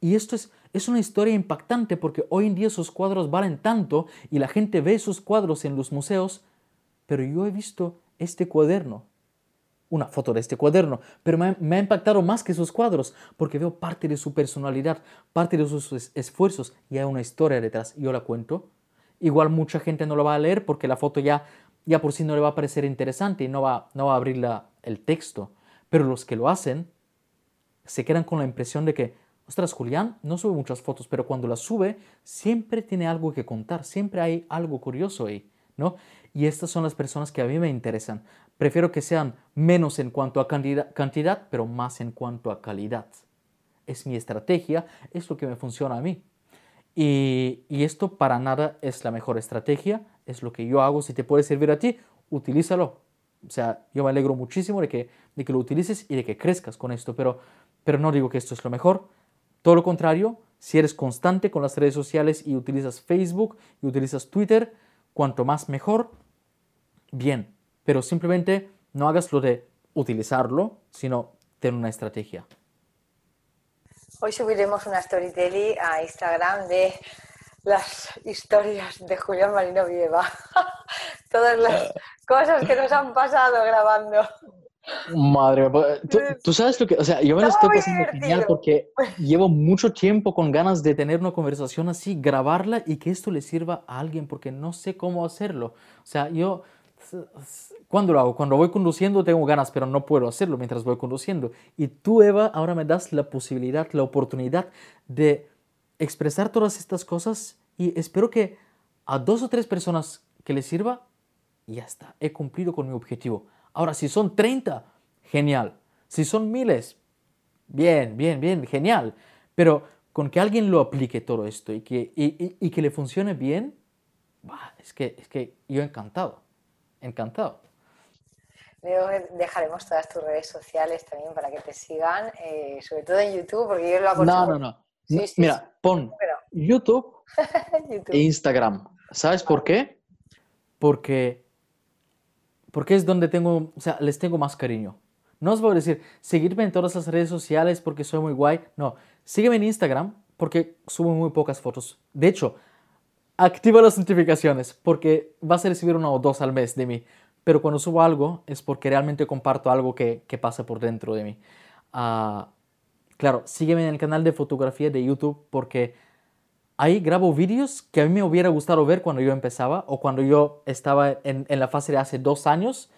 Y esto es, es una historia impactante porque hoy en día sus cuadros valen tanto y la gente ve sus cuadros en los museos, pero yo he visto este cuaderno, una foto de este cuaderno, pero me ha, impactado más que sus cuadros porque veo parte de su personalidad, parte de sus esfuerzos y hay una historia detrás. Yo la cuento igual mucha gente no lo va a leer porque la foto ya, ya por sí no le va a parecer interesante y no va, no va a abrir el texto. Pero los que lo hacen se quedan con la impresión de que, ostras, Julián no sube muchas fotos, pero cuando las sube siempre tiene algo que contar, siempre hay algo curioso ahí, ¿no? Y estas son las personas que a mí me interesan. Prefiero que sean menos en cuanto a cantidad, pero más en cuanto a calidad. Es mi estrategia, es lo que me funciona a mí. Y, esto para nada es la mejor estrategia, es lo que yo hago. Si te puede servir a ti, utilízalo. O sea, yo me alegro muchísimo de que, de que lo utilices y de que crezcas con esto, pero, pero no digo que esto es lo mejor. Todo lo contrario, si eres constante con las redes sociales y utilizas Facebook y utilizas Twitter, cuanto más mejor, bien. Pero simplemente no hagas lo de utilizarlo, sino ten una estrategia. Hoy subiremos una storytelling a Instagram de las historias de Julián Marino Vieva. Todas las cosas que nos han pasado grabando. Madre mía, ¿tú, sabes lo que, o sea, yo me lo estoy pasando genial porque llevo mucho tiempo con ganas de tener una conversación así, grabarla y que esto le sirva a alguien porque no sé cómo hacerlo. O sea, yo ¿Cuándo lo hago? Cuando voy conduciendo tengo ganas, pero no puedo hacerlo mientras voy conduciendo. Y tú, Eva, ahora me das la posibilidad, la oportunidad de expresar todas estas cosas y espero que a dos o tres personas que les sirva, ya está, he cumplido con mi objetivo. Ahora, si son 30, genial. Si son miles, bien, bien, bien, genial. Pero con que alguien lo aplique todo esto y que, y, que le funcione bien, es, que, es que yo encantado, encantado. Dejaremos todas tus redes sociales también para que te sigan, eh, sobre todo en YouTube, porque yo lo hago. No, no, no. Mira, pon YouTube, e Instagram. ¿Sabes por qué? Porque, porque es donde tengo, o sea, les tengo más cariño. No os voy a decir, seguirme en todas las redes sociales porque soy muy guay. No, sígueme en Instagram porque subo muy pocas fotos. De hecho, activa las notificaciones porque vas a recibir una o dos al mes de mí pero cuando subo algo es porque realmente comparto algo que, que pasa por dentro de mí. Ah, claro, sígueme en el canal de fotografía de YouTube porque ahí grabo vídeos que a mí me hubiera gustado ver cuando yo empezaba o cuando yo estaba en, en la fase de hace dos años,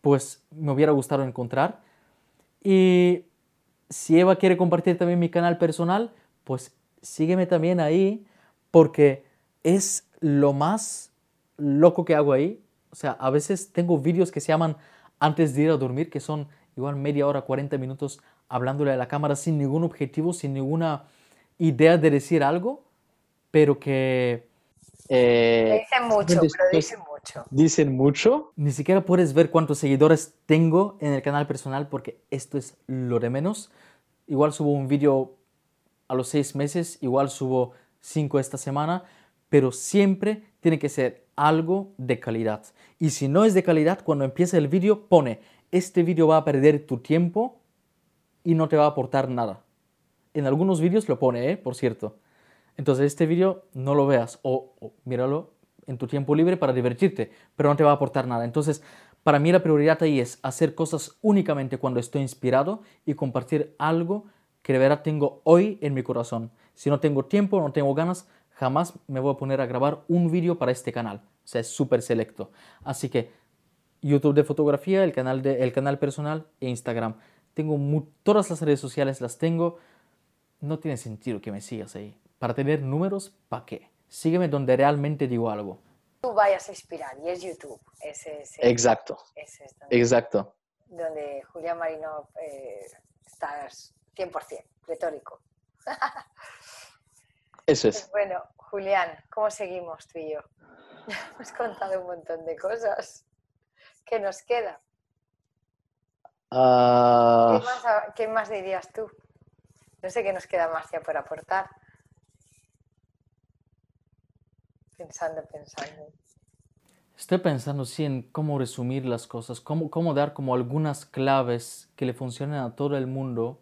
pues me hubiera gustado encontrar. Y si Eva quiere compartir también mi canal personal, pues sígueme también ahí porque es lo más loco que hago ahí o sea, a veces tengo vídeos que se llaman antes de ir a dormir, que son igual media hora, 40 minutos hablándole a la cámara sin ningún objetivo, sin ninguna idea de decir algo, pero que... Eh, dicen mucho, pero dicen mucho. Dicen mucho. Ni siquiera puedes ver cuántos seguidores tengo en el canal personal porque esto es lo de menos. Igual subo un vídeo a los seis meses, igual subo cinco esta semana, pero siempre tiene que ser algo de calidad. Y si no es de calidad, cuando empieza el vídeo pone, este vídeo va a perder tu tiempo y no te va a aportar nada. En algunos vídeos lo pone, ¿eh? por cierto. Entonces este vídeo no lo veas o, míralo en tu tiempo libre para divertirte, pero no te va a aportar nada. Entonces, para mí la prioridad ahí es hacer cosas únicamente cuando estoy inspirado y compartir algo que de verdad tengo hoy en mi corazón. Si no tengo tiempo, no tengo ganas, jamás me voy a poner a grabar un vídeo para este canal. O sea, es súper selecto. Así que YouTube de fotografía, el canal, de, el canal personal e Instagram. Tengo todas las redes sociales, las tengo. No tiene sentido que me sigas ahí. Para tener números, ¿para qué? Sígueme donde realmente digo algo. Tú vayas a inspirar y es YouTube. Ese, Exacto. Ese es donde, Exacto. Donde Julián Marino eh, está 100% retórico. Eso es. Bueno, Julián, ¿cómo seguimos tú y yo? Hemos contado un montón de cosas. ¿Qué nos queda? Ah. ¿Qué, más, dirías tú? No sé qué nos queda más ya por aportar. Pensando, pensando. Estoy pensando sí en cómo resumir las cosas, cómo, cómo dar como algunas claves que le funcionen a todo el mundo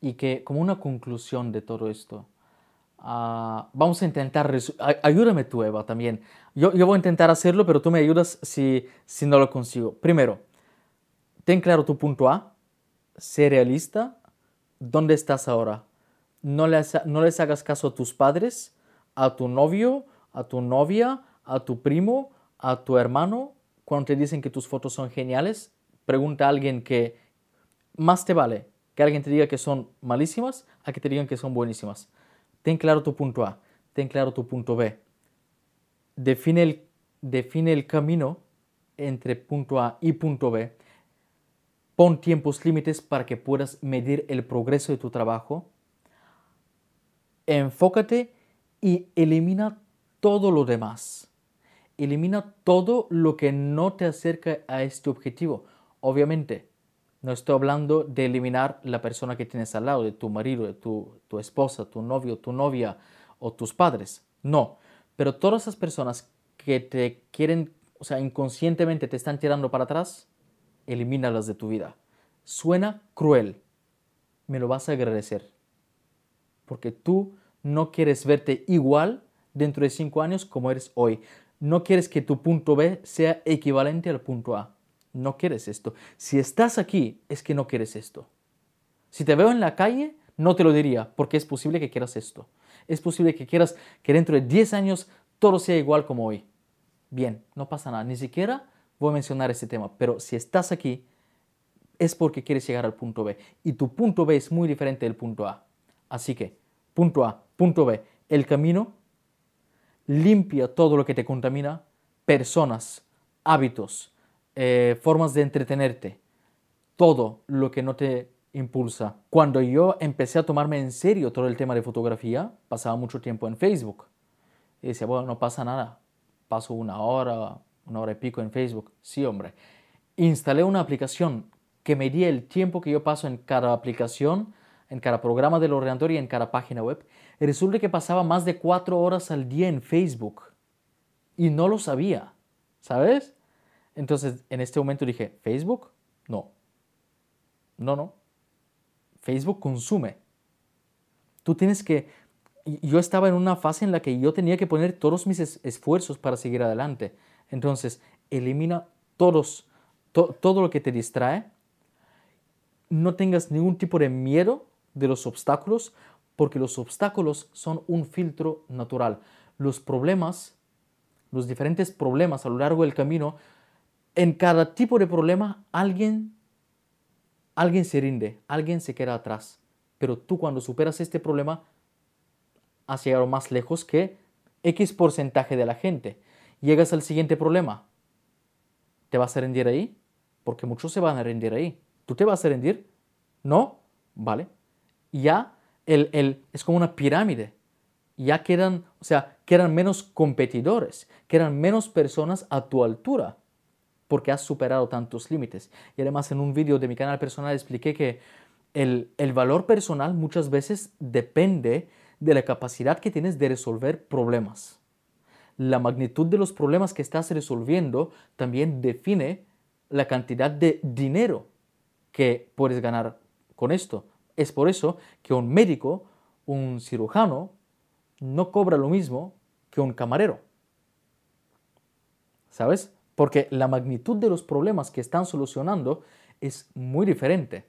y que como una conclusión de todo esto. Ah, vamos a intentar, ayúdame tú Eva también. Yo, yo, voy a intentar hacerlo, pero tú me ayudas si, si no lo consigo. Primero, ten claro tu punto A, sé realista, ¿dónde estás ahora? No les, no les hagas caso a tus padres, a tu novio, a tu novia, a tu primo, a tu hermano, cuando te dicen que tus fotos son geniales, pregunta a alguien que más te vale que alguien te diga que son malísimas a que te digan que son buenísimas. Ten claro tu punto A, ten claro tu punto B. Define el, define el camino entre punto A y punto B. Pon tiempos límites para que puedas medir el progreso de tu trabajo. Enfócate y elimina todo lo demás. Elimina todo lo que no te acerca a este objetivo. Obviamente, no estoy hablando de eliminar la persona que tienes al lado, de tu marido, de tu, tu esposa, tu novio, tu novia o tus padres. No, pero todas esas personas que te quieren, o sea, inconscientemente te están tirando para atrás, elimínalas de tu vida. Suena cruel, me lo vas a agradecer, porque tú no quieres verte igual dentro de cinco años como eres hoy. No quieres que tu punto B sea equivalente al punto A no quieres esto. Si estás aquí, es que no quieres esto. Si te veo en la calle, no te lo diría, porque es posible que quieras esto. Es posible que quieras que dentro de 10 años todo sea igual como hoy. Bien, no pasa nada. Ni siquiera voy a mencionar ese tema, pero si estás aquí, es porque quieres llegar al punto B. Y tu punto B es muy diferente del punto A. Así que, punto A, punto B, el camino limpia todo lo que te contamina, personas, hábitos, eh, formas de entretenerte, todo lo que no te impulsa. Cuando yo empecé a tomarme en serio todo el tema de fotografía, pasaba mucho tiempo en Facebook. Y decía, bueno, no pasa nada. Paso una hora, una hora y pico en Facebook. Sí, hombre. Instalé una aplicación que medía el tiempo que yo paso en cada aplicación, en cada programa del ordenador y en cada página web. Resulta que pasaba más de cuatro horas al día en Facebook. Y no lo sabía. ¿Sabes? Entonces, en este momento dije, ¿Facebook? No. No, no. Facebook consume. Tú tienes que... Yo estaba en una fase en la que yo tenía que poner todos mis esfuerzos para seguir adelante. Entonces, elimina todos, todo lo que te distrae. No tengas ningún tipo de miedo de los obstáculos, porque los obstáculos son un filtro natural. Los problemas, los diferentes problemas a lo largo del camino en cada tipo de problema alguien, alguien se rinde, alguien se queda atrás. Pero tú cuando superas este problema has llegado más lejos que X porcentaje de la gente. Llegas al siguiente problema. ¿Te vas a rendir ahí? Porque muchos se van a rendir ahí. ¿Tú te vas a rendir? ¿No? Vale. Ya el, el, es como una pirámide. Ya quedan, o sea, quedan menos competidores, quedan menos personas a tu altura porque has superado tantos límites. Y además en un vídeo de mi canal personal expliqué que el, valor personal muchas veces depende de la capacidad que tienes de resolver problemas. La magnitud de los problemas que estás resolviendo también define la cantidad de dinero que puedes ganar con esto. Es por eso que un médico, un cirujano, no cobra lo mismo que un camarero. ¿Sabes? porque la magnitud de los problemas que están solucionando es muy diferente.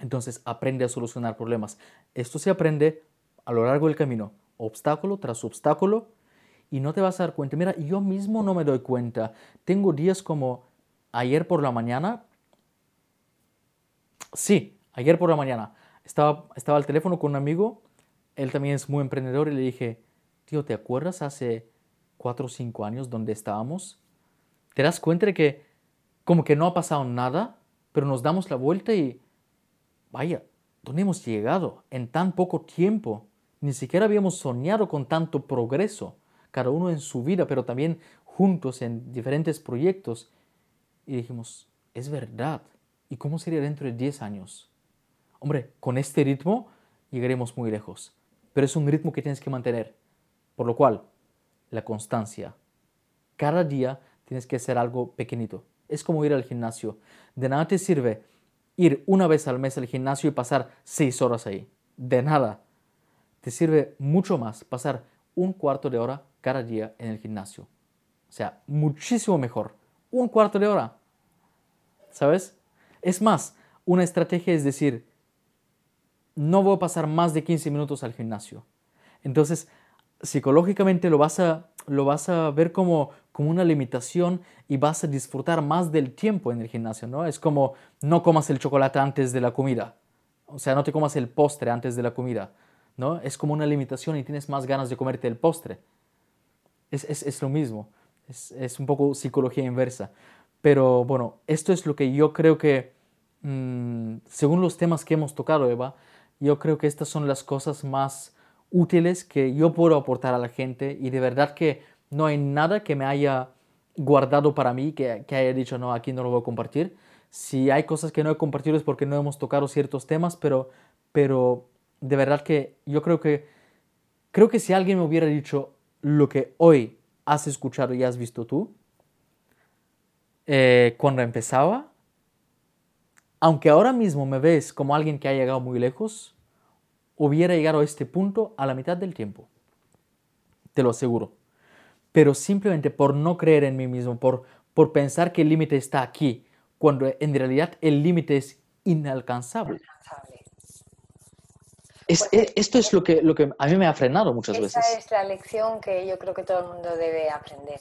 Entonces aprende a solucionar problemas. Esto se aprende a lo largo del camino, obstáculo tras obstáculo, y no te vas a dar cuenta. Mira, yo mismo no me doy cuenta. Tengo días como ayer por la mañana. Sí, ayer por la mañana. Estaba, estaba al teléfono con un amigo, él también es muy emprendedor, y le dije, tío, ¿te acuerdas hace cuatro o cinco años donde estábamos? te das cuenta de que como que no ha pasado nada, pero nos damos la vuelta y vaya, ¿dónde hemos llegado en tan poco tiempo? Ni siquiera habíamos soñado con tanto progreso, cada uno en su vida, pero también juntos en diferentes proyectos. Y dijimos, es verdad. ¿Y cómo sería dentro de 10 años? Hombre, con este ritmo llegaremos muy lejos, pero es un ritmo que tienes que mantener. Por lo cual, la constancia. Cada día tienes que hacer algo pequeñito. Es como ir al gimnasio. De nada te sirve ir una vez al mes al gimnasio y pasar seis horas ahí. De nada. Te sirve mucho más pasar un cuarto de hora cada día en el gimnasio. O sea, muchísimo mejor. Un cuarto de hora. ¿Sabes? Es más, una estrategia es decir, no voy a pasar más de 15 minutos al gimnasio. Entonces, psicológicamente lo vas a lo vas a ver como, como una limitación y vas a disfrutar más del tiempo en el gimnasio, ¿no? Es como no comas el chocolate antes de la comida, o sea, no te comas el postre antes de la comida, ¿no? Es como una limitación y tienes más ganas de comerte el postre. Es, es, es lo mismo, es, es, un poco psicología inversa. Pero bueno, esto es lo que yo creo que, mmm, según los temas que hemos tocado, Eva, yo creo que estas son las cosas más útiles que yo puedo aportar a la gente y de verdad que no hay nada que me haya guardado para mí, que, que haya dicho, no, aquí no lo voy a compartir. Si hay cosas que no he compartido es porque no hemos tocado ciertos temas, pero, pero de verdad que yo creo que, creo que si alguien me hubiera dicho lo que hoy has escuchado y has visto tú, eh, cuando empezaba, aunque ahora mismo me ves como alguien que ha llegado muy lejos, hubiera llegado a este punto a la mitad del tiempo. Te lo aseguro. Pero simplemente por no creer en mí mismo, por, por pensar que el límite está aquí, cuando en realidad el límite es inalcanzable. Es, es, esto es lo que, lo que a mí me ha frenado muchas Esa veces. Esa es la lección que yo creo que todo el mundo debe aprender,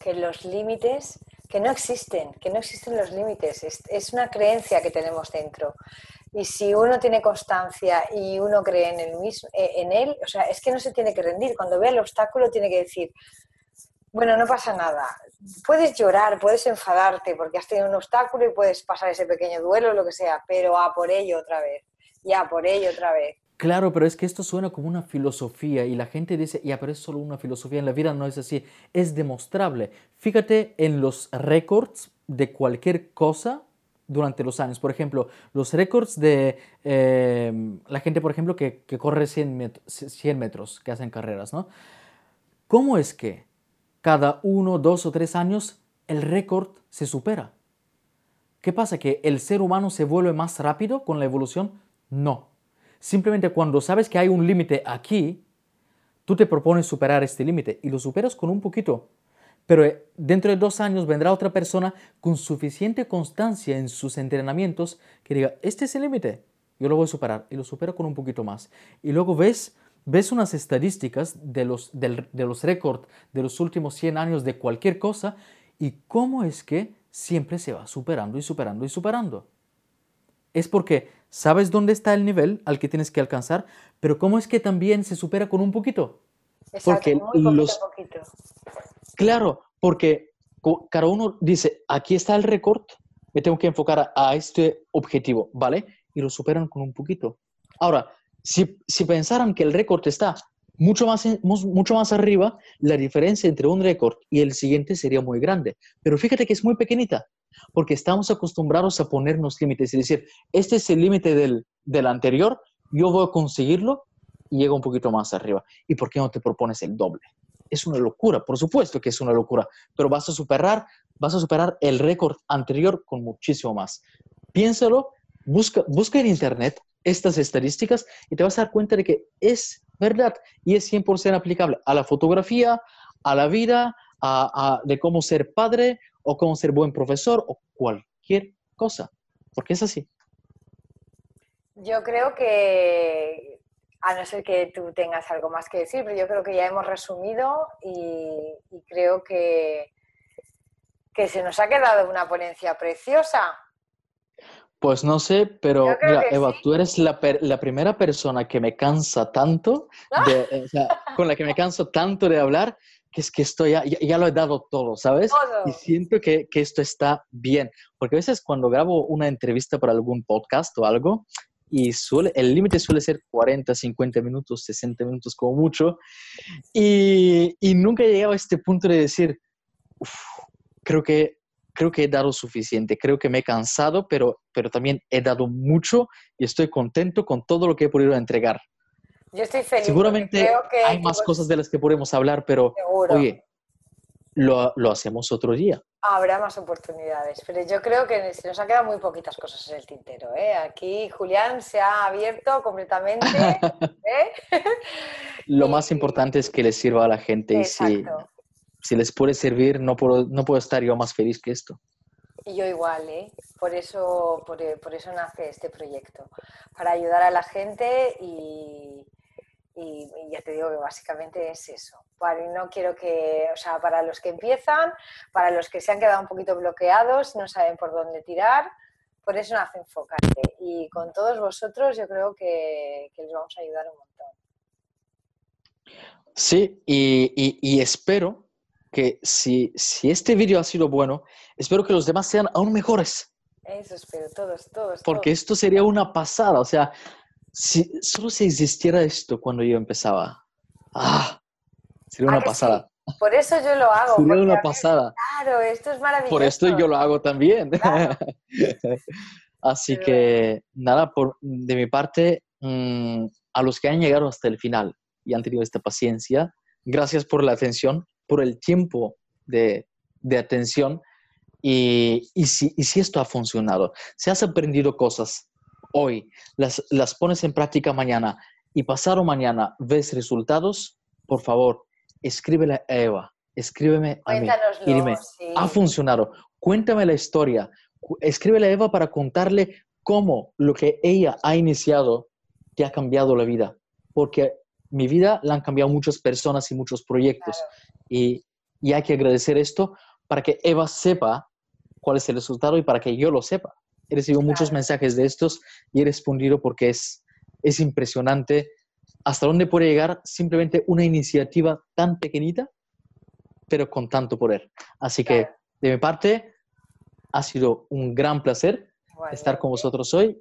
que los límites, que no existen, que no existen los límites, es, es, una creencia que tenemos dentro. Y si uno tiene constancia y uno cree en, el mismo, eh, en él, o sea, es que no se tiene que rendir. Cuando ve el obstáculo tiene que decir, bueno, no pasa nada. Puedes llorar, puedes enfadarte porque has tenido un obstáculo y puedes pasar ese pequeño duelo lo que sea, pero a por ello otra vez, ya por ello otra vez. Claro, pero es que esto suena como una filosofía y la gente dice, ya, pero es solo una filosofía, en la vida no es así, es demostrable. Fíjate en los récords de cualquier cosa durante los años. Por ejemplo, los récords de eh, la gente, por ejemplo, que, corre 100, met 100 metros, que hacen carreras, ¿no? ¿Cómo es que cada uno, dos o tres años el récord se supera? ¿Qué pasa? ¿Que el ser humano se vuelve más rápido con la evolución? No. Simplemente cuando sabes que hay un límite aquí, tú te propones superar este límite y lo superas con un poquito. Pero eh, dentro de dos años vendrá otra persona con suficiente constancia en sus entrenamientos que diga, este es el límite, yo lo voy a superar y lo supero con un poquito más. Y luego ves, ves unas estadísticas de los, de, de los récords de los últimos 100 años de cualquier cosa y cómo es que siempre se va superando y superando y superando. Es porque sabes dónde está el nivel al que tienes que alcanzar, pero cómo es que también se supera con un poquito. Exacto, porque muy poquito, los... poquito. Claro, porque cada uno dice, aquí está el récord, me tengo que enfocar a, a, este objetivo, ¿vale? Y lo superan con un poquito. Ahora, si, si pensaran que el récord está mucho más, mucho más arriba, la diferencia entre un récord y el siguiente sería muy grande. Pero fíjate que es muy pequeñita, porque estamos acostumbrados a ponernos límites y decir, este es el límite del, del anterior, yo voy a conseguirlo y llego un poquito más arriba. ¿Y por qué no te propones el doble? Es una locura, por supuesto que es una locura, pero vas a superar, vas a superar el récord anterior con muchísimo más. Piénsalo, busca, busca en internet estas estadísticas y te vas a dar cuenta de que es verdad y es 100% aplicable a la fotografía, a la vida, a, a, de cómo ser padre o cómo ser buen profesor o cualquier cosa, porque es así. Yo creo que, a no ser que tú tengas algo más que decir, pero yo creo que ya hemos resumido y, y creo que, que se nos ha quedado una ponencia preciosa. Pues no sé, pero mira, Eva, sí. tú eres la, la, primera persona que me cansa tanto, de, o sea, con la que me canso tanto de hablar, que es que estoy, ya, ya lo he dado todo, ¿sabes? Todo. Y siento que, que, esto está bien, porque a veces cuando grabo una entrevista para algún podcast o algo, y suele, el límite suele ser 40, 50 minutos, 60 minutos como mucho, y, y nunca he llegado a este punto de decir, creo que creo que he dado suficiente, creo que me he cansado, pero, pero también he dado mucho y estoy contento con todo lo que he podido entregar. Yo estoy feliz. Seguramente creo que hay más cosas de las que podemos hablar, pero Seguro. oye, lo, lo, hacemos otro día. Habrá más oportunidades, pero yo creo que se nos han quedado muy poquitas cosas en el tintero. ¿eh? Aquí Julián se ha abierto completamente. ¿eh? lo y... más importante es que les sirva a la gente Exacto. y si si les puede servir, no puedo, no puedo estar yo más feliz que esto. Y yo igual, ¿eh? Por eso, por, por, eso nace este proyecto, para ayudar a la gente y, Y, ya te digo que básicamente es eso. no quiero que, o sea, para los que empiezan, para los que se han quedado un poquito bloqueados, no saben por dónde tirar, por eso no hacen enfocarte. Y con todos vosotros yo creo que, les vamos a ayudar un montón. Sí, y, espero que si, si este vídeo ha sido bueno, espero que los demás sean aún mejores. Eso espero, todos, todos. Porque esto sería una pasada, o sea, si solo si existiera esto cuando yo empezaba. ¡Ah! Sería una pasada. Por eso yo lo hago. Sería una pasada. claro, esto es maravilloso. Por esto yo lo hago también. Así que, nada, por, de mi parte, mm, a los que han llegado hasta el final y han tenido esta paciencia, gracias por la atención, por el tiempo de, de atención. Y, y, si, y si esto ha funcionado, si has aprendido cosas hoy, las, las pones en práctica mañana y pasado mañana ves resultados, por favor, escríbele a Eva, escríbeme a mí. Y dime, ha funcionado. Cuéntame la historia. Escríbele a Eva para contarle cómo lo que ella ha iniciado te ha cambiado la vida. Porque mi vida la han cambiado muchas personas y muchos proyectos. Y, y hay que agradecer esto para que Eva sepa cuál es el resultado y para que yo lo sepa. He recibido muchos mensajes de estos y he respondido porque es, es impresionante hasta dónde puede llegar simplemente una iniciativa tan pequeñita, pero con tanto poder. Así que, de mi parte, ha sido un gran placer estar con vosotros hoy.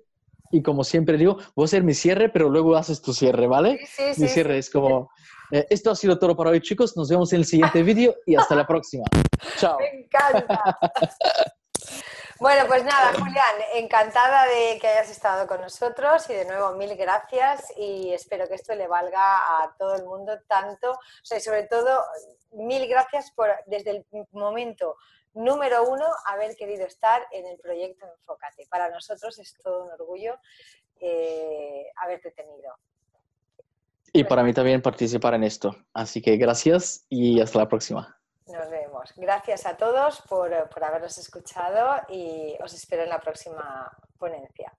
Y como siempre digo, voy a hacer mi cierre, pero luego haces tu cierre, ¿vale? Sí, sí, mi cierre es como... Eh, esto ha sido todo para hoy, chicos. Nos vemos en el siguiente vídeo y hasta la próxima. Chao. Me encanta. Bueno, pues nada, Julián, encantada de que hayas estado con nosotros y de nuevo mil gracias y espero que esto le valga a todo el mundo tanto, o sea, y sobre todo mil gracias por desde el momento número uno haber querido estar en el proyecto Enfócate. Para nosotros es todo un orgullo eh, haberte tenido. Y para mí también participar en esto. Así que gracias y hasta la próxima. Nos vemos. Gracias a todos por, por habernos escuchado y os espero en la próxima ponencia.